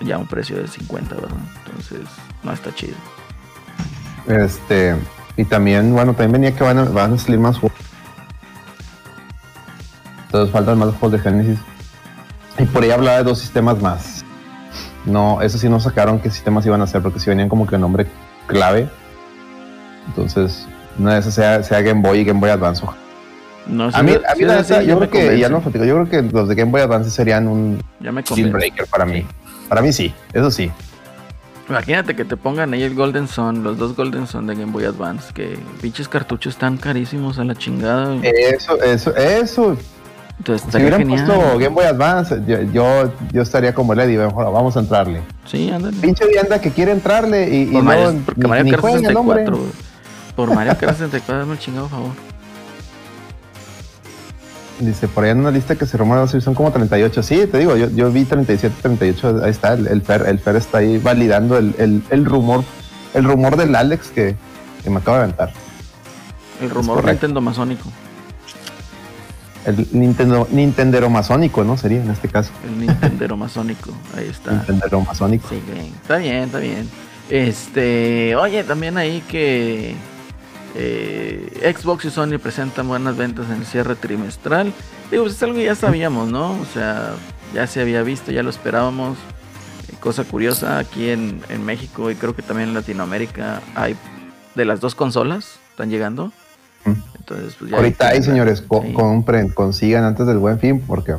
Ya un precio de 50, ¿verdad? Entonces, no está chido. Este, y también, bueno, también venía que van a, van a salir más juegos. Entonces faltan más juegos de Genesis. Y por ahí hablaba de dos sistemas más. No, eso sí no sacaron qué sistemas iban a hacer, porque si venían como que nombre clave. Entonces, una de esas sea, sea Game Boy y Game Boy Advance. No, A mí, a mí la ya yo creo que, ya no platico, yo creo que los de Game Boy Advance serían un deal breaker para mí. Para mí sí, eso sí. Imagínate que te pongan ahí el Golden Sun, los dos Golden Sun de Game Boy Advance. Que pinches cartuchos tan carísimos a la chingada. Eso, eso, eso. Entonces Si hubieran genial. puesto Game Boy Advance, yo, yo, yo estaría como Lady, mejor vamos a entrarle. Sí, ándale. Pinche vianda que quiere entrarle y, y Mario, no, porque ni- Mario Kart juega el 64, hombre. güey. Por Mario Kart 64, hazme el chingado favor. Dice, por ahí en una lista que se rumora son como 38. Sí, te digo, yo, yo vi 37, 38, ahí está, el, el Fer, el Fer está ahí validando el, el, el rumor, el rumor del Alex que, que me acaba de aventar. El rumor. Nintendo masónico. El Nintendo, Nintendero masónico, ¿no? Sería en este caso. El Nintendero masónico. Ahí está. Nintendero masónico. Sí, güey. Está bien, está bien. Este, oye, también ahí que eh, Xbox y Sony presentan buenas ventas en el cierre trimestral. Digo, pues es algo que ya sabíamos, ¿no? O sea, ya se había visto, ya lo esperábamos. Eh, cosa curiosa, aquí en, en México y creo que también en Latinoamérica hay de las dos consolas, están llegando. Mm. Entonces, pues ya Ahorita hay señores, co- compren, consigan antes del buen fin, porque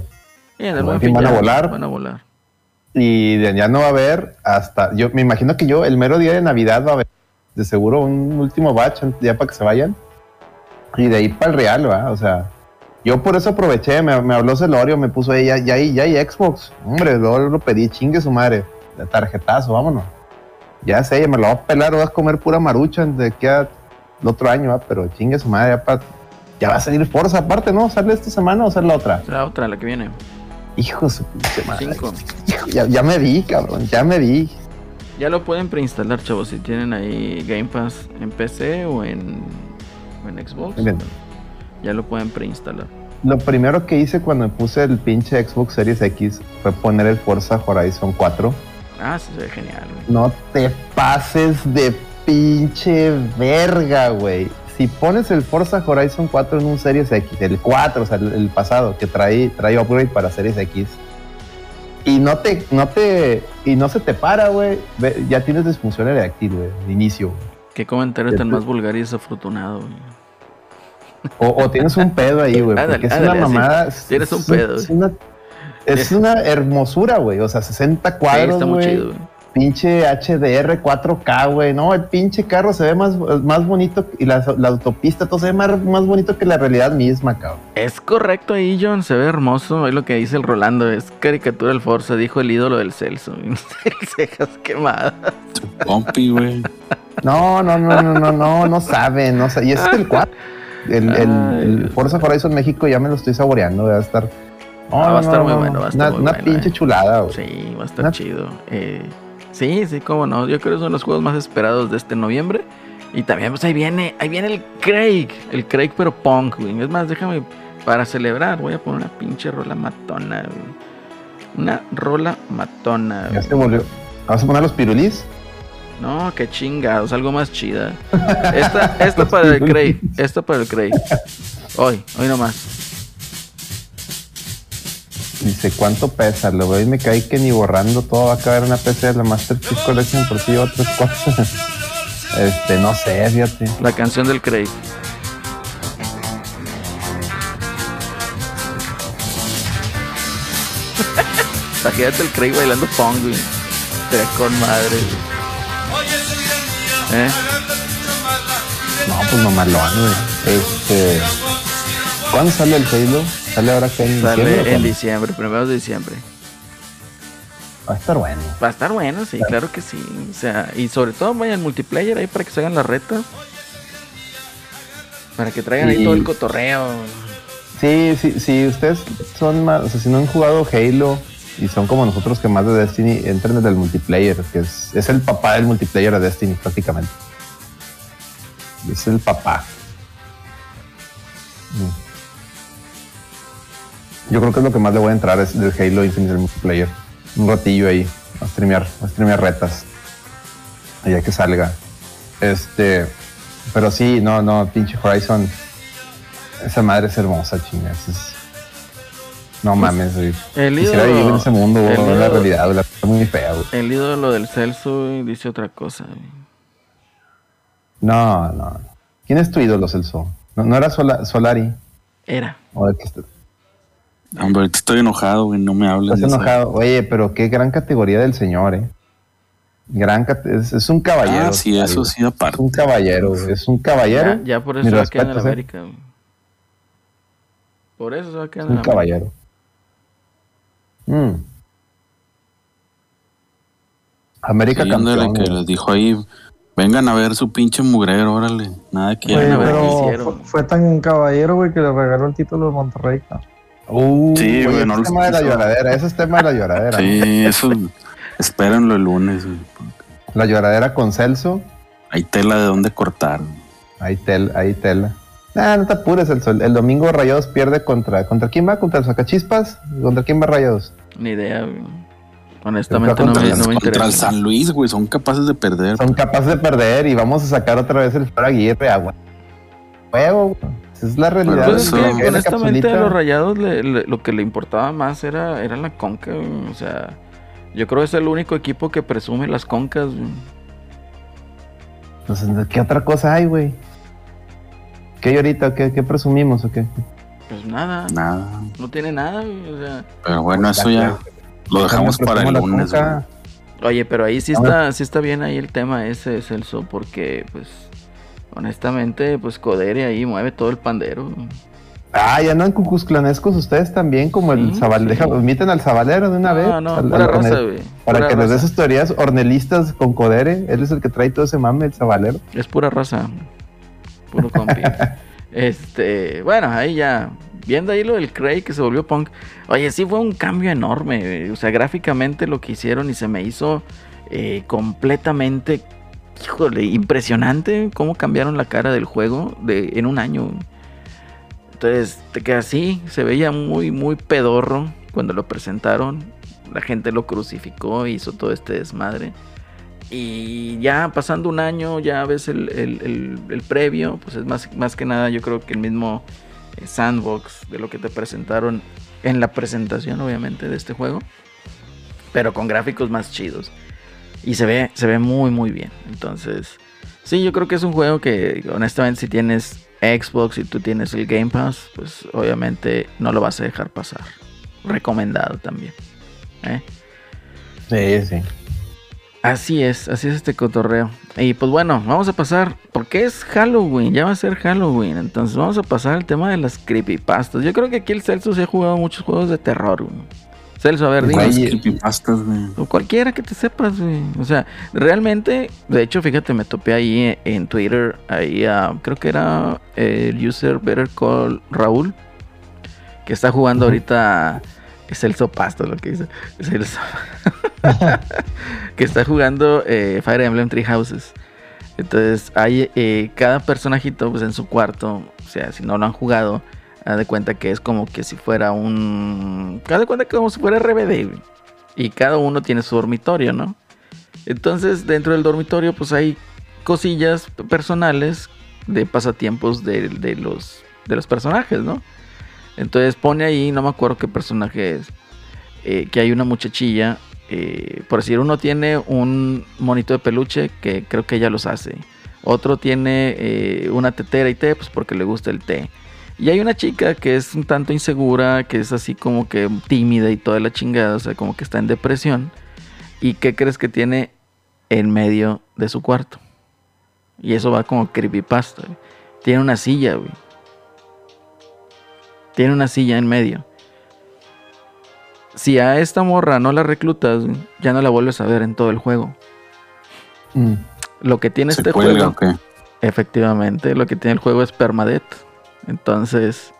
Sí, en el Buen Fin Fin van a volar. Van a volar. y de ya no va a haber hasta, yo me imagino que yo el mero día de Navidad va a haber de seguro un último batch ya para que se vayan. Y de ahí para el Real, ¿va? O sea, yo por eso aproveché, me, me habló Celorio, me puso ahí, ya, ya, ya hay Xbox. Hombre, luego lo pedí, chingue su madre, de tarjetazo, vámonos. Ya sé, me lo voy a pelar, voy a comer pura marucha de aquí a el otro año, ¿va? Pero chingue su madre, ya, pa- ya va a salir Forza aparte, ¿no? ¿Sale esta semana o sale la otra? La otra, la que viene. Hijo de su pinche madre. Cinco. Hijo, ya, ya me vi, cabrón, ya me vi. Ya lo pueden preinstalar, chavos, si tienen ahí Game Pass en PC o en, o en Xbox. Ya lo pueden preinstalar. Lo primero que hice cuando me puse el pinche Xbox Series X fue poner el Forza Horizon 4. Ah, sí, se ve genial, güey. No te pases de pinche verga, güey. Si pones el Forza Horizon 4 en un Series X, el 4, o sea, el, el pasado, que trae, trae upgrade para Series X, y no te, no te, y no se te para, güey, ya tienes disfunción eréctil, güey, de inicio. Qué comentario tan más vulgar y desafortunado, güey. O, o tienes un pedo ahí, güey, porque es una mamada. es- Tienes un es pedo, Es güey. una, es una hermosura, güey. O sea, 60 Sí, cuadros, está muy chido, güey. Pinche HDR 4K, güey. No, el pinche carro se ve más, más bonito y la, la autopista todo se ve más, más bonito que la realidad misma, cabrón. Es correcto ahí, John, se ve hermoso. Es lo que dice el Rolando, es caricatura del Forza, dijo el ídolo del Celso. Cejas quemadas. Pompi, güey. No, no, no, no, no, no, no saben, no saben. Y ese es el 4. El, el, el. Forza Horizon México ya me lo estoy saboreando, va a estar. No, Ah, va a estar no, muy no, bueno, va a estar Una, muy una bueno, pinche eh. chulada, güey. Sí, va a estar Una- chido. Eh, sí, sí, cómo no. Yo creo que son los juegos más esperados de este noviembre. Y también, pues ahí viene, ahí viene el Craig. El Craig, pero punk, güey. Es más, déjame, para celebrar, voy a poner una pinche rola matona, güey. Una rola matona, Ya güey. se volvió. ¿Vas a poner los pirulis? No, qué chingados, algo más chida. Esta, esta para el Craig, esta para el Craig. Hoy, hoy nomás. Dice, ¿cuánto pesa? Lo veo y me caí que ni borrando todo va a caber una PC de la Master Chief Collection por si tres cosas. Este, no sé, fíjate. La canción del Craig. Imagínate el Craig bailando pong, güey. Será con madre, güey. ¿Eh? No, pues no malón, güey. Este, ¿cuándo sale el Halo? ¿Sale ahora que en diciembre? Sale en cuándo? diciembre, primeros de diciembre. Va a estar bueno. Va a estar bueno, sí, claro que sí. O sea, y sobre todo vaya el multiplayer ahí para que se hagan las retas. Para que traigan ahí Y- todo el cotorreo. Sí, sí, sí, ustedes son más, o sea, si no han jugado Halo y son como nosotros que más de Destiny, entren desde el multiplayer, que es, es el papá del multiplayer de Destiny prácticamente. Es el papá. Mm. Yo creo que es lo que más le voy a entrar es del Halo Infinite multiplayer. Un ratillo ahí, a streamear, a streamear retas. Ya que salga. Este, pero sí, no, no, pinche Horizon. Esa madre es hermosa, chingas. Es... No mames, güey. El Quisiera ídolo- vivir en ese mundo, güey, en la realidad, güey. Es muy fea, güey. El ídolo del Celso dice otra cosa. güey. No, no. ¿Quién es tu ídolo, Celso? ¿No, no era Sola- Solari? Era. ¿O de qué est- Hombre, ahorita estoy enojado, güey. No me hables ¿Estás enojado? Oye, pero qué gran categoría del señor, ¿eh? Gran es, es un caballero. Ah, sí, eso sí, aparte. Es un caballero, güey. Es un caballero. Ya, ya por eso se va a quedar en ¿eh? América. güey. Por eso se va a quedar Es en un el América. caballero. Mm. América Sí, campeón. que les dijo ahí, vengan a ver su pinche mugrero, órale. Nada que a ver pero hicieron. fue, fue tan caballero, güey, que le regaló el título de Monterrey. cabrón. Uh, Sí, güey, güey, no es tema de la lloradera. Ese es tema de la lloradera. Sí, eso, espérenlo el lunes. güey. La lloradera con Celso. Hay tela de dónde cortar. güey. Ahí tel, ahí tela. Ah, no te apures, el, sol. el domingo Rayados pierde contra. ¿Contra quién va? ¿Contra los Sacachispas? ¿Contra quién va Rayados? Ni idea, güey. Honestamente no Contra, me, el- no me contra el. San Luis, güey, son capaces de perder. Son capaces de perder y vamos a sacar otra vez el Flor Aguirre agua. Huevo, güey. Esa es la realidad. Pues es que La honestamente a los rayados le- le- lo que le importaba más era, era la conca, o sea, yo creo que es el único equipo que presume las concas. Pues, ¿qué otra cosa hay, güey? ¿Qué hay ahorita? ¿Qué, qué presumimos o qué? Pues nada, Nada. no tiene nada, güey, o sea, Pero bueno, eso ya lo dejamos para el lunes. oye, pero ahí sí está, sí está bien ahí el tema ese, Celso, porque pues honestamente, pues Codere ahí mueve todo el pandero. Ah, ya andan cucusclanescos ustedes también, como el Sí, Zabal. sí. Deja, admiten al Zabalero de una vez. No, no, al- pura al- raza, güey. Para pura que nos dé raza. sus teorías ornelistas con Codere. Él es el que trae todo ese mame, el Zabalero. Es pura raza. Puro compi. este, bueno, ahí ya. Viendo ahí lo del Craig que se volvió punk. Oye, sí fue un cambio enorme. O sea, gráficamente lo que hicieron y se me hizo eh, completamente. Híjole, impresionante cómo cambiaron la cara del juego de, en un año. Entonces, te queda así. Se veía muy, muy pedorro cuando lo presentaron. La gente lo crucificó, hizo todo este desmadre. Y ya pasando un año, ya ves el, el- el- el previo, pues es más, más que nada yo creo que el mismo eh, sandbox de lo que te presentaron en la presentación obviamente de este juego, pero con gráficos más chidos. Y se ve, se ve muy muy bien. Entonces, sí, yo creo que es un juego que honestamente si tienes Xbox y tú tienes el Game Pass, pues obviamente no lo vas a dejar pasar. Recomendado también. ¿eh? Sí, sí. Así es, así es este cotorreo. Y pues bueno, vamos a pasar, porque es Halloween, ya va a ser Halloween, entonces vamos a pasar al tema de las creepypastas. Yo creo que aquí el Celso se ha jugado muchos juegos de terror, güey. Celso, a ver, güey. O cualquiera que te sepas, güey. O sea, realmente, de hecho, fíjate, me topé ahí en, en Twitter, ahí a- creo que era el user Better Call Raúl, que está jugando Ujú. ahorita, es Celso Pasto lo que dice, Celso. que está jugando eh, Fire Emblem Three Houses. Entonces, hay eh, cada personajito pues, en su cuarto, o sea, si no lo han jugado, haz de cuenta que es como que si fuera un. Haz de cuenta que como si fuera RBD. Y cada uno tiene su dormitorio, ¿no? Entonces, dentro del dormitorio, pues hay cosillas personales de pasatiempos de, de los, de los personajes, ¿no? Entonces pone ahí, no me acuerdo qué personaje es, eh, que hay una muchachilla, eh, por decir, uno tiene un monito de peluche que creo que ella los hace. Otro tiene eh, una tetera y té, pues porque le gusta el té. Y hay una chica que es un tanto insegura, que es así como que tímida y toda la chingada, o sea, como que está en depresión. ¿Y qué crees que tiene en medio de su cuarto? Y eso va como creepypasta. güey. Tiene una silla, güey. Tiene una silla en medio. Si a esta morra no la reclutas, güey, ya no la vuelves a ver en todo el juego. Mm. ¿Se Lo que tiene este cuelga juego, efectivamente, lo que tiene el juego es permadeath. Entonces,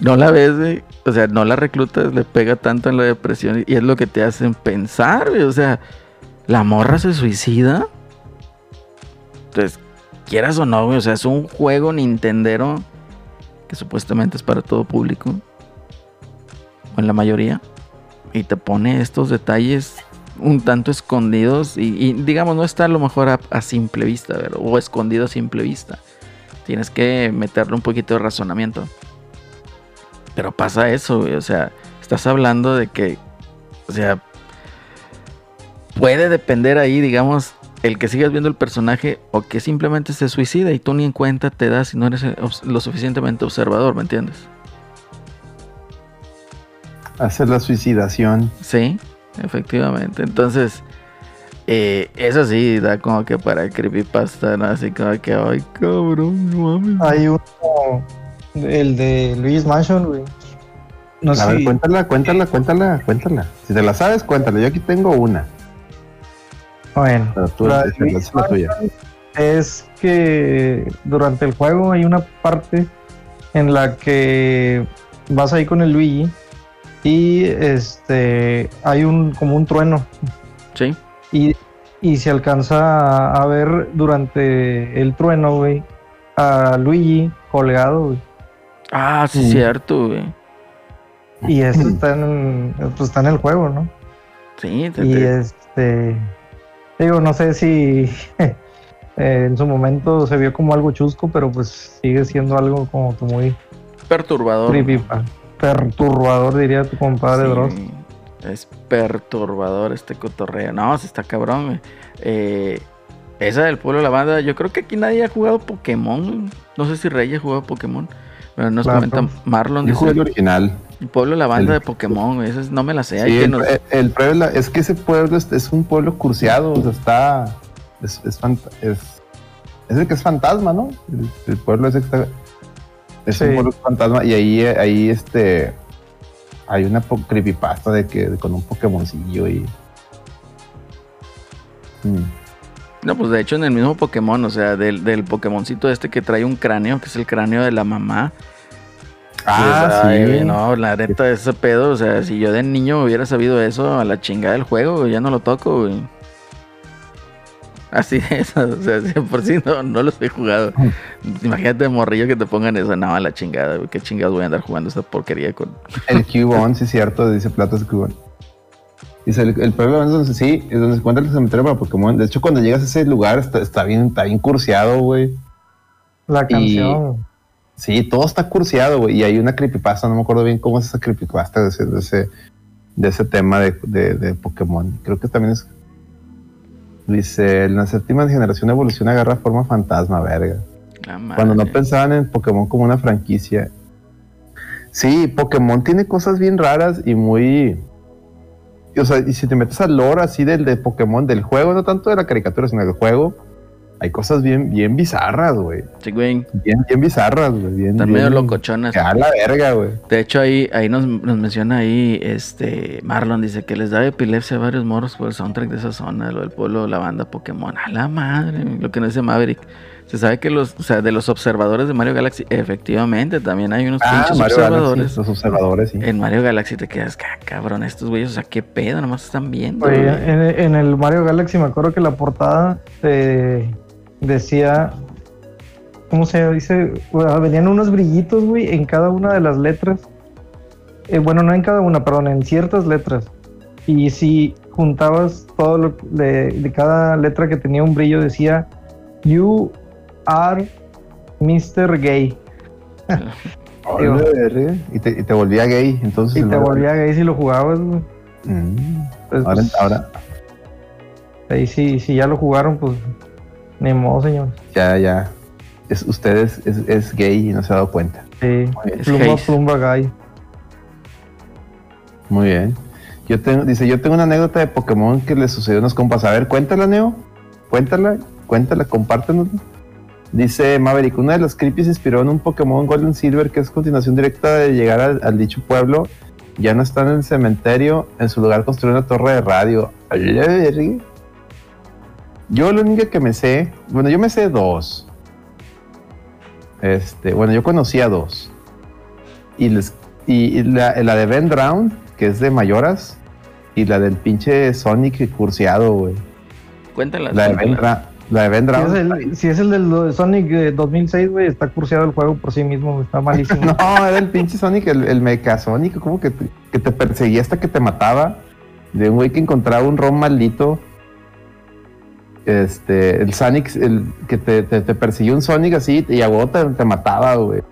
no la ves, güey. O sea, no la reclutas, le pega tanto en la depresión y es lo que te hacen pensar, güey. O sea, la morra se suicida. Entonces, quieras o no, güey. O sea, es un juego Nintendero que supuestamente es para todo público. O en la mayoría. Y te pone estos detalles un tanto escondidos. Y, y, digamos, no está a lo mejor a, a simple vista, ¿verdad? O escondido a simple vista. Tienes que meterle un poquito de razonamiento. Pero pasa eso, güey. O sea, estás hablando de que, o sea, puede depender ahí, digamos, el que sigas viendo el personaje o que simplemente se suicida y tú ni en cuenta te das si no eres lo suficientemente observador, ¿me entiendes? Hacer la suicidación. Sí, efectivamente. Entonces, eh, eso sí da como que para creepypasta, ¿no? Así como que, ay, cabrón, no mames. Hay uno, el de Luis Mansion, güey. No A sé. ver, cuéntala, cuéntala, cuéntala, cuéntala. Si te la sabes, cuéntala. Yo aquí tengo una. Bueno, Pero tú, La- la tuya. es que durante el juego hay una parte en la que vas ahí con el Luigi y este hay un como un trueno Sí, y, y se alcanza a, ver durante el trueno, güey, a Luigi colgado, güey. Ah, sí, Mm. cierto, güey. Y eso está en, pues está en el juego, ¿no? Sí, te- Y te- este, digo, no sé si en su momento se vio como algo chusco, pero pues sigue siendo algo como que muy perturbador. perturbador, diría tu compadre Sí, Dross. Es perturbador este cotorreo. No, se está cabrón, güey. Eh, esa del pueblo de la banda, yo creo que aquí nadie ha jugado Pokémon. No sé si Rey ha jugado Pokémon. Pero nos Claro. comenta Marlon, Yo dice, jugué el original. el pueblo de la banda el- de Pokémon. Esa es- no me la sé. Sí, el, nos- el- el pueblo, es que ese pueblo es, es un pueblo curseado, o sea, está. Es, es, fanta- es, es el que es fantasma, ¿no? El, el pueblo ese que está. Es Sí. un pueblo fantasma y ahí, ahí este. Hay una creepypasta de que de- con un Pokémoncillo y. Mm. No, pues de hecho en el mismo Pokémon, o sea, del, del Pokémoncito este que trae un cráneo, que es el cráneo de la mamá. Ah, Pues, ay, sí. güey, no, la neta, ese pedo, o sea, si yo de niño hubiera sabido eso, a la chingada del juego, ya no lo toco, güey. Así es, o sea, si por si no, no los he jugado. Imagínate, morrillo, que te pongan eso, no, a la chingada, güey, qué chingados voy a andar jugando esta porquería con... El Cubone, sí es cierto, dice Platas Cubone. Dice, el, el pueblo es donde, sí, es donde se encuentra el cementerio para Pokémon. De hecho, cuando llegas a ese lugar está, está bien, está bien curseado, güey. La Y- canción. Sí, todo está curseado, güey. Y hay una creepypasta, no me acuerdo bien cómo es esa creepypasta de ese, de ese, de ese tema de, de- de Pokémon. Creo que también es. Dice, en la séptima generación de evolución agarra forma fantasma, verga. La madre. Cuando no pensaban en Pokémon como una franquicia. Sí, Pokémon tiene cosas bien raras y muy. O sea, y si te metes al lore así del de Pokémon, del juego, no tanto de la caricatura, sino del juego, hay cosas bien, bien bizarras, güey. Sí, güey, Bien, bien bizarras, güey. Bien, están bien- medio locochonas. que a la verga, güey. De hecho, ahí, ahí nos, nos menciona ahí, este, Marlon dice que les da epilepsia a varios morros por el soundtrack de esa zona, de lo del pueblo, la banda Pokémon. A la madre, lo que nos dice Maverick. Se sabe que los, o sea, de los observadores de Mario Galaxy, efectivamente, también hay unos pinches Ah, Mario Galaxy, observadores. los observadores, sí. En Mario Galaxy te quedas, "Ca- cabrón, estos güeyes, o sea, qué pedo, nomás están viendo. Oye, güey". en, en el Mario Galaxy me acuerdo que la portada eh, decía, ¿cómo se dice? Bueno, venían unos brillitos, güey, en cada una de las letras. Eh, bueno, no en cada una, perdón, en ciertas letras. Y si juntabas todo lo de, de cada letra que tenía un brillo, decía, You are Mr. Gay. Y te, y te volvía gay, entonces. Y te volvía gay si lo jugabas, güey. Mm. Pues, Ahora, pues, ahora Ahí sí, si ya lo jugaron, pues ni modo, señor. ya, ya. Es, ustedes es, es gay y no se ha dado cuenta. Sí, Es plumba, guy. Muy bien. Yo tengo, dice, yo tengo una anécdota de Pokémon que le sucedió a unos compas. A ver, cuéntala, Neo. Cuéntala, cuéntala, compártenos. Dice Maverick, una de las creepy se inspiró en un Pokémon Golden Silver que es continuación directa de llegar al, al dicho pueblo. Ya no está en el cementerio, en su lugar construyó una torre de radio. Yo lo único que me sé, bueno, yo me sé dos. Este, bueno, yo conocía dos. Y, les, y, y la, la de Ben Drown, que es de Mayoras, y la del pinche Sonic curseado, güey. Cuéntalas. La de Ben. La de Ben Si es, Drown. el, si es el del Sonic de 2006, güey, está curseado el juego por sí mismo, está malísimo. No, era el pinche Sonic, el, el Mecha Sonic, como que te, que te perseguía hasta que te mataba. De un güey que encontraba un ROM maldito. Este, el Sonic, el que te, te, te persiguió un Sonic así y a te, te mataba, güey.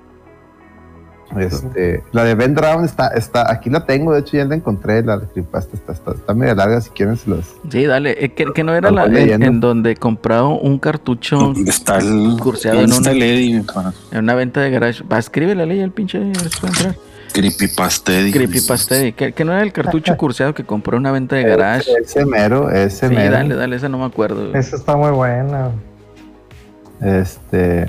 Este, la de Ben Drown está, está, aquí la tengo, de hecho ya la encontré, la creepypasta está, está, está medio larga, si quieren se los... Sí, dale. eh, que, que no era la, en, en donde compraron un cartucho ¿Dónde está el. Curseado ¿Dónde en está un- el en una venta de garage. Va, escribe la ley al pinche. a ver si puede entrar. Creepypasta. Eddie, Que, que no era el cartucho curseado que compró en una venta de garage. Ese mero, ese Sí, mero. dale, dale, esa no me acuerdo. Esa está muy buena. Este.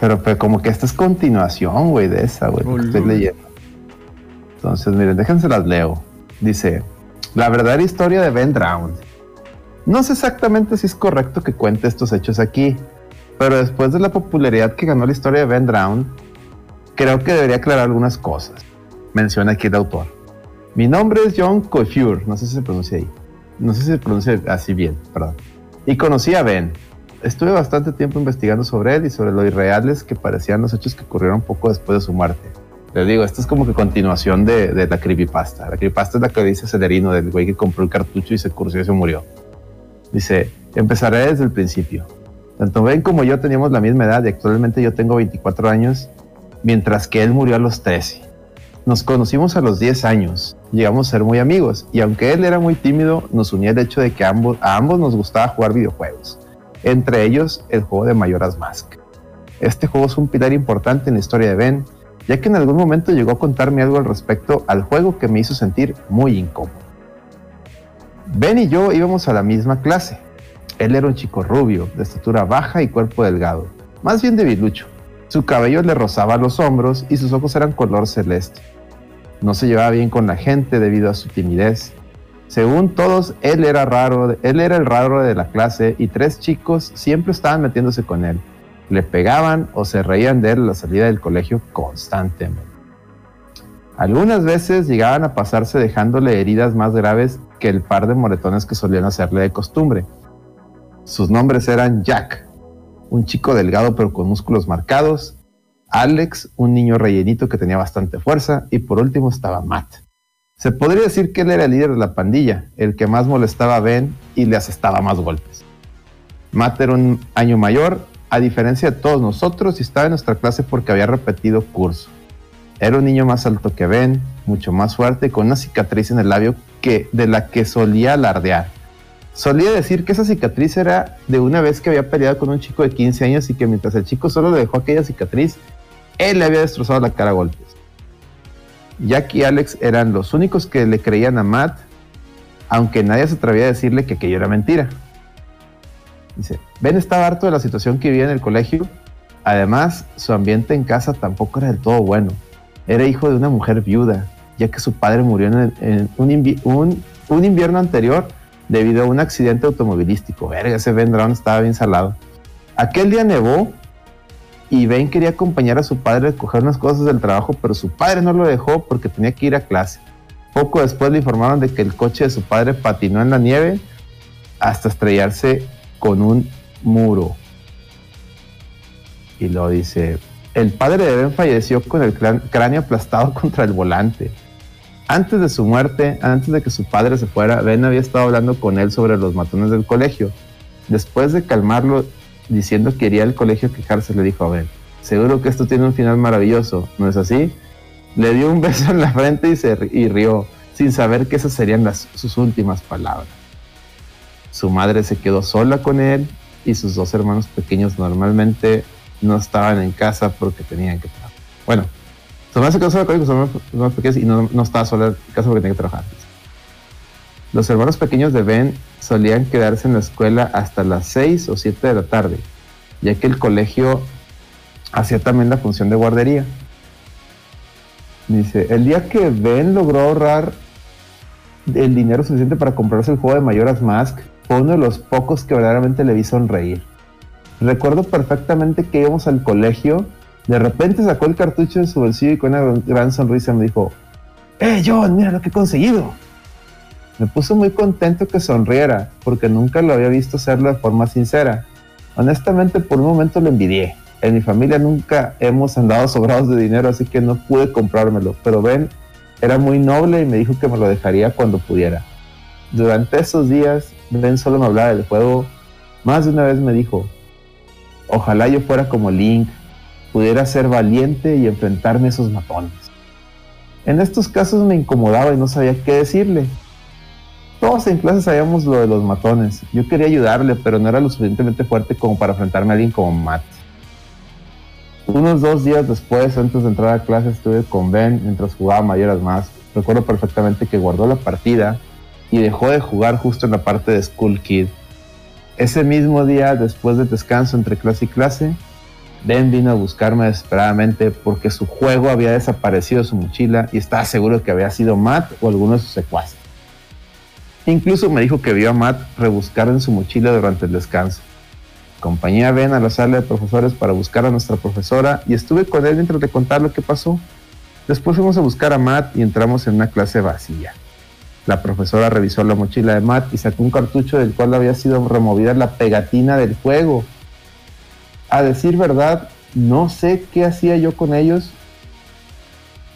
Pero, pero como que esta es continuación, güey, de esa, güey, que estoy leyendo. Entonces, miren, déjense las leo. Dice: La verdadera historia de Ben Drown. No sé exactamente si es correcto que cuente estos hechos aquí, pero después de la popularidad que ganó la historia de Ben Drown, creo que debería aclarar algunas cosas. Menciona aquí el autor. Mi nombre es John Coiffure, no sé si se pronuncia ahí. No sé si se pronuncia así bien, perdón. Y conocí a Ben, estuve bastante tiempo investigando sobre él y sobre lo irreales que parecían los hechos que ocurrieron poco después de su muerte. Les digo, esto es como que continuación de, de la creepypasta. La creepypasta es la que dice Celerino, del güey que compró el cartucho y se cursió y se murió. Dice, empezaré desde el principio. Tanto Ben como yo teníamos la misma edad y actualmente yo tengo 24 años, mientras que él murió a los 13. Nos conocimos a los 10 años, llegamos a ser muy amigos y aunque él era muy tímido, nos unía el hecho de que ambos, a ambos nos gustaba jugar videojuegos, entre ellos el juego de Mayoras Mask. Este juego es un pilar importante en la historia de Ben, ya que en algún momento llegó a contarme algo al respecto al juego que me hizo sentir muy incómodo. Ben y yo íbamos a la misma clase. Él era un chico rubio, de estatura baja y cuerpo delgado, más bien debilucho. Su cabello le rozaba los hombros y sus ojos eran color celeste. No se llevaba bien con la gente debido a su timidez. Según todos, él era raro, él era el raro de la clase y tres chicos siempre estaban metiéndose con él. Le pegaban o se reían de él a la salida del colegio constantemente. Algunas veces llegaban a pasarse dejándole heridas más graves que el par de moretones que solían hacerle de costumbre. Sus nombres eran Jack, un chico delgado pero con músculos marcados, Alex, un niño rellenito que tenía bastante fuerza, y por último estaba Matt. Se podría decir que él era el líder de la pandilla, el que más molestaba a Ben y le asestaba más golpes. Matt era un año mayor, a diferencia de todos nosotros, y estaba en nuestra clase porque había repetido curso. Era un niño más alto que Ben, mucho más fuerte, con una cicatriz en el labio que, de la que solía alardear. Solía decir que esa cicatriz era de una vez que había peleado con un chico de 15 años y que mientras el chico solo le dejó aquella cicatriz, él le había destrozado la cara a golpes. Jack y Alex eran los únicos que le creían a Matt, aunque nadie se atrevía a decirle que aquello era mentira. Dice, Ben estaba harto de la situación que vivía en el colegio. Además, su ambiente en casa tampoco era del todo bueno. Era hijo de una mujer viuda, ya que su padre murió en, un invierno anterior debido a un accidente automovilístico. Verga, ese Ben Brown estaba bien salado. Aquel día nevó y Ben quería acompañar a su padre a coger unas cosas del trabajo, pero su padre no lo dejó porque tenía que ir a clase. Poco después le informaron de que el coche de su padre patinó en la nieve hasta estrellarse con un muro. Y lo dice, el padre de Ben falleció con el crán- cráneo aplastado contra el volante. Antes de su muerte, antes de que su padre se fuera, Ben había estado hablando con él sobre los matones del colegio. Después de calmarlo diciendo que iría al colegio a quejarse, le dijo a Ben, seguro que esto tiene un final maravilloso, ¿no es así? Le dio un beso en la frente y se rió, sin saber que esas serían las, sus últimas palabras. Su madre se quedó sola con él y sus dos hermanos pequeños normalmente no estaban en casa porque tenían que trabajar. Bueno, su mamá se quedó con hermanos pequeños y no, no estaba sola en casa porque tenía que trabajar. Los hermanos pequeños de Ben solían quedarse en la escuela hasta las 6 o 7 de la tarde, ya que el colegio hacía también la función de guardería. Dice, el día que Ben logró ahorrar el dinero suficiente para comprarse el juego de Mayoras Mask, fue uno de los pocos que verdaderamente le vi sonreír. Recuerdo perfectamente que íbamos al colegio, de repente sacó el cartucho de su bolsillo y con una gran sonrisa me dijo, ¡Eh, John, mira lo que he conseguido! Me puso muy contento que sonriera, porque nunca lo había visto hacerlo de forma sincera. Honestamente, por un momento lo envidié. En mi familia nunca hemos andado sobrados de dinero, así que no pude comprármelo. Pero Ben era muy noble y me dijo que me lo dejaría cuando pudiera. Durante esos días, Ben solo me hablaba del juego. Más de una vez me dijo, ojalá yo fuera como Link, pudiera ser valiente y enfrentarme a esos matones. En estos casos me incomodaba y no sabía qué decirle. Todos en clase sabíamos lo de los matones. Yo quería ayudarle, pero no era lo suficientemente fuerte como para enfrentarme a alguien como Matt. Unos dos días después, antes de entrar a clase, estuve con Ben mientras jugaba Mayoras Más. Recuerdo perfectamente que guardó la partida y dejó de jugar justo en la parte de School Kid. Ese mismo día, después del descanso entre clase y clase, Ben vino a buscarme desesperadamente porque su juego había desaparecido de su mochila y estaba seguro que había sido Matt o alguno de sus secuaces. Incluso me dijo que vio a Matt rebuscar en su mochila durante el descanso. Acompañé a Ben a la sala de profesores para buscar a nuestra profesora y estuve con él mientras le contar lo que pasó. Después fuimos a buscar a Matt y entramos en una clase vacía. La profesora revisó la mochila de Matt y sacó un cartucho del cual había sido removida la pegatina del juego. A decir verdad, no sé qué hacía yo con ellos,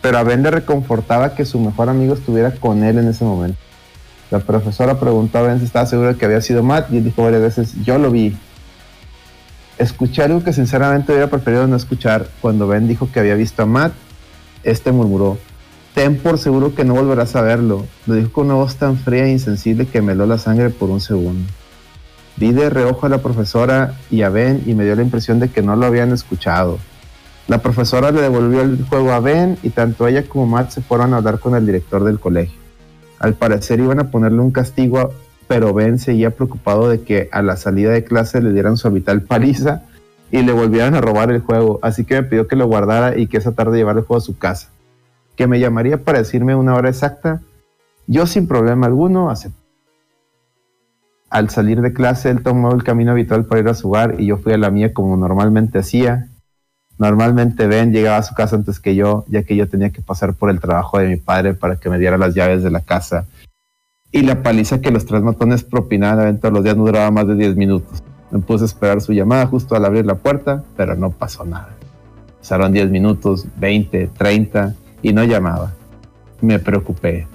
pero a Ben le reconfortaba que su mejor amigo estuviera con él en ese momento. La profesora preguntó a Ben si estaba seguro de que había sido Matt y él dijo varias veces, yo lo vi. Escuché algo que sinceramente hubiera preferido no escuchar. Cuando Ben dijo que había visto a Matt, este murmuró, ten por seguro que no volverás a verlo. Lo dijo con una voz tan fría e insensible que me heló la sangre por un segundo. Vi de reojo a la profesora y a Ben y me dio la impresión de que no lo habían escuchado. La profesora le devolvió el juego a Ben y tanto ella como Matt se fueron a hablar con el director del colegio. Al parecer iban a ponerle un castigo, pero Ben seguía preocupado de que a la salida de clase le dieran su habitual paliza y le volvieran a robar el juego, así que me pidió que lo guardara y que esa tarde llevara el juego a su casa. Que me llamaría para decirme una hora exacta. Yo sin problema alguno acepté. Al salir de clase, él tomó el camino habitual para ir a su hogar y yo fui a la mía como normalmente hacía. Normalmente Ben llegaba a su casa antes que yo, ya que yo tenía que pasar por el trabajo de mi padre para que me diera las llaves de la casa. Y la paliza que los tres matones propinaban todos los días no duraba más de 10 minutos. Me puse a esperar su llamada justo al abrir la puerta, pero no pasó nada. Pasaron 10 minutos, 20, 30 y no llamaba. Me preocupé.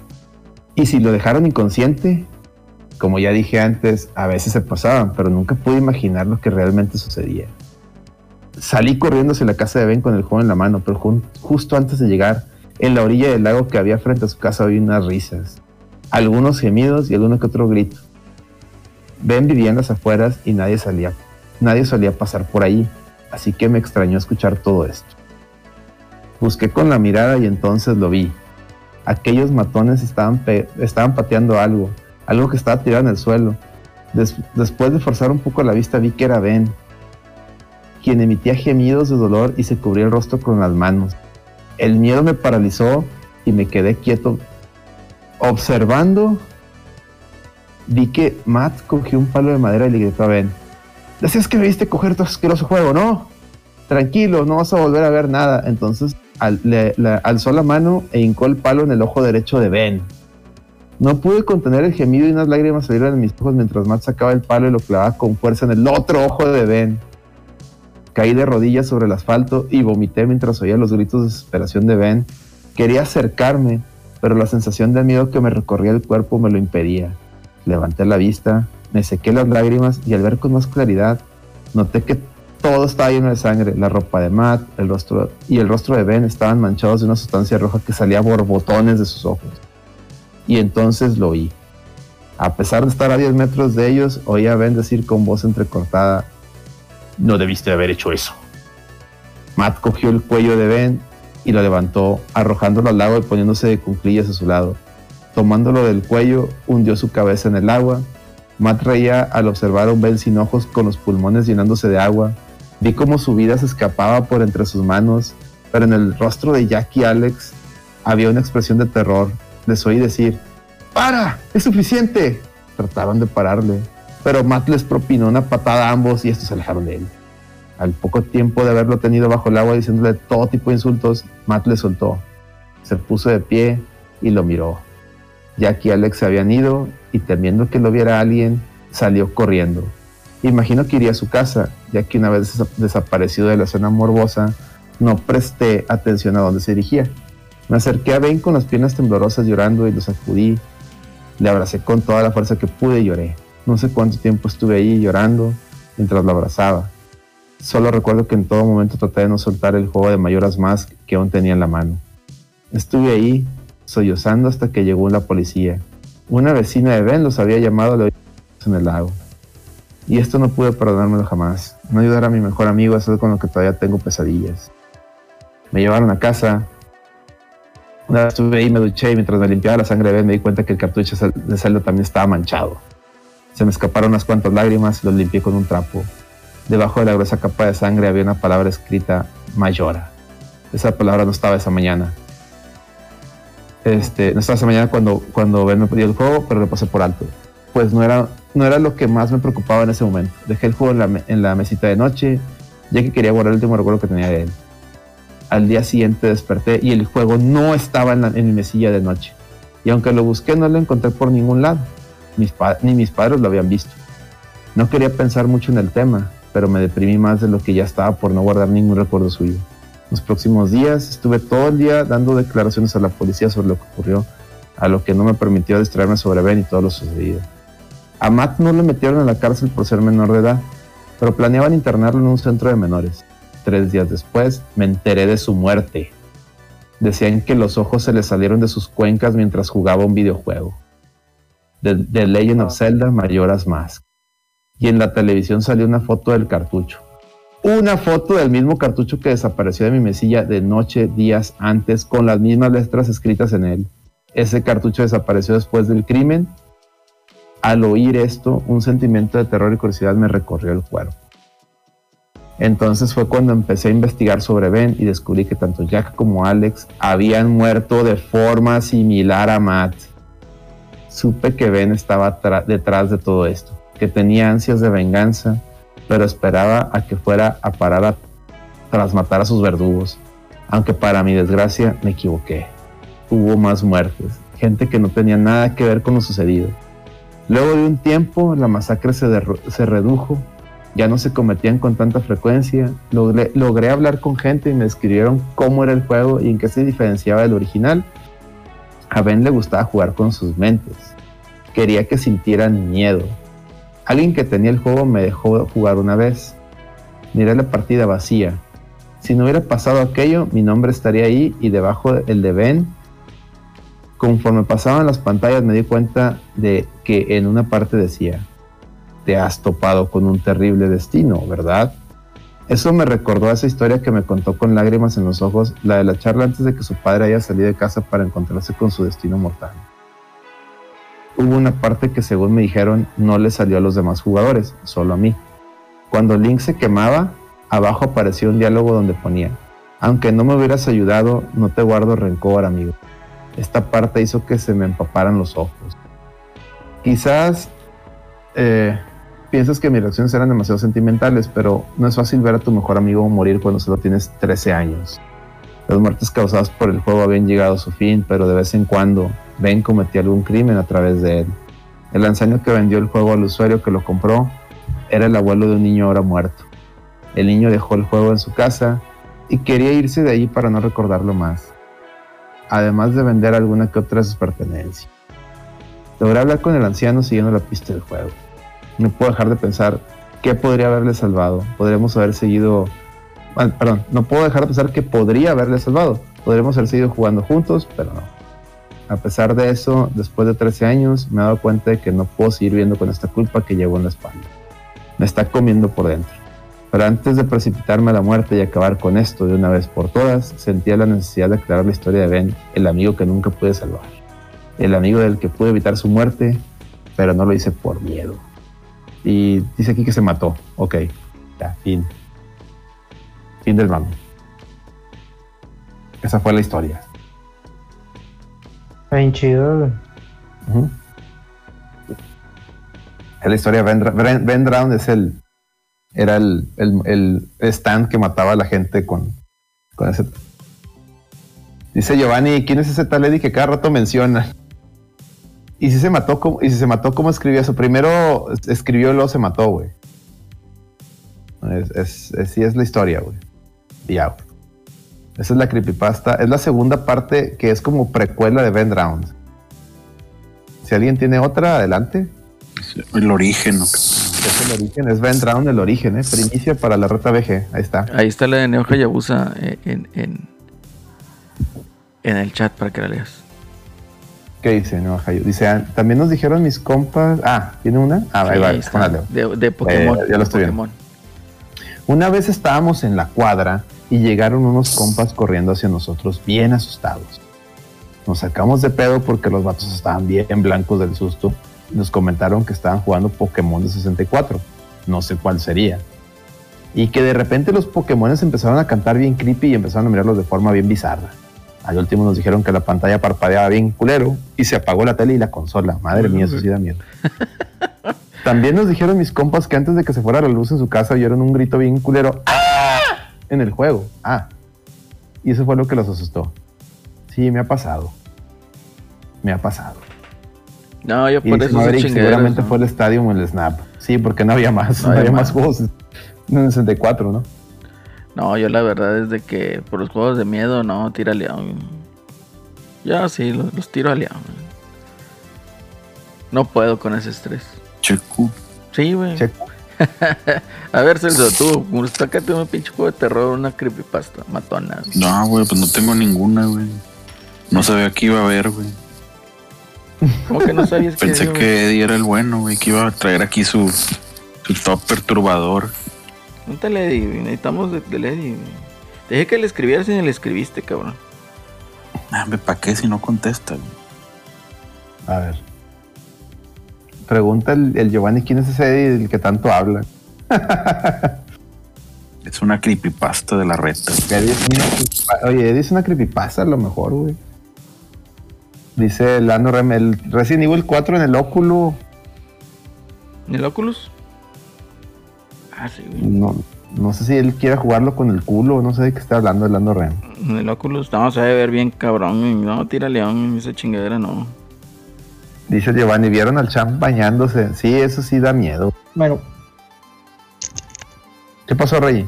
¿Y si lo dejaron inconsciente? Como ya dije antes, a veces se pasaban, pero nunca pude imaginar lo que realmente sucedía. Salí corriendo hacia la casa de Ben con el juego en la mano, pero justo antes de llegar, en la orilla del lago que había frente a su casa oí unas risas, algunos gemidos y alguno que otro grito. Ben vivía en las afueras y nadie salía, nadie solía pasar por ahí, así que me extrañó escuchar todo esto. Busqué con la mirada y entonces lo vi. Aquellos matones estaban pateando algo, algo que estaba tirado en el suelo. Des- después de forzar un poco la vista vi que era Ben, quien emitía gemidos de dolor y se cubría el rostro con las manos. El miedo me paralizó y me quedé quieto. Observando, vi que Matt cogió un palo de madera y le gritó a Ben. Decías que me viste coger tu asqueroso juego, ¿no? Tranquilo, no vas a volver a ver nada. Entonces alzó la mano e hincó el palo en el ojo derecho de Ben. No pude contener el gemido y unas lágrimas salieron de mis ojos mientras Matt sacaba el palo y lo clavaba con fuerza en el otro ojo de Ben. Caí de rodillas sobre el asfalto y vomité mientras oía los gritos de desesperación de Ben. Quería acercarme, pero la sensación de miedo que me recorría el cuerpo me lo impedía. Levanté la vista, me sequé las lágrimas y al ver con más claridad, noté que todo estaba lleno de sangre. La ropa de Matt el rostro, y el rostro de Ben estaban manchados de una sustancia roja que salía borbotones de sus ojos. Y entonces lo oí. A pesar de estar a 10 metros de ellos, oí a Ben decir con voz entrecortada, no debiste haber hecho eso. Matt cogió el cuello de Ben y lo levantó, arrojándolo al lago y poniéndose de cuclillas a su lado. Tomándolo del cuello, hundió su cabeza en el agua. Matt reía al observar a un Ben sin ojos con los pulmones llenándose de agua. Vi cómo su vida se escapaba por entre sus manos, pero en el rostro de Jack y Alex había una expresión de terror. Les oí decir, ¡Para! ¡Es suficiente! Trataban de pararle, pero Matt les propinó una patada a ambos y estos se alejaron de él. Al poco tiempo de haberlo tenido bajo el agua diciéndole todo tipo de insultos, Matt le soltó. Se puso de pie y lo miró. Jack y Alex se habían ido y temiendo que lo viera alguien, salió corriendo. Imagino que iría a su casa, ya que una vez desa- desaparecido de la zona morbosa, no presté atención a dónde se dirigía. Me acerqué a Ben con las piernas temblorosas llorando y lo sacudí. Le abracé con toda la fuerza que pude y lloré. No sé cuánto tiempo estuve ahí llorando mientras lo abrazaba. Solo recuerdo que en todo momento traté de no soltar el juego de Mayoras Mask que aún tenía en la mano. Estuve ahí, sollozando hasta que llegó la policía. Una vecina de Ben los había llamado a la en el lago. Y esto no pude perdonármelo jamás. No ayudar a mi mejor amigo es algo con lo que todavía tengo pesadillas. Me llevaron a casa. Una vez estuve ahí, me duché y mientras me limpiaba la sangre me di cuenta que el cartucho de celda también estaba manchado. Se me escaparon unas cuantas lágrimas y los limpié con un trapo. Debajo de la gruesa capa de sangre había una palabra escrita Mayora. Esa palabra no estaba esa mañana. Este, no estaba esa mañana cuando, cuando Ben me pidió el juego, pero lo pasé por alto. Pues no era, no era lo que más me preocupaba en ese momento. Dejé el juego en la, en la mesita de noche, ya que quería guardar el último recuerdo que tenía de él. Al día siguiente desperté y el juego no estaba en, la- mi mesilla de noche. Y aunque lo busqué, no lo encontré por ningún lado. Mis ni mis padres lo habían visto. No quería pensar mucho en el tema, pero me deprimí más de lo que ya estaba por no guardar ningún recuerdo suyo. Los próximos días estuve todo el día dando declaraciones a la policía sobre lo que ocurrió, a lo que no me permitió distraerme sobre Ben y todo lo sucedido. A Matt no le metieron a la cárcel por ser menor de edad, pero planeaban internarlo en un centro de menores. Tres días después me enteré de su muerte. Decían que los ojos se le salieron de sus cuencas mientras jugaba un videojuego. The, The Legend of Zelda Majora's Mask. Y en la televisión salió una foto del cartucho. Una foto del mismo cartucho que desapareció de mi mesilla de noche días antes con las mismas letras escritas en él. Ese cartucho desapareció después del crimen. Al oír esto, un sentimiento de terror y curiosidad me recorrió el cuerpo. Entonces fue cuando empecé a investigar sobre Ben y descubrí que tanto Jack como Alex habían muerto de forma similar a Matt. Supe que Ben estaba detrás de todo esto, que tenía ansias de venganza, pero esperaba a que fuera a parar a- tras matar a sus verdugos. Aunque para mi desgracia me equivoqué. Hubo más muertes, gente que no tenía nada que ver con lo sucedido. Luego de un tiempo, la masacre se, se redujo ya no se cometían con tanta frecuencia. Logré, hablar con gente y me describieron cómo era el juego y en qué se diferenciaba del original. A Ben le gustaba jugar con sus mentes. Quería que sintieran miedo. Alguien que tenía el juego me dejó jugar una vez. Miré la partida vacía. Si no hubiera pasado aquello, mi nombre estaría ahí y debajo el de Ben. Conforme pasaban las pantallas me di cuenta de que en una parte decía, te has topado con un terrible destino, ¿verdad? Eso me recordó a esa historia que me contó con lágrimas en los ojos, la de la charla antes de que su padre haya salido de casa para encontrarse con su destino mortal. Hubo una parte que según me dijeron no le salió a los demás jugadores, solo a mí. Cuando Link se quemaba, abajo apareció un diálogo donde ponía, aunque no me hubieras ayudado, no te guardo rencor, amigo. Esta parte hizo que se me empaparan los ojos. Quizás eh, piensas que mis reacciones eran demasiado sentimentales, pero no es fácil ver a tu mejor amigo morir cuando solo tienes 13 años. Las muertes causadas por el juego habían llegado a su fin, pero de vez en cuando Ben cometía algún crimen a través de él. El anciano que vendió el juego al usuario que lo compró era el abuelo de un niño ahora muerto. El niño dejó el juego en su casa y quería irse de allí para no recordarlo más, además de vender alguna que otra de sus pertenencias. Logré hablar con el anciano siguiendo la pista del juego. No puedo dejar de pensar qué podría haberle salvado. Podríamos haber seguido. bueno, perdón, no puedo dejar de pensar que podría haberle salvado. Podríamos haber seguido jugando juntos, pero no. A pesar de eso, después de 13 años, me he dado cuenta de que no puedo seguir viviendo con esta culpa que llevo en la espalda. Me está comiendo por dentro. Pero antes de precipitarme a la muerte y acabar con esto de una vez por todas, sentía la necesidad de aclarar la historia de Ben, el amigo que nunca pude salvar. El amigo del que pude evitar su muerte, pero no lo hice por miedo. Y dice aquí que se mató. Ok, ya, fin. Fin del mame. Esa fue la historia. Bien chido. Es la historia de Ben, Ben, Ben Drown es el era el, el, el stand que mataba a la gente con, con ese. Dice Giovanni, ¿quién es ese tal Eddie que cada rato menciona? Y si se mató, ¿cómo, y si se mató, ¿cómo escribió eso? Primero es- escribió y luego se mató, güey. Es, es, es- sí es la historia, güey. Y ya, güey. Esa es la creepypasta. Es la segunda parte que es como precuela de Ben Drown. Si alguien tiene otra, adelante. El origen. ¿no? Es el origen, es Ben Drown el origen, ¿eh? Primicia para la reta VG. Ahí está. Ahí está la de Neo Hayabusa eh, en, en, en el chat para que la leas. ¿Qué dice? No, Jayo? Dice, ah, también nos dijeron mis compas. Ah, ¿tiene una? Ah, ahí va, de, de Pokémon. Eh, ya lo estoy viendo. Pokémon. Una vez estábamos en la cuadra y llegaron unos compas corriendo hacia nosotros, bien asustados. Nos sacamos de pedo porque los vatos estaban bien blancos del susto. Nos comentaron que estaban jugando Pokémon de 64. No sé cuál sería. Y que de repente los Pokémones empezaron a cantar bien creepy y empezaron a mirarlos de forma bien bizarra. Al último nos dijeron que la pantalla parpadeaba bien culero y se apagó la tele y la consola. Madre mía, eso sí da miedo. También nos dijeron mis compas que antes de que se fuera la luz en su casa oyeron un grito bien culero ¡Ah! en el juego. Ah. Y eso fue lo que los asustó. Sí, me ha pasado. Me ha pasado. No, yo Y por dice eso Maverick, seguramente ¿no? fue el Stadium o el Snap. Sí, porque no había más. No había más más. juegos. En el 64, ¿no? No, yo la verdad es de que por los juegos de miedo, no, tira a León. Ya sí, los, los tiro a León. No puedo con ese estrés. Checo. Sí, güey. Checo. A ver, Celso, tú, sácate un pinche juego de terror, una creepypasta, matona. No, güey, pues no tengo ninguna, güey. No sabía que iba a haber, güey. ¿Cómo que no sabías que Pensé güey? que Eddie era el bueno, güey, que iba a traer aquí su, su top perturbador. Di, güey, necesitamos de, güey. Te dije que le escribieras y ni le escribiste, cabrón. Ah, ¿para qué si no contesta? A ver. Pregunta el, el Giovanni quién es ese Eddie del que tanto habla. Es una creepypasta de la. Eddie creepypa- Oye, Eddie es una creepypasta a lo mejor, güey. Dice Lando Rem, el Resident Evil 4 en el óculo. ¿En el Oculus? Ah, sí, güey. No, no sé si él quiere jugarlo con el culo, no sé de qué está hablando el Lando Rem. En el Oculus, no, se debe ver bien cabrón. güey. No, tira León, esa chingadera no. Dice Giovanni, ¿vieron al champ bañándose? Sí, eso sí da miedo. Bueno, ¿Qué pasó, Rey?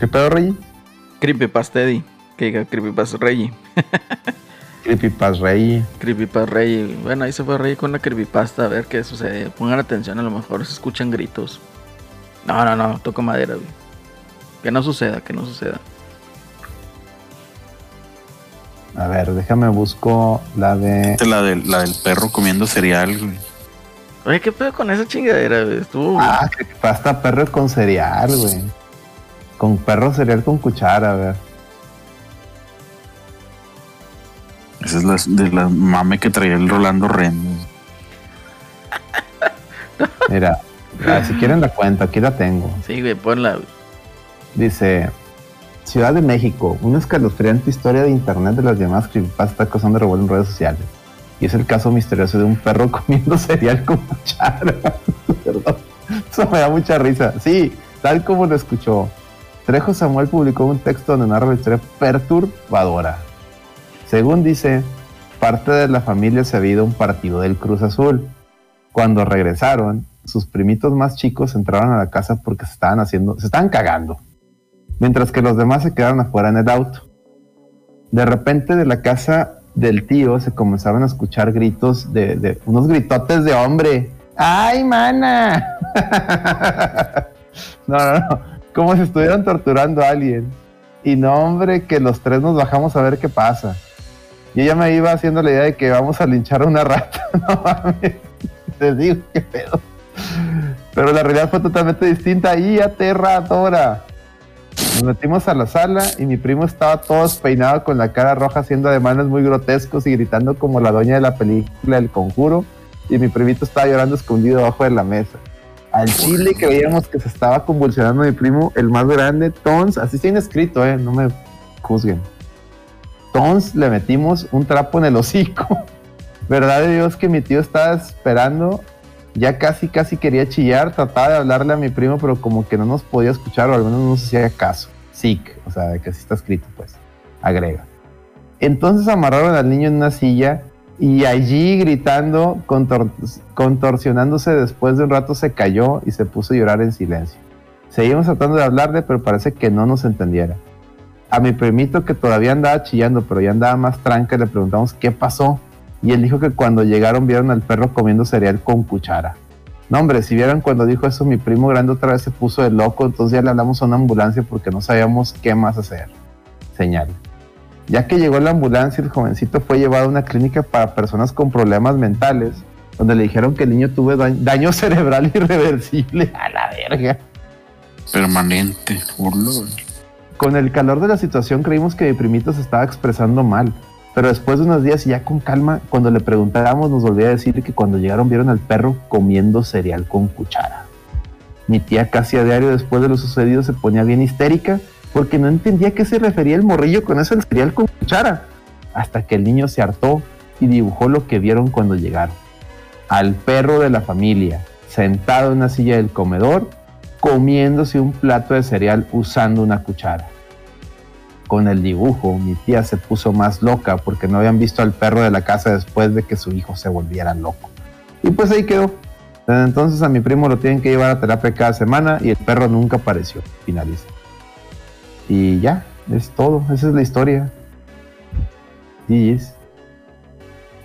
¿Qué pedo, Rey? Creepypasta Eddie. Que diga Creepypasta Reggie. Creepypas Rey. Creepypasta Reggie. Bueno, ahí se fue Reggie con la creepypasta a ver qué sucede. Pongan atención, a lo mejor se escuchan gritos. No, no, no, toco madera, güey. Que no suceda, que no suceda. A ver, déjame busco la de. Esta es La del, la del perro comiendo cereal, güey. Oye, ¿qué pedo con esa chingadera, güey? Estuvo. Ah, creepypasta perro con cereal, güey. Con perro cereal con cuchara, a ver. Esa es la, de la mame que traía el Rolando Ren. Mira, ah, si quieren la cuenta, aquí la tengo. Sí, güey, ponla, güey. Dice: Ciudad de México, una escalofriante historia de internet de las llamadas creepypasta causando revuelo en redes sociales. Y es el caso misterioso de un perro comiendo cereal con cuchara. Perdón. Eso me da mucha risa. Sí, tal como lo escuchó. Trejo Samuel publicó un texto donde narra la historia perturbadora. Según dice, parte de la familia se había ido a un partido del Cruz Azul. Cuando regresaron, sus primitos más chicos entraron a la casa porque se estaban haciendo, se estaban cagando, mientras que los demás se quedaron afuera en el auto. De repente de la casa del tío se comenzaron a escuchar gritos de, de unos gritotes de hombre. ¡Ay, mana! no, no, no. Como si estuvieran torturando a alguien. Y no, hombre, que los tres nos bajamos a ver qué pasa. Yo ya me iba haciendo la idea de que vamos a linchar a una rata. No mames. Te digo qué pedo. Pero la realidad fue totalmente distinta y aterradora. Nos metimos a la sala y mi primo estaba todo despeinado con la cara roja haciendo ademanes muy grotescos y gritando como la doña de la película El Conjuro. Y mi primito estaba llorando escondido debajo de la mesa. Al chile creíamos que se estaba convulsionando mi primo, el más grande, Tons. Así tiene escrito, eh, no me juzguen. Tons le metimos un trapo en el hocico. Verdad de Dios que mi tío estaba esperando. Ya casi, casi quería chillar. Trataba de hablarle a mi primo, pero como que no nos podía escuchar o al menos no nos hacía caso. Sick, o sea, que así está escrito, pues. Agrega. Entonces amarraron al niño en una silla y allí gritando, contor- contorsionándose después de un rato se cayó y se puso a llorar en silencio. Seguimos tratando de hablarle, pero parece que no nos entendiera. A mi primito que todavía andaba chillando, pero ya andaba más tranca, le preguntamos qué pasó. Y él dijo que cuando llegaron vieron al perro comiendo cereal con cuchara. No, hombre, si vieran cuando dijo eso, mi primo grande otra vez se puso de loco, entonces ya le hablamos a una ambulancia porque no sabíamos qué más hacer. Señal. Ya que llegó la ambulancia, el jovencito fue llevado a una clínica para personas con problemas mentales, donde le dijeron que el niño tuvo da- daño cerebral irreversible. A la verga. Permanente. Urlo, güey. Con el calor de la situación creímos que mi primito se estaba expresando mal, pero después de unos días y ya con calma, cuando le preguntábamos nos volvía a decir que cuando llegaron vieron al perro comiendo cereal con cuchara. Mi tía casi a diario después de lo sucedido se ponía bien histérica porque no entendía a qué se refería el morrillo con eso del cereal con cuchara, hasta que el niño se hartó y dibujó lo que vieron cuando llegaron. Al perro de la familia, sentado en una silla del comedor, comiéndose un plato de cereal usando una cuchara. Con el dibujo, mi tía se puso más loca porque no habían visto al perro de la casa después de que su hijo se volviera loco. Y pues ahí quedó. Desde entonces a mi primo lo tienen que llevar a terapia cada semana y el perro nunca apareció. Finaliza. Y ya, es todo. Esa es la historia. GG's.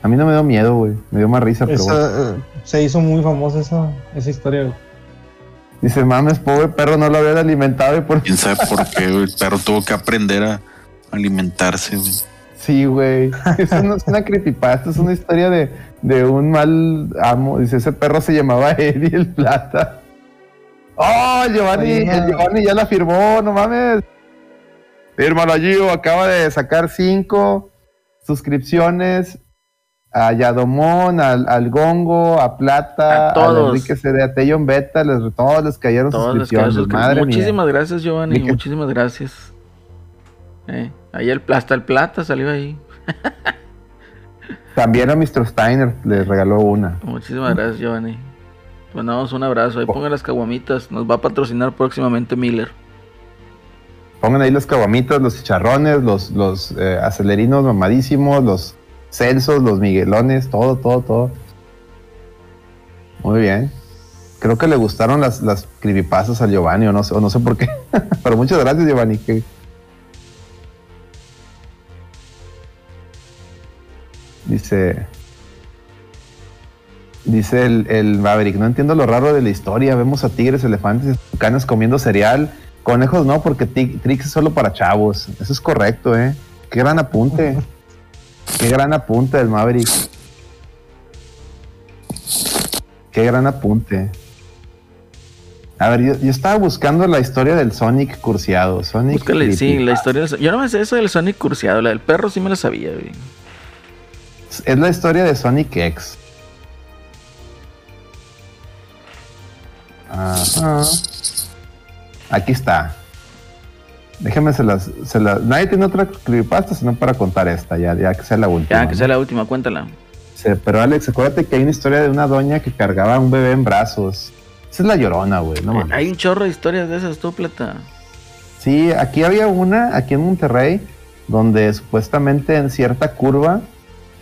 A mí no me dio miedo, güey. Me dio más risa, pero bueno. Eh, se hizo muy famosa esa, esa historia, güey. Dice, mames, pobre perro, no lo habían alimentado y por Quién sabe por qué, güey. El perro tuvo que aprender a alimentarse, güey. Sí, güey. Eso no es una creepypasta, es una historia de, de un mal amo. Dice, ese perro se llamaba Eddie el Plata. ¡Oh, Giovanni! Oye. El Giovanni ya la firmó, no mames. Fírmalo, Gio. Acaba de sacar cinco suscripciones a Yadomón, al, al Gongo, a Plata, A todos. Enrique CD, a Teyon Beta, les, todos les cayeron Todos suscripciones. suscri- Madre mía. Muchísimas gracias, Giovanni. Muchísimas gracias. Eh, ahí el hasta el plata salió ahí. También a Mr. Steiner les regaló una. Muchísimas gracias, Giovanni. Te mandamos un abrazo. Ahí pongan las caguamitas. Nos va a patrocinar próximamente Miller. Pongan ahí los caguamitas, los chicharrones, los, los eh, acelerinos mamadísimos, los celsos, los miguelones, todo, todo, todo. Muy bien. Creo que le gustaron las, las creepypastas a Giovanni, o no sé, o no sé por qué. Pero muchas gracias, Giovanni. Dice. Dice el, el Maverick, no entiendo lo raro de la historia. Vemos a tigres, elefantes y tucanes comiendo cereal. Conejos no, porque Trix es solo para chavos. Eso es correcto, ¿eh? Qué gran apunte. Qué gran apunte del Maverick. Qué gran apunte. A ver, yo, yo estaba buscando la historia del Sonic cursiado. Sonic Búscale, sí, la historia. del- Yo no me sé eso del Sonic cursiado. La del perro sí me la sabía, güey. Es la historia de Sonic X. Ajá. Aquí está. Déjenme se las, se las- Nadie tiene otra creepypasta sino para contar esta, ya, ya que sea la última. Ya, que sea la última, cuéntala. Sí, pero Alex, acuérdate que hay una historia de una doña que cargaba a un bebé en brazos. Esa es la llorona, güey. No mames. Hay un chorro de historias de esas, tú, plata. Sí, aquí había una, aquí en Monterrey, donde supuestamente en cierta curva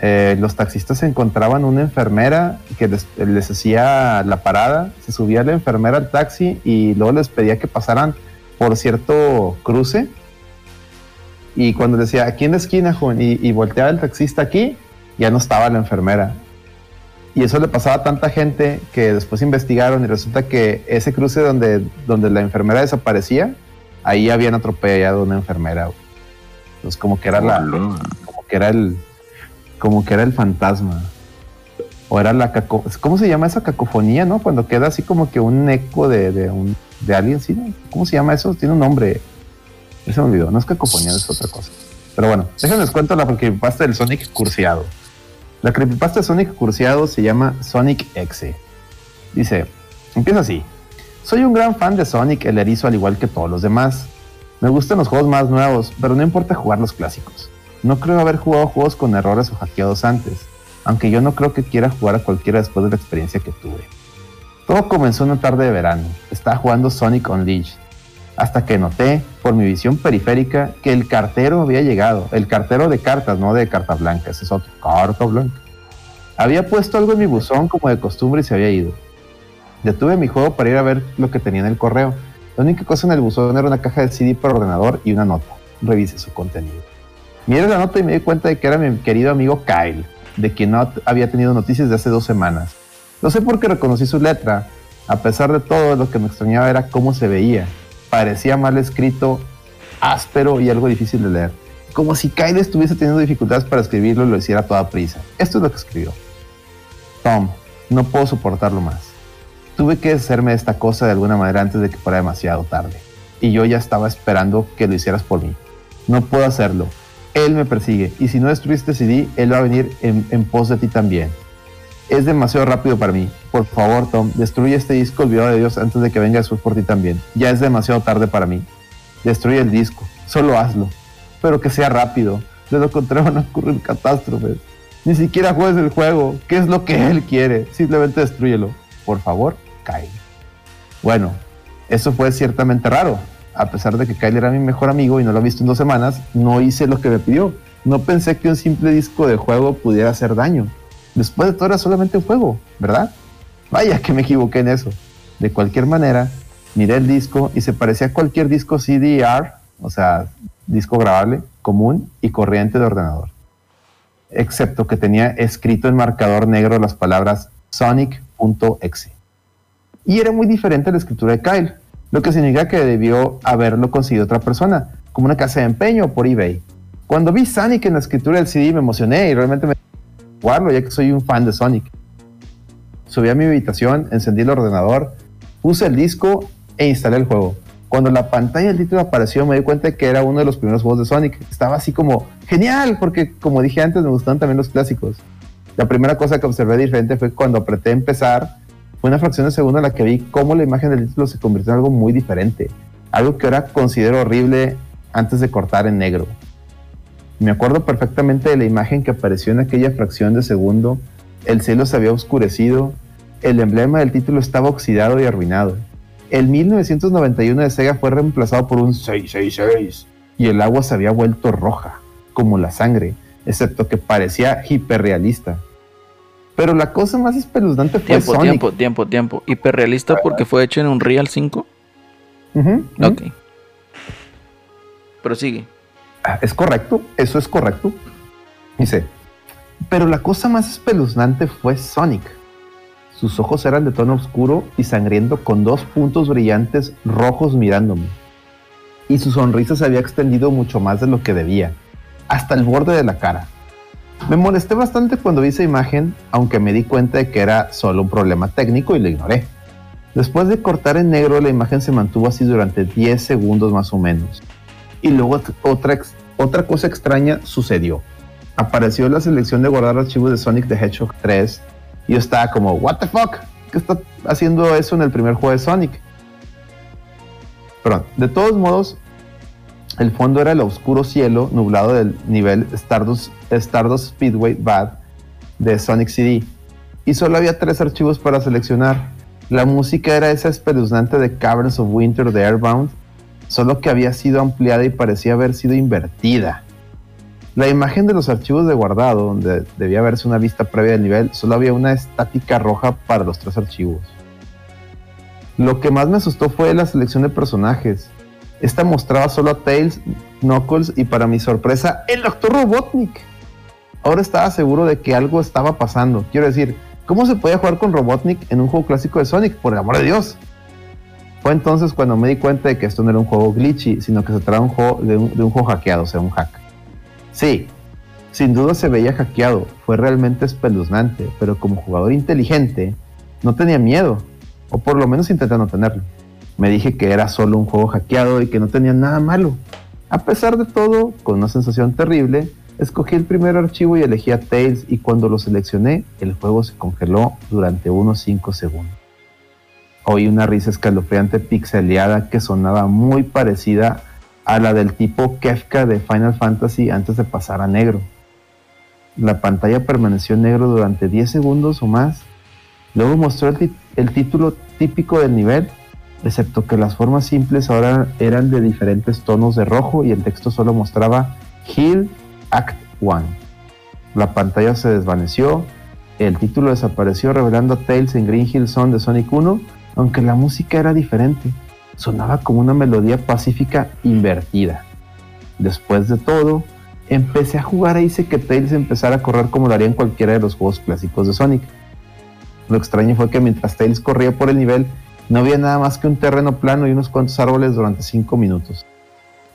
eh, los taxistas encontraban una enfermera que les, les hacía la parada, se subía la enfermera al taxi y luego les pedía que pasaran por cierto cruce. Y cuando decía, aquí en la esquina, joven, y, y volteaba el taxista aquí, ya no estaba la enfermera. Y eso le pasaba a tanta gente que después investigaron y resulta que ese cruce donde, donde la enfermera desaparecía, ahí habían atropellado a una enfermera. güey. Entonces como que era la, como que era el, como que era el fantasma. O era la caco, ¿cómo se llama esa cacofonía, no? Cuando queda así como que un eco de, de un, de no? ¿Cómo se llama eso? Tiene un nombre. Se me olvidó. No es cacofonía, es otra cosa. Pero bueno, déjenme les cuento la creepypasta del Sonic cursiado. La creepypasta de Sonic cursiado se llama Sonic X. Dice, empieza así. Soy un gran fan de Sonic el erizo al igual que todos los demás. Me gustan los juegos más nuevos, pero no importa jugar los clásicos. No creo haber jugado juegos con errores o hackeados antes, aunque yo no creo que quiera jugar a cualquiera después de la experiencia que tuve. Todo comenzó una tarde de verano. Estaba jugando Sonic Unleashed, hasta que noté, por mi visión periférica, que el cartero había llegado. El cartero de cartas, no de carta blanca, es otro. Carta blanca. Había puesto algo en mi buzón como de costumbre y se había ido. Detuve mi juego para ir a ver lo que tenía en el correo. La única cosa en el buzón era una caja de CD por ordenador y una nota. Revise su contenido. Miré la nota y me di cuenta de que era mi querido amigo Kyle, de quien no había tenido noticias de hace dos semanas. No sé por qué reconocí su letra. A pesar de todo, lo que me extrañaba era cómo se veía. Parecía mal escrito, áspero y algo difícil de leer. Como si Kyle estuviese teniendo dificultades para escribirlo y lo hiciera a toda prisa. Esto es lo que escribió. Tom, no puedo soportarlo más. Tuve que deshacerme de esta cosa de alguna manera antes de que fuera demasiado tarde. Y yo ya estaba esperando que lo hicieras por mí. No puedo hacerlo. Él me persigue. Y si no destruiste CD, él va a venir en, en pos de ti también. Es demasiado rápido para mí. Por favor, Tom, destruye este disco olvidado de Dios antes de que venga Jesús por ti también. Ya es demasiado tarde para mí. Destruye el disco. Solo hazlo. Pero que sea rápido. De lo contrario van a ocurrir catástrofes. Ni siquiera juegues el juego. ¿Qué es lo que él quiere? Simplemente destruyelo. Por favor, Kyle. Bueno, eso fue ciertamente raro. A pesar de que Kyle era mi mejor amigo y no lo he visto en dos semanas, no hice lo que me pidió. No pensé que un simple disco de juego pudiera hacer daño. Después de todo era solamente un juego, ¿verdad? Vaya que me equivoqué en eso. De cualquier manera, miré el disco y se parecía a cualquier disco CDR, o sea, disco grabable, común y corriente de ordenador. Excepto que tenía escrito en marcador negro las palabras Sonic.exe. Y era muy diferente a la escritura de Kyle, lo que significa que debió haberlo conseguido otra persona, como una casa de empeño por eBay. Cuando vi Sonic en la escritura del CD me emocioné y realmente me jugarlo ya que soy un fan de Sonic. Subí a mi habitación, encendí el ordenador, puse el disco e instalé el juego. Cuando la pantalla del título apareció me di cuenta de que era uno de los primeros juegos de Sonic. Estaba así como genial porque como dije antes me gustan también los clásicos. La primera cosa que observé diferente fue cuando apreté empezar. Fue una fracción de segundo en la que vi cómo la imagen del título se convirtió en algo muy diferente. Algo que ahora considero horrible antes de cortar en negro. Me acuerdo perfectamente de la imagen que apareció en aquella fracción de segundo. El cielo se había oscurecido, el emblema del título estaba oxidado y arruinado. El 1991 de Sega fue reemplazado por un 666 y el agua se había vuelto roja, como la sangre, excepto que parecía hiperrealista. Pero la cosa más espeluznante fue Tiempo, Sonic. tiempo, tiempo, tiempo. ¿Hiperrealista porque fue hecho en un Real 5? Ujú, ujú. Ok. Prosigue. Ah, Es correcto, eso es correcto. Dice, pero la cosa más espeluznante fue Sonic. Sus ojos eran de tono oscuro y sangriento con dos puntos brillantes rojos mirándome. Y su sonrisa se había extendido mucho más de lo que debía, hasta el borde de la cara. Me molesté bastante cuando vi esa imagen, aunque me di cuenta de que era solo un problema técnico y lo ignoré. Después de cortar en negro, la imagen se mantuvo así durante 10 segundos más o menos. Y luego ot- otra, otra cosa extraña sucedió. Apareció la selección de guardar archivos de Sonic the Hedgehog 3 y yo estaba como, ¿What the fuck? ¿Qué está haciendo eso en el primer juego de Sonic? Perdón, de todos modos, el fondo era el oscuro cielo nublado del nivel Stardust, Stardust Speedway Bad de Sonic CD. Y solo había tres archivos para seleccionar. La música era esa espeluznante de Caverns of Winter de Airbound, solo que había sido ampliada y parecía haber sido invertida. La imagen de los archivos de guardado, donde debía verse una vista previa del nivel, solo había una estática roja para los tres archivos. Lo que más me asustó fue la selección de personajes. Esta mostraba solo a Tails, Knuckles y para mi sorpresa, el Dr. Robotnik. Ahora estaba seguro de que algo estaba pasando. Quiero decir, ¿cómo se podía jugar con Robotnik en un juego clásico de Sonic? Por el amor de Dios. Fue entonces cuando me di cuenta de que esto no era un juego glitchy, sino que se trataba de un juego, hackeado, o sea, un hack. Sí, sin duda se veía hackeado, fue realmente espeluznante, pero como jugador inteligente, no tenía miedo, o por lo menos intenté no tenerlo. Me dije que era solo un juego hackeado y que no tenía nada malo. A pesar de todo, con una sensación terrible, escogí el primer archivo y elegí a Tails y cuando lo seleccioné, el juego se congeló durante unos 5 segundos. Oí una risa escalofriante pixeleada que sonaba muy parecida a la del tipo Kefka de Final Fantasy antes de pasar a negro. La pantalla permaneció negro durante 10 segundos o más. Luego mostró el, título típico del nivel, excepto que las formas simples ahora eran de diferentes tonos de rojo y el texto solo mostraba Hill Act 1. La pantalla se desvaneció, el título desapareció revelando Tales en Green Hill Zone de Sonic 1, aunque la música era diferente. Sonaba como una melodía pacífica invertida. Después de todo, empecé a jugar e hice que Tails empezara a correr como lo haría en cualquiera de los juegos clásicos de Sonic. Lo extraño fue que mientras Tails corría por el nivel, no había nada más que un terreno plano y unos cuantos árboles durante 5 minutos.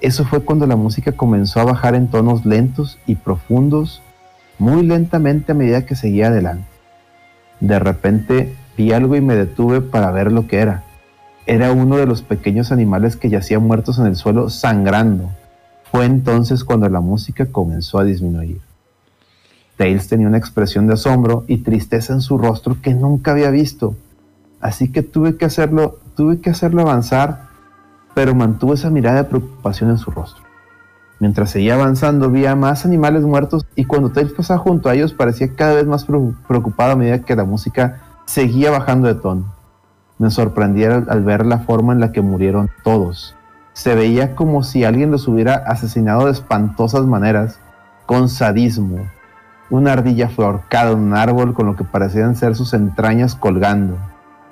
Eso fue cuando la música comenzó a bajar en tonos lentos y profundos, muy lentamente a medida que seguía adelante. De repente vi algo y me detuve para ver lo que era. Era uno de los pequeños animales que yacían muertos en el suelo sangrando. Fue entonces cuando la música comenzó a disminuir. Tails tenía una expresión de asombro y tristeza en su rostro que nunca había visto. Así que tuve que hacerlo, tuve que hacerlo avanzar, pero mantuvo esa mirada de preocupación en su rostro. Mientras seguía avanzando, vi a más animales muertos y cuando Tails pasaba junto a ellos parecía cada vez más preo- preocupado a medida que la música seguía bajando de tono. Me sorprendí al, al ver la forma en la que murieron todos. Se veía como si alguien los hubiera asesinado de espantosas maneras, con sadismo. Una ardilla fue ahorcada en un árbol con lo que parecían ser sus entrañas colgando.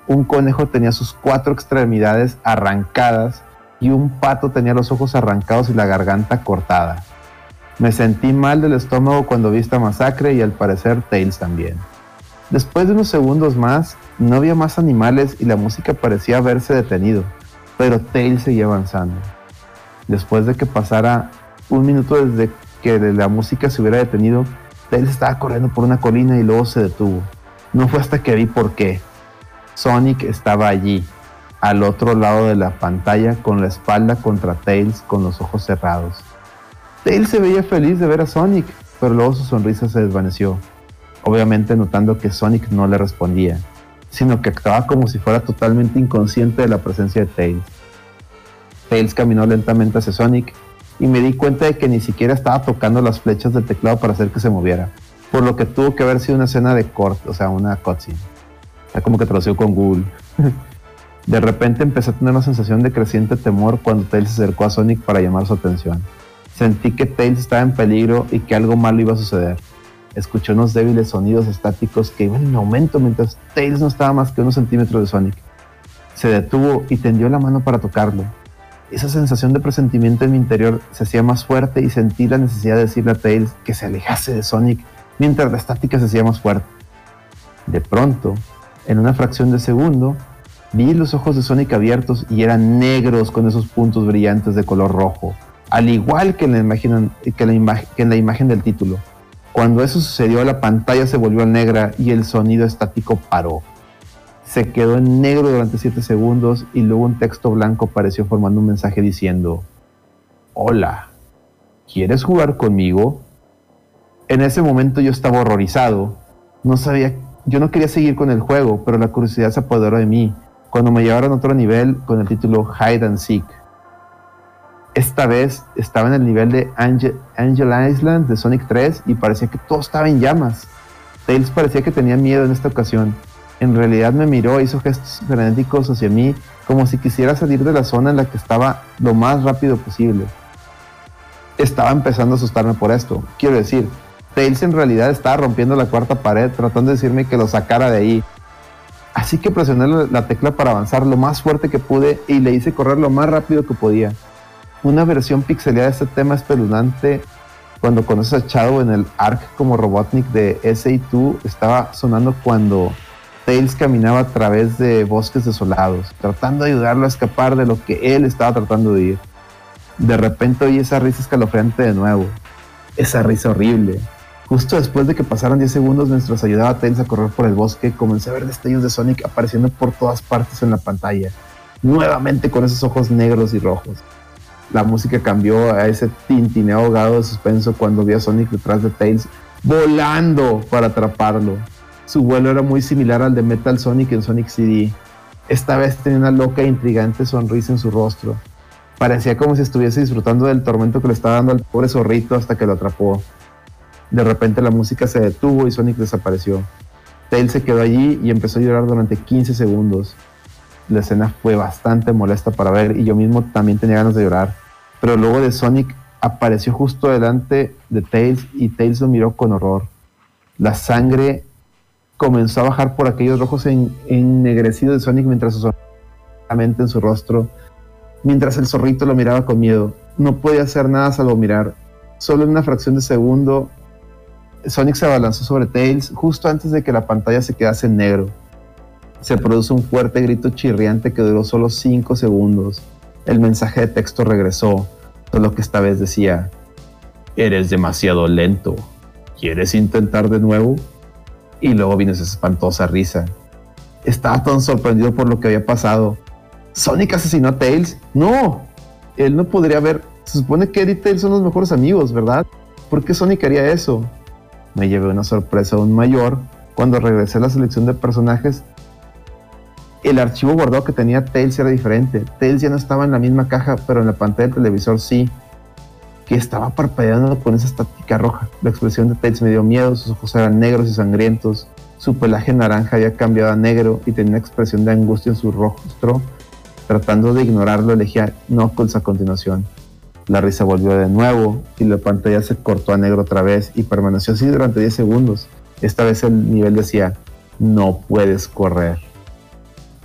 Un conejo tenía sus cuatro extremidades arrancadas y un pato tenía los ojos arrancados y la garganta cortada. Me sentí mal del estómago cuando vi esta masacre y al parecer Tails también. Después de unos segundos más, no había más animales y la música parecía haberse detenido, pero Tails seguía avanzando. Después de que pasara un minuto desde que la música se hubiera detenido, Tails estaba corriendo por una colina y luego se detuvo. No fue hasta que vi por qué. Sonic estaba allí, al otro lado de la pantalla, con la espalda contra Tails con los ojos cerrados. Tails se veía feliz de ver a Sonic, pero luego su sonrisa se desvaneció, obviamente notando que Sonic no le respondía, sino que actuaba como si fuera totalmente inconsciente de la presencia de Tails. Tails caminó lentamente hacia Sonic y me di cuenta de que ni siquiera estaba tocando las flechas del teclado para hacer que se moviera, por lo que tuvo que haber sido una escena de corte, o sea, una cutscene. Está como que traducido con Google. De repente empecé a tener una sensación de creciente temor cuando Tails se acercó a Sonic para llamar su atención. Sentí que Tails estaba en peligro y que algo malo iba a suceder. Escuché unos débiles sonidos estáticos que iban en aumento mientras Tails no estaba más que unos centímetros de Sonic. Se detuvo y tendió la mano para tocarlo. Esa sensación de presentimiento en mi interior se hacía más fuerte y sentí la necesidad de decirle a Tails que se alejase de Sonic mientras la estática se hacía más fuerte. De pronto, en una fracción de segundo, vi los ojos de Sonic abiertos y eran negros con esos puntos brillantes de color rojo, al igual que que en la imagen del título. Cuando eso sucedió, la pantalla se volvió negra y el sonido estático paró. Se quedó en negro durante 7 segundos y luego un texto blanco apareció formando un mensaje diciendo, Hola, ¿quieres jugar conmigo? En ese momento yo estaba horrorizado. No sabía, yo no quería seguir con el juego, pero la curiosidad se apoderó de mí cuando me llevaron a otro nivel con el título Hide and Seek. Esta vez estaba en el nivel de Angel, Island de Sonic 3 y parecía que todo estaba en llamas. Tails parecía que tenía miedo en esta ocasión. En realidad me miró hizo gestos frenéticos hacia mí como si quisiera salir de la zona en la que estaba lo más rápido posible. Estaba empezando a asustarme por esto. Quiero decir, Tails en realidad estaba rompiendo la cuarta pared tratando de decirme que lo sacara de ahí. Así que presioné la tecla para avanzar lo más fuerte que pude y le hice correr lo más rápido que podía. Una versión pixeleada de este tema espeluznante cuando conoces a Shadow en el arc como Robotnik de SA2 estaba sonando cuando Tails caminaba a través de bosques desolados, tratando de ayudarlo a escapar de lo que él estaba tratando de ir. De repente oí esa risa escalofriante de nuevo, esa risa horrible. Justo después de que pasaran 10 segundos mientras ayudaba a Tails a correr por el bosque, comencé a ver destellos de Sonic apareciendo por todas partes en la pantalla, nuevamente con esos ojos negros y rojos. La música cambió a ese tintineo ahogado de suspenso cuando vi a Sonic detrás de Tails volando para atraparlo. Su vuelo era muy similar al de Metal Sonic en Sonic CD. Esta vez tenía una loca e intrigante sonrisa en su rostro. Parecía como si estuviese disfrutando del tormento que le estaba dando al pobre zorrito hasta que lo atrapó. De repente la música se detuvo y Sonic desapareció. Tails se quedó allí y empezó a llorar durante 15 segundos. La escena fue bastante molesta para ver y yo mismo también tenía ganas de llorar. Pero luego de Sonic apareció justo delante de Tails y Tails lo miró con horror. La sangre comenzó a bajar por aquellos rojos en- ennegrecidos de Sonic mientras su mente en su rostro, mientras el zorrito lo miraba con miedo. No podía hacer nada salvo mirar. Solo en una fracción de segundo, Sonic se abalanzó sobre Tails justo antes de que la pantalla se quedase en negro. Se produjo un fuerte grito chirriante que duró solo 5 segundos. El mensaje de texto regresó, solo que esta vez decía, Eres demasiado lento. ¿Quieres intentar de nuevo? Y luego vino esa espantosa risa. Estaba tan sorprendido por lo que había pasado. ¿Sonic asesinó a Tails? No, él no podría haber... Se supone que Eddie y Tails son los mejores amigos, ¿verdad? ¿Por qué Sonic haría eso? Me llevé una sorpresa aún mayor cuando regresé a la selección de personajes el archivo guardado que tenía Tails era diferente. Tails ya no estaba en la misma caja, pero en la pantalla del televisor sí. Que estaba parpadeando con esa estática roja. La expresión de Tails me dio miedo, sus ojos eran negros y sangrientos. Su pelaje naranja había cambiado a negro y tenía una expresión de angustia en su rostro. Tratando de ignorarlo, elegía Knuckles a continuación. La risa volvió de nuevo y la pantalla se cortó a negro otra vez y permaneció así durante 10 segundos. Esta vez el nivel decía, no puedes correr.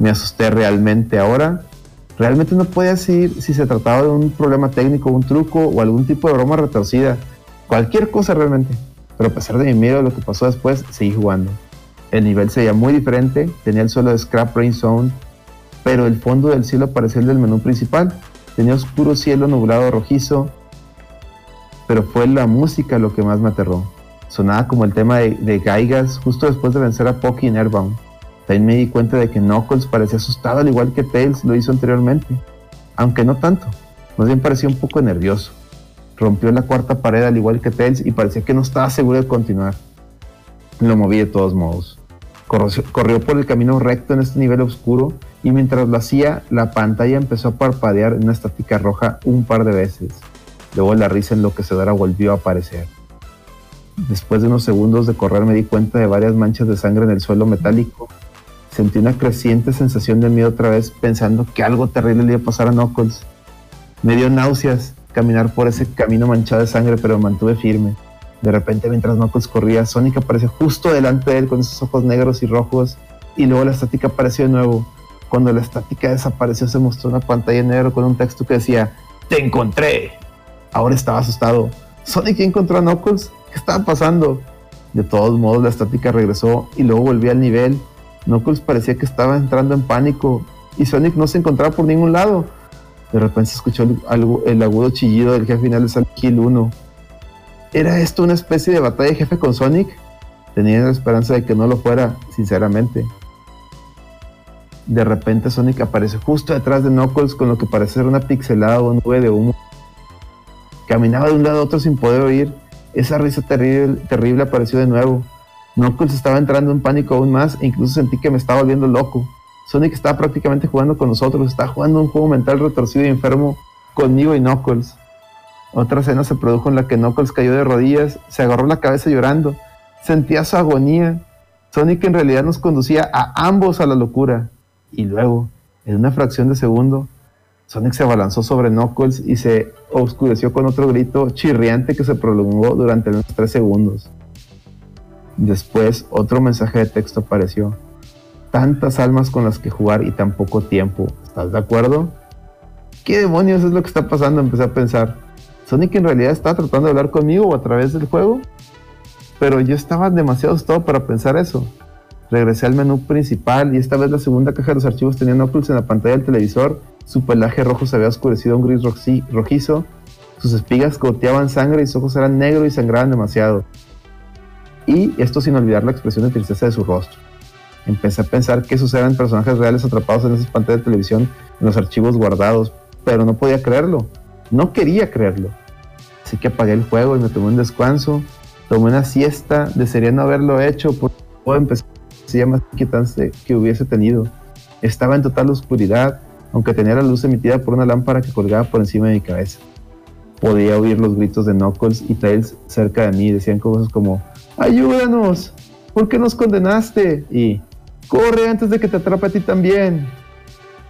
Me asusté realmente ahora. Realmente no podía decir si se trataba de un problema técnico, un truco o algún tipo de broma retorcida. Cualquier cosa realmente. Pero a pesar de mi miedo lo que pasó después, seguí jugando. El nivel se muy diferente, tenía el suelo de Scrap Rain Zone, pero el fondo del cielo parecía el del menú principal. Tenía oscuro cielo nublado rojizo, pero fue la música lo que más me aterró. Sonaba como el tema de, de Gaigas justo después de vencer a Pocky en Airbound. También me di cuenta de que Knuckles parecía asustado al igual que Tails lo hizo anteriormente, aunque no tanto, más bien parecía un poco nervioso. Rompió la cuarta pared al igual que Tails y parecía que no estaba seguro de continuar. Lo moví de todos modos. Corrió, por el camino recto en este nivel oscuro y mientras lo hacía, la pantalla empezó a parpadear en una estática roja un par de veces. Luego la risa enloquecedora volvió a aparecer. Después de unos segundos de correr me di cuenta de varias manchas de sangre en el suelo metálico. Sentí una creciente sensación de miedo otra vez pensando que algo terrible le iba a pasar a Knuckles. Me dio náuseas caminar por ese camino manchado de sangre, pero me mantuve firme. De repente, mientras Knuckles corría, Sonic apareció justo delante de él con esos ojos negros y rojos, y luego la estática apareció de nuevo. Cuando la estática desapareció, se mostró una pantalla en negro con un texto que decía: ¡Te encontré! Ahora estaba asustado. ¿Sonic encontró a Knuckles? ¿Qué estaba pasando? De todos modos, la estática regresó y luego volvió al nivel. Knuckles parecía que estaba entrando en pánico y Sonic no se encontraba por ningún lado. De repente se escuchó algo- el agudo chillido del jefe final de Silent Hill 1. ¿Era esto una especie de batalla de jefe con Sonic? Tenía la esperanza de que no lo fuera, sinceramente. De repente Sonic apareció justo detrás de Knuckles con lo que parece una pixelada o nube de humo. Caminaba de un lado a otro sin poder oír. Esa risa terrible, terrible apareció de nuevo. Knuckles estaba entrando en pánico aún más e incluso sentí que me estaba volviendo loco. Sonic estaba prácticamente jugando con nosotros, estaba jugando un juego mental retorcido y enfermo conmigo y Knuckles. Otra escena se produjo en la que Knuckles cayó de rodillas, se agarró la cabeza llorando, sentía su agonía. Sonic en realidad nos conducía a ambos a la locura. Y luego, en una fracción de segundo, Sonic se abalanzó sobre Knuckles y se oscureció con otro grito chirriante que se prolongó durante unos tres segundos. Después, otro mensaje de texto apareció. Tantas almas con las que jugar y tan poco tiempo. ¿Estás de acuerdo? ¿Qué demonios es lo que está pasando? Empecé a pensar. ¿Sonic en realidad estaba tratando de hablar conmigo o a través del juego? Pero yo estaba demasiado asustado para pensar eso. Regresé al menú principal y esta vez la segunda caja de los archivos tenía Knuckles en la pantalla del televisor. Su pelaje rojo se había oscurecido a un gris rojizo. Sus espigas goteaban sangre y sus ojos eran negros y sangraban demasiado. Y esto sin olvidar la expresión de tristeza de su rostro. Empecé a pensar que esos personajes reales atrapados en esas pantallas de televisión en los archivos guardados, pero no podía creerlo. No quería creerlo. Así que apagué el juego y me tomé un descanso. Tomé una siesta, desearía no haberlo hecho porque todo empezó a más inquietante que hubiese tenido. Estaba en total oscuridad, aunque tenía la luz emitida por una lámpara que colgaba por encima de mi cabeza. Podía oír los gritos de Knuckles y Tails cerca de mí. Decían cosas como: ¡Ayúdanos! ¿Por qué nos condenaste? Y ¡Corre antes de que te atrape a ti también!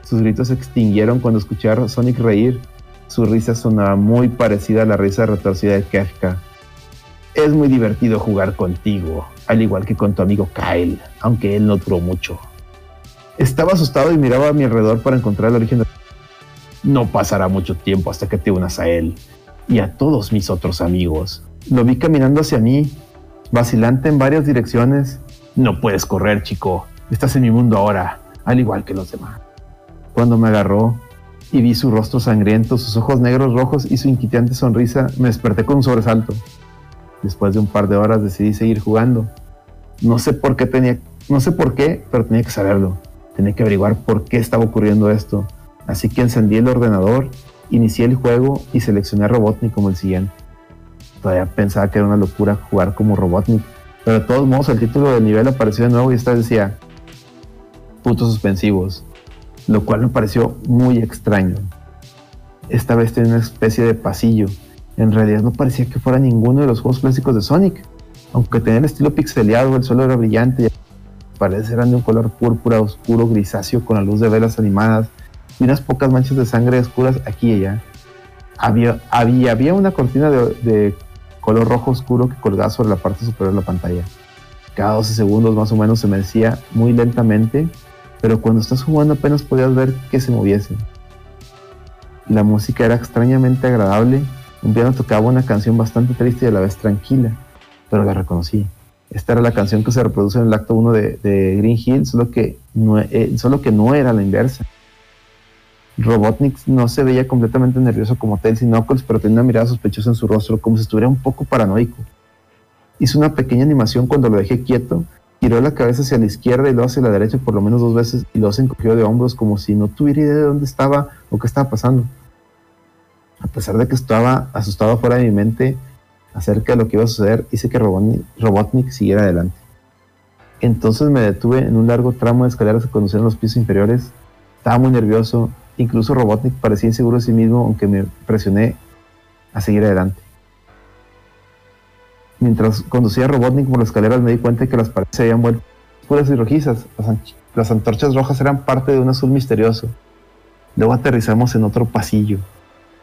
Sus gritos se extinguieron cuando escuché a Sonic reír. Su risa sonaba muy parecida a la risa retorcida de Kefka. Es muy divertido jugar contigo, al igual que con tu amigo Kyle, aunque él no duró mucho. Estaba asustado y miraba a mi alrededor para encontrar el origen de... No pasará mucho tiempo hasta que te unas a él y a todos mis otros amigos. Lo vi caminando hacia mí, vacilante en varias direcciones. No puedes correr, chico. Estás en mi mundo ahora, al igual que los demás. Cuando me agarró y vi su rostro sangriento, sus ojos negros rojos y su inquietante sonrisa, me desperté con un sobresalto. Después de un par de horas decidí seguir jugando. No sé por qué tenía, no sé por qué, pero tenía que saberlo. Tenía que averiguar por qué estaba ocurriendo esto. Así que encendí el ordenador, inicié el juego y seleccioné a Robotnik como el siguiente. Todavía pensaba que era una locura jugar como Robotnik, pero de todos modos el título del nivel apareció de nuevo y esta decía puntos suspensivos, lo cual me pareció muy extraño. Esta vez tenía una especie de pasillo. En realidad no parecía que fuera ninguno de los juegos clásicos de Sonic, aunque tenía el estilo pixeleado, el suelo era brillante las paredes eran de un color púrpura oscuro grisáceo con la luz de velas animadas y unas pocas manchas de sangre oscuras aquí y allá. Había, había, había una cortina de color rojo oscuro que colgaba sobre la parte superior de la pantalla. Cada 12 segundos más o menos se mecía muy lentamente, pero cuando estás jugando apenas podías ver que se moviese. La música era extrañamente agradable. Un piano tocaba una canción bastante triste y a la vez tranquila, pero la reconocí. Esta era la canción que se reproduce en el acto 1 de, Green Hill, solo que, no, eh, solo que no era la inversa. Robotnik no se veía completamente nervioso como Tails y Knuckles, pero tenía una mirada sospechosa en su rostro, como si estuviera un poco paranoico. Hizo una pequeña animación cuando lo dejé quieto, giró la cabeza hacia la izquierda y luego hacia la derecha por lo menos dos veces y luego se encogió de hombros como si no tuviera idea de dónde estaba o qué estaba pasando. A pesar de que estaba asustado fuera de mi mente acerca de lo que iba a suceder, hice que Robotnik, Robotnik siguiera adelante. Entonces me detuve en un largo tramo de escaleras que conducían a los pisos inferiores. Estaba muy nervioso, incluso Robotnik parecía inseguro de sí mismo, aunque me presioné a seguir adelante. Mientras conducía a Robotnik por las escaleras me di cuenta que las paredes se habían vuelto oscuras y rojizas. Las, las antorchas rojas eran parte de un azul misterioso. Luego aterrizamos en otro pasillo.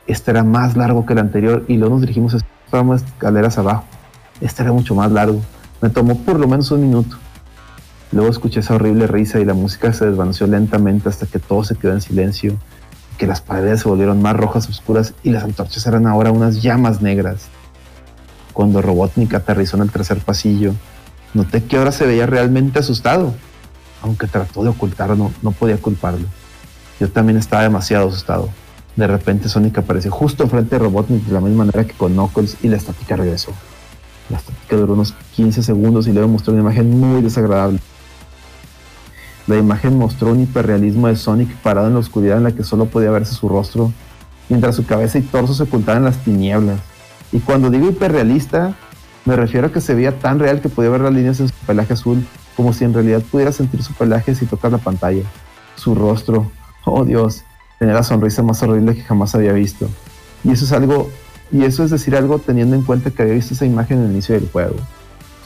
Este era más largo que el anterior y luego nos dirigimos a escaleras abajo. Este era mucho más largo. Me tomó por lo menos un minuto. Luego escuché esa horrible risa y la música se desvaneció lentamente hasta que todo se quedó en silencio, que las paredes se volvieron más rojas oscuras y las antorchas eran ahora unas llamas negras. Cuando Robotnik aterrizó en el tercer pasillo, noté que ahora se veía realmente asustado. Aunque trató de ocultarlo, no podía culparlo. Yo también estaba demasiado asustado. De repente Sonic apareció justo enfrente de Robotnik de la misma manera que con Knuckles y la estática regresó. La estática duró unos 15 segundos y luego mostró una imagen muy desagradable. La imagen mostró un hiperrealismo de Sonic parado en la oscuridad en la que solo podía verse su rostro, mientras su cabeza y torso se ocultaban en las tinieblas. Y cuando digo hiperrealista, me refiero a que se veía tan real que podía ver las líneas en su pelaje azul, como si en realidad pudiera sentir su pelaje si tocar la pantalla. Su rostro, oh Dios, tenía la sonrisa más horrible que jamás había visto. Y eso es algo, y eso es decir algo teniendo en cuenta que había visto esa imagen en el inicio del juego.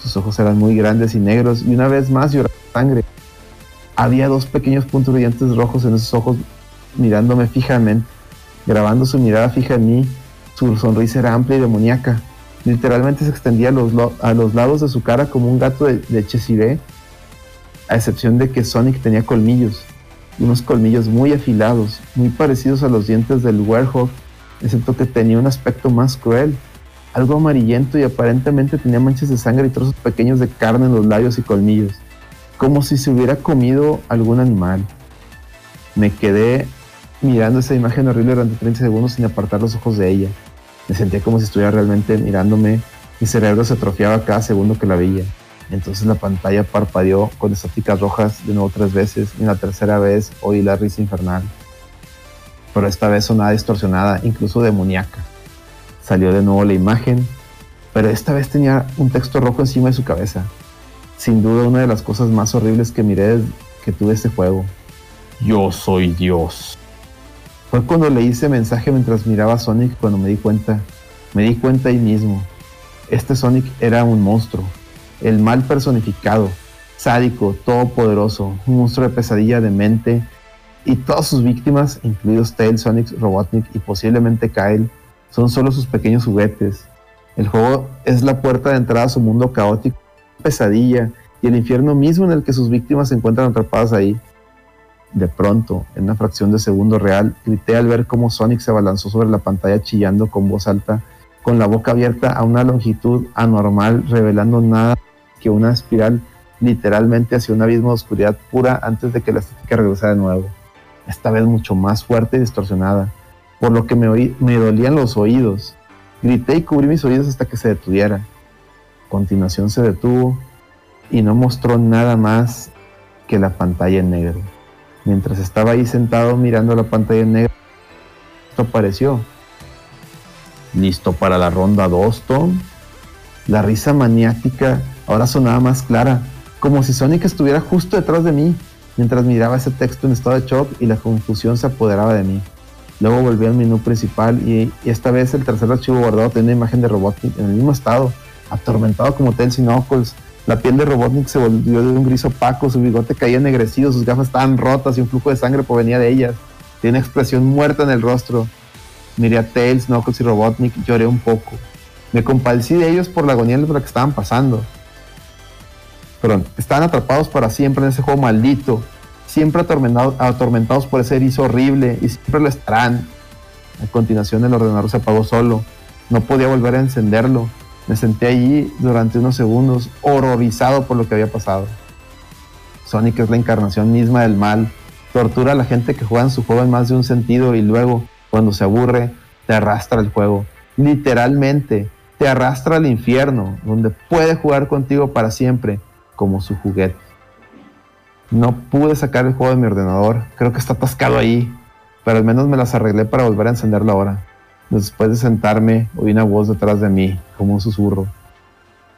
Sus ojos eran muy grandes y negros, y una vez más lloraba sangre. Había dos pequeños puntos brillantes rojos en esos ojos mirándome fijamente, grabando su mirada fija en mí. Su sonrisa era amplia y demoníaca. Literalmente se extendía a los, lo- a los lados de su cara como un gato de, de Cheshire, a excepción de que Sonic tenía colmillos, unos colmillos muy afilados, muy parecidos a los dientes del Werewolf, excepto que tenía un aspecto más cruel, algo amarillento y aparentemente tenía manchas de sangre y trozos pequeños de carne en los labios y colmillos, como si se hubiera comido algún animal. Me quedé mirando esa imagen horrible durante 30 segundos sin apartar los ojos de ella. Me sentía como si estuviera realmente mirándome. Mi cerebro se atrofiaba cada segundo que la veía. Entonces la pantalla parpadeó con estáticas rojas de nuevo tres veces y en la tercera vez oí la risa infernal. Pero esta vez sonaba distorsionada, incluso demoníaca. Salió de nuevo la imagen, pero esta vez tenía un texto rojo encima de su cabeza. Sin duda una de las cosas más horribles que miré que tuve este juego. Yo soy Dios. Fue cuando leí ese mensaje mientras miraba a Sonic cuando me di cuenta. Me di cuenta ahí mismo. Este Sonic era un monstruo. El mal personificado. Sádico, todopoderoso. Un monstruo de pesadilla de mente. Y todas sus víctimas, incluidos Tails, Sonic, Robotnik y posiblemente Kyle, son solo sus pequeños juguetes. El juego es la puerta de entrada a su mundo caótico, pesadilla y el infierno mismo en el que sus víctimas se encuentran atrapadas ahí. De pronto, en una fracción de segundo real, grité al ver cómo Sonic se abalanzó sobre la pantalla chillando con voz alta, con la boca abierta a una longitud anormal, revelando nada que una espiral literalmente hacia un abismo de oscuridad pura antes de que la estética regresara de nuevo. Esta vez mucho más fuerte y distorsionada, por lo que me, oí- me dolían los oídos. Grité y cubrí mis oídos hasta que se detuviera. Continuación se detuvo y no mostró nada más que la pantalla en negro. Mientras estaba ahí sentado mirando la pantalla en negro, esto apareció. ¿Listo para la ronda 2, Tom? La risa maniática ahora sonaba más clara, como si Sonic estuviera justo detrás de mí, mientras miraba ese texto en estado de shock y la confusión se apoderaba de mí. Luego volví al menú principal y, y esta vez el tercer archivo guardado tenía una imagen de Robotnik en el mismo estado, atormentado como Tails y Knuckles. La piel de Robotnik se volvió de un gris opaco, su bigote caía ennegrecido, sus gafas estaban rotas y un flujo de sangre provenía de ellas. Tenía una expresión muerta en el rostro. Miré a Tails, Knuckles y Robotnik, lloré un poco. Me compadecí de ellos por la agonía por la que estaban pasando. Perdón, estaban atrapados para siempre en ese juego maldito, siempre atormentados por ese erizo horrible y siempre lo estarán. A continuación el ordenador se apagó solo. No podía volver a encenderlo. Me senté allí durante unos segundos, horrorizado por lo que había pasado. Sonic es la encarnación misma del mal. Tortura a la gente que juega en su juego en más de un sentido y luego, cuando se aburre, te arrastra el juego. Literalmente, te arrastra al infierno, donde puede jugar contigo para siempre, como su juguete. No pude sacar el juego de mi ordenador, creo que está atascado ahí, pero al menos me las arreglé para volver a encenderlo ahora. Después de sentarme, oí una voz detrás de mí, como un susurro.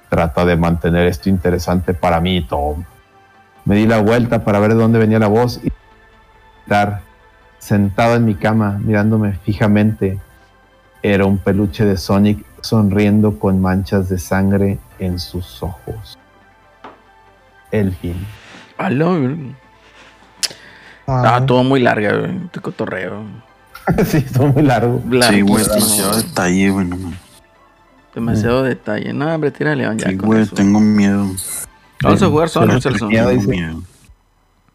Trata de mantener esto interesante para mí, Tom. Me di la vuelta para ver de dónde venía la voz y estar sentado en mi cama, mirándome fijamente. Era un peluche de Sonic sonriendo con manchas de sangre en sus ojos. El fin. Aló. Ah, Ah, todo muy larga, güey. Te cotorreo. sí, estuvo muy largo. Sí, güey, demasiado detalle, güey. No. Demasiado detalle. No, hombre, tira León ya Sí, con güey, eso. tengo miedo. Vamos a jugar Sonic, Celso. Tengo dice. miedo.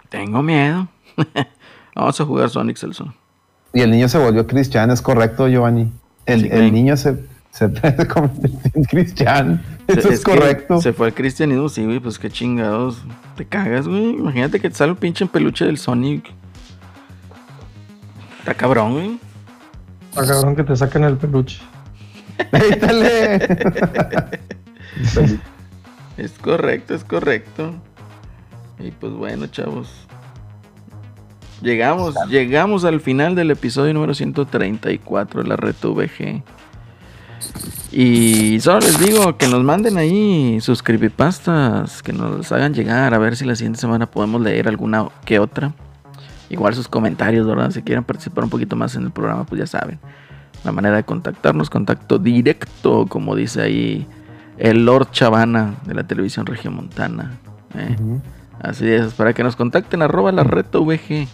Tengo miedo. Vamos a jugar Sonic, Celso. Y el niño se volvió cristiano, es correcto, Giovanni. El, Sí, el niño se, se convirtió en cristiano. Eso es, correcto. Se fue al cristianismo, sí, güey. Pues qué chingados. Te cagas, güey. Imagínate que te sale un pinche peluche del Sonic. Está cabrón, ah, cabrón que te saquen el peluche. Es correcto, es correcto. Y pues bueno, chavos. Llegamos, llegamos al final del episodio número 134 de la red VG. Y solo les digo que nos manden ahí sus creepypastas, que nos hagan llegar, a ver si la siguiente semana podemos leer alguna que otra. Igual sus comentarios, ¿verdad? Si quieren participar un poquito más en el programa, pues ya saben. La manera de contactarnos, contacto directo, como dice ahí el Lord Chavana de la televisión regiomontana. ¿eh? Así es, para que nos contacten arroba la reta VG.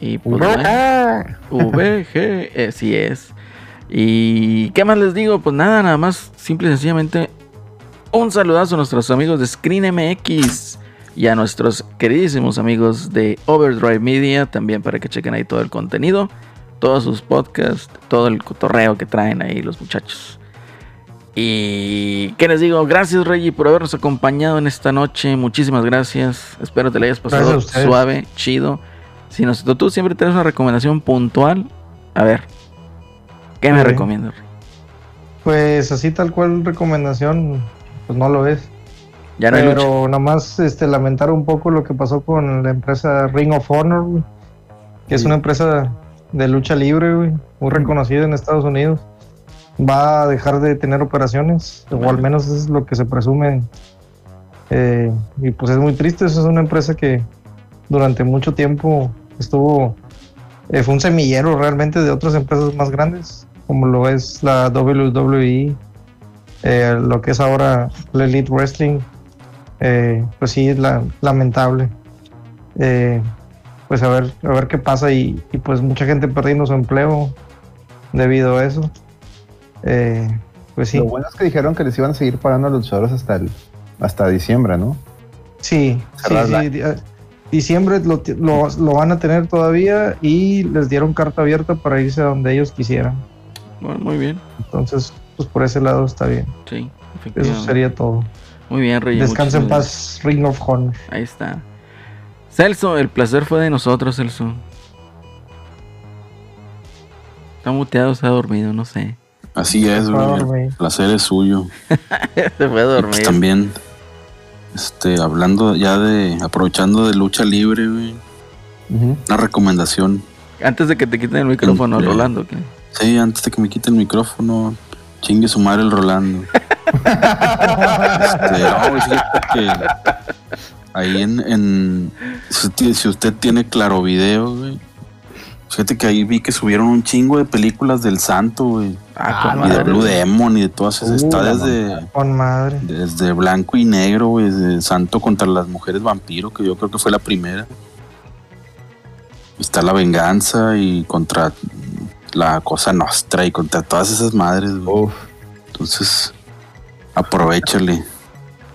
Y pues bueno, VG, así es. Y qué más les digo, pues nada, nada más, simple y sencillamente un saludazo a nuestros amigos de Screen MX y a nuestros queridísimos amigos de Overdrive Media, también para que chequen ahí todo el contenido, todos sus podcasts, todo el cotorreo que traen ahí los muchachos. Y qué les digo, gracias Reggie por habernos acompañado en esta noche, muchísimas gracias, espero te la hayas pasado suave, chido. Si nos, tú siempre tienes una recomendación puntual, a ver, ¿qué me recomiendas? Pues así tal cual recomendación, pues no lo es. Ya no. Pero nomás este, lamentar un poco lo que pasó con la empresa Ring of Honor, güey, que es una empresa de lucha libre, güey, muy reconocida en Estados Unidos. Va a dejar de tener operaciones, o al menos es lo que se presume. Eh, y pues es muy triste, eso es una empresa que durante mucho tiempo estuvo, eh, fue un semillero realmente de otras empresas más grandes, como lo es la WWE, eh, lo que es ahora la Elite Wrestling, eh, pues sí, es la- lamentable. Eh, pues a ver, a ver qué pasa y, y, pues mucha gente perdiendo su empleo debido a eso. Eh, pues sí, Lo bueno es que dijeron que les iban a seguir pagando a los luchadores hasta el, hasta diciembre, ¿no? sí, sí, cerrar sí, eh, Diciembre lo, lo- lo van a tener todavía y les dieron carta abierta para irse a donde ellos quisieran. Bueno, muy bien, Entonces, pues por ese lado está bien. sí, Eso sería todo. Muy bien, Rey. Descansa en paz, Ring of Honor. Ahí está. Celso, el placer fue de nosotros, Celso. Está muteado, se ha dormido, no sé. Así es, güey. El placer es suyo. se fue a pues dormir. también, este, hablando ya de, aprovechando de lucha libre, güey. Una recomendación. Antes de que te quiten el micrófono, Rolando. ¿qué? Sí, antes de que me quite el micrófono, chingue su madre el Rolando. Este, no, que ahí en, en si, usted- tiene claro video, güey. Fíjate que ahí vi que subieron un chingo de películas del santo, güey. Ah, con y de. Blue Demon y de todas esas. Uh, Está la desde, Con madre. desde blanco y negro, güey. Desde Santo contra las mujeres vampiro, que yo creo que fue la primera. Está la venganza y contra la cosa nostra y contra todas esas madres, güey. Entonces, aprovechale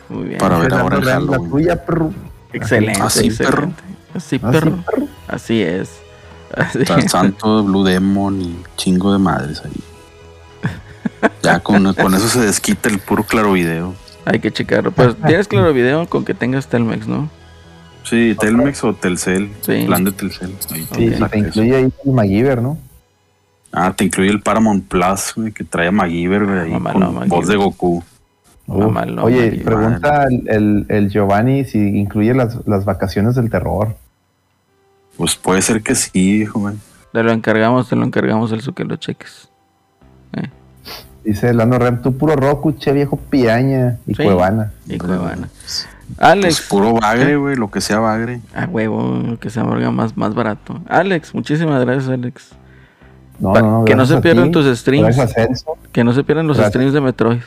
Muy bien. para ver ahora el la tuya, perro. Excelente, Así, excelente. Así, Así, perro. perro. Así es. Así. Santo Blue Demon y chingo de madres ahí. Ya con, con eso se desquita el puro claro video. Hay que checarlo. Pues tienes claro video con que tengas Telmex, ¿no? Sí, Telmex o Telcel. Sí. Plan de Telcel. Ahí Sí, saca te incluye ahí el MacGyver, ¿no? Ah, te incluye el Paramount Plus, güey, que trae a MacGyver, güey, ahí Mamalón, con MacGyver. voz de Goku. Uf. Mamalón, Oye, MacGyver. pregunta el, el- el Giovanni si incluye las, las vacaciones del terror. Pues puede ser que sí, güey. Te lo encargamos, te lo encargamos, el que lo cheques. Dice Lando Rem, tú puro Roku, che viejo piaña y Sí. cuevana. Y Cuevana. Pues Alex. puro bagre, güey, lo que sea bagre. A huevo, que se valga más, más barato. Alex, muchísimas gracias, Alex. No, Pa- no, no, que no se pierdan ti, tus streams. Que no se pierdan los Gracias. streams de Metroid.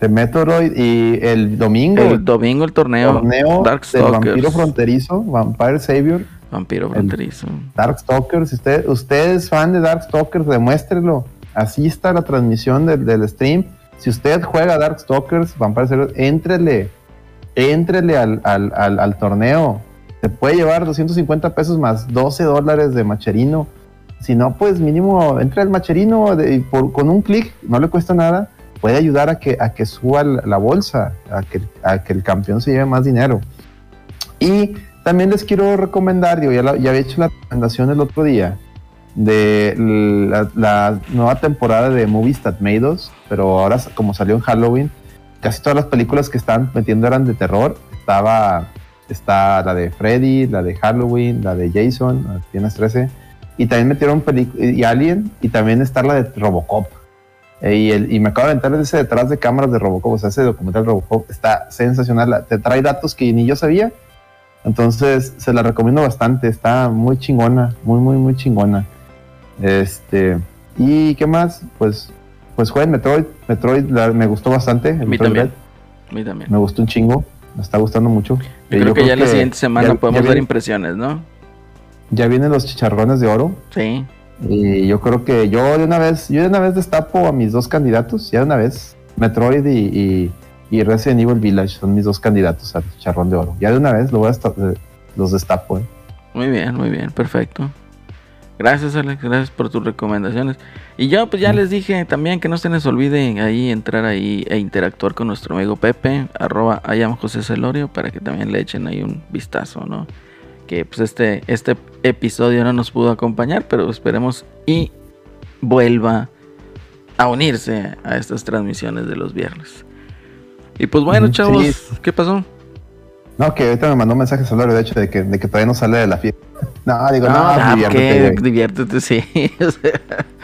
de Metroid y el domingo, El domingo el torneo. torneo del Darkstalkers. vampiro fronterizo, Vampire Savior, Vampiro fronterizo. Darkstalkers. Usted, usted es fan de Darkstalkers, demuéstrelo. Asista a la transmisión del, del stream. Si usted juega Darkstalkers, Vampire Savior, éntrele. Éntrele al, al, al, al torneo. Se puede llevar 250 pesos más 12 dólares de macherino. Si no, pues mínimo entre al macherino de- por- con un clic, no le cuesta nada. Puede ayudar a que, a que suba la bolsa, a que, a que el campeón se lleve más dinero. Y también les quiero recomendar, digo, ya, la- ya había hecho la recomendación el otro día, de la, la nueva temporada de Movies That Made Us, pero ahora como salió en Halloween, casi todas las películas que están metiendo eran de terror. Estaba está la de Freddy, la de Halloween, la de Jason, Viernes 13, y también metieron y Alien, y también está la de Robocop. Eh, y, el, y me acabo de aventar ese detrás de cámaras de Robocop, o sea, ese documental de Robocop está sensacional, te trae datos que ni yo sabía, entonces se la recomiendo bastante, está muy chingona, muy, muy, muy chingona. Este, y qué más, pues, pues jueguen Metroid, Metroid la- me gustó bastante, el A mí Metroid también. A mí también. me gustó un chingo, me está gustando mucho. Yo Eh, creo que ya la siguiente semana ya- podemos ya dar impresiones, ¿no? Ya vienen los chicharrones de oro. Sí. Y yo creo que yo de una vez, yo de una vez destapo a mis dos candidatos, ya de una vez, Metroid y, y, y Resident Evil Village son mis dos candidatos al charrón de oro. Ya de una vez lo voy a eh, los destapo. eh. Muy bien, muy bien, perfecto. Gracias, Alex, gracias por tus recomendaciones. Y yo, pues ya les dije también que no se les olvide ahí entrar ahí e interactuar con nuestro amigo Pepe, arroba José Celorio, para que también le echen ahí un vistazo, ¿no? Que pues este, este episodio no nos pudo acompañar, pero esperemos y vuelva a unirse a estas transmisiones de los viernes. Y pues bueno, chavos, sí. ¿qué pasó? No, que ahorita me mandó un mensaje Solorio, de hecho, de que, de que todavía no sale de la fiesta. No, digo, no, ah, diviértete, ¿qué? güey, diviértete, sí. o sea,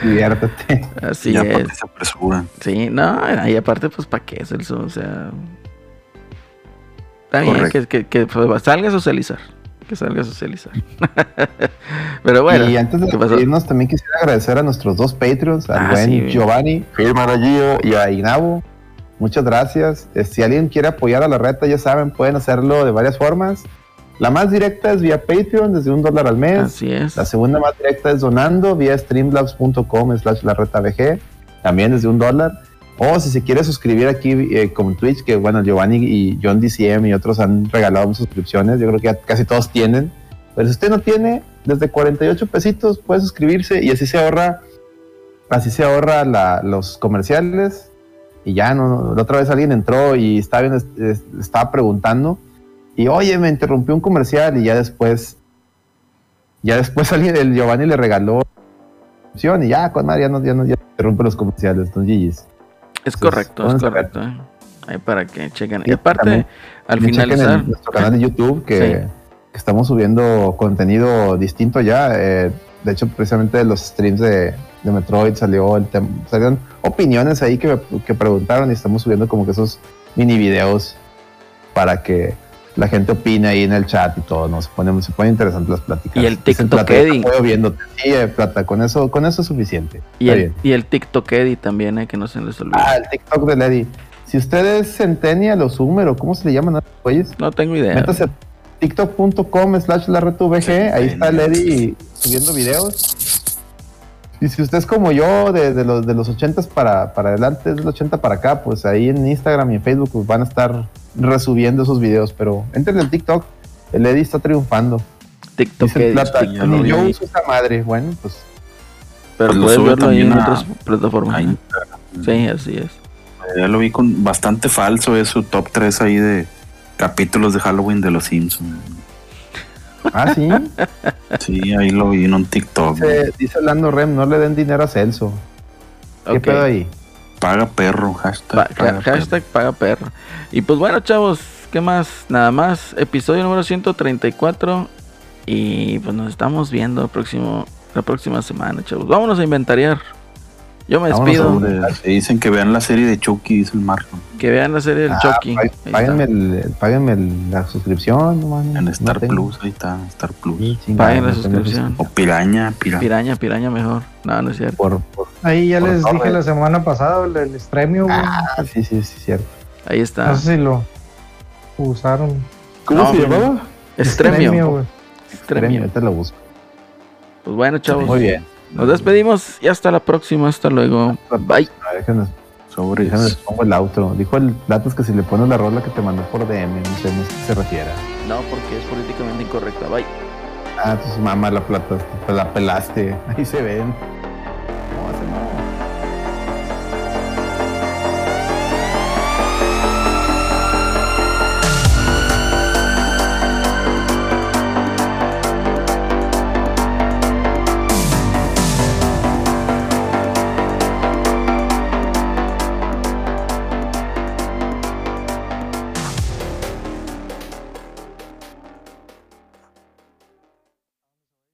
diviértete. así es. que se apresuran. Sí, no, y aparte, pues, ¿para qué, Celso? O sea. Está bien Correcto. que, que, que, pues, salga a socializar. Que salga a socializar. Pero bueno, y antes de irnos, también quisiera agradecer a nuestros dos Patreons, al Ah, buen sí. Giovanni, Firman Gio y a Ignavo. Muchas gracias. Eh, Si alguien quiere apoyar a la reta, ya saben, pueden hacerlo de varias formas. La más directa es vía Patreon, desde un dólar al mes. Así es. La segunda más directa es donando vía streamlabs.com slash la reta VG, también desde un dólar. O si se quiere suscribir aquí eh, como en Twitch, que bueno, Giovanni y John DCM y otros han regalado suscripciones, yo creo que casi todos tienen. Pero si usted no tiene, desde 48 pesitos puede suscribirse y así se ahorra, así se ahorra los comerciales. Y ya, no, la otra vez alguien entró y estaba, estaba preguntando y oye, me interrumpió un comercial y ya después ya después alguien, el Giovanni le regaló y ya, con madre, ya no, ya no, ya interrumpe los comerciales, entonces GG's. Es correcto, es correcto. eh. Ahí para que chequen. Y aparte, también- al finalizar. en nuestro canal de YouTube que, Sí. que estamos subiendo contenido distinto ya. eh, de hecho, precisamente de los streams de, de Metroid salió el tema, salieron opiniones ahí que, que preguntaron y estamos subiendo como que esos mini videos para que la gente opine ahí en el chat y todo, ¿no? Se ponen, se ponen interesantes las pláticas. Y el TikTok viéndote. Sí, eh, plata, con eso, con eso es suficiente. Y Está el, bien. y el TikTok Eddie también, eh, que no se les olvide. Ah, el TikTok de Lady. Si usted es Centennial o Zoomer o cómo se le llaman a los güeyes, no tengo idea. métase a tiktok.com slash la VG, ahí está Lady subiendo videos. Y si usted es como yo, de, de los, de los 80 para, para adelante, de los 80 para acá, pues ahí en Instagram y en Facebook pues, van a estar resubiendo esos videos. Pero entren en TikTok, el Eddie está triunfando. TikTok, Dice el ¿qué plata, yo uso esa madre. Bueno, pues Pero Pues lo puedes sube verlo ahí en a- otras plataformas. Sí, así es. Ya lo vi con bastante falso eso, top 3 ahí de capítulos de Halloween de los Simpsons. Ah, sí. Sí, ahí lo vi en un TikTok. dice, dice Lando Rem, no le den dinero a Celso. ¿Qué pedo ahí? Paga perro, hashtag. Pa- paga ha- hashtag paga perro. Y pues bueno, chavos, ¿qué más? Nada más. Episodio número 134. Y pues nos estamos viendo el próximo, la próxima semana, chavos. Vámonos a inventariar. Yo me despido. dicen que vean la serie de Chucky, dice el Marco. Que vean la serie del Ah, Chucky. Páguenme, el, páguenme el- la suscripción, no mames, En Star. Plus, ahí está, Star Plus. Sí, Paguen la suscripción. O Piraña, Piraña. Piraña, piraña mejor. No, no es cierto. Por, por- Ahí ya Por les dije la semana pasada el, el güey. Ah, sí, sí, sí, cierto. Ahí está. No sé si lo usaron. ¿Cómo No, se llamaba? Extremio. güey. Extremio. Ahorita lo busco. Pues bueno, chavos. Muy bien. Nos despedimos y hasta la próxima. Hasta luego. Bye. A ver, Déjenme, Sobres. déjenme les pongo el outro. Dijo el Latas que si le pones la rola que te mandó por DM, no sé, a qué se refiere. No, porque es políticamente incorrecta. Bye. Ah, entonces mamá la plata, la pelaste. Ahí se ven.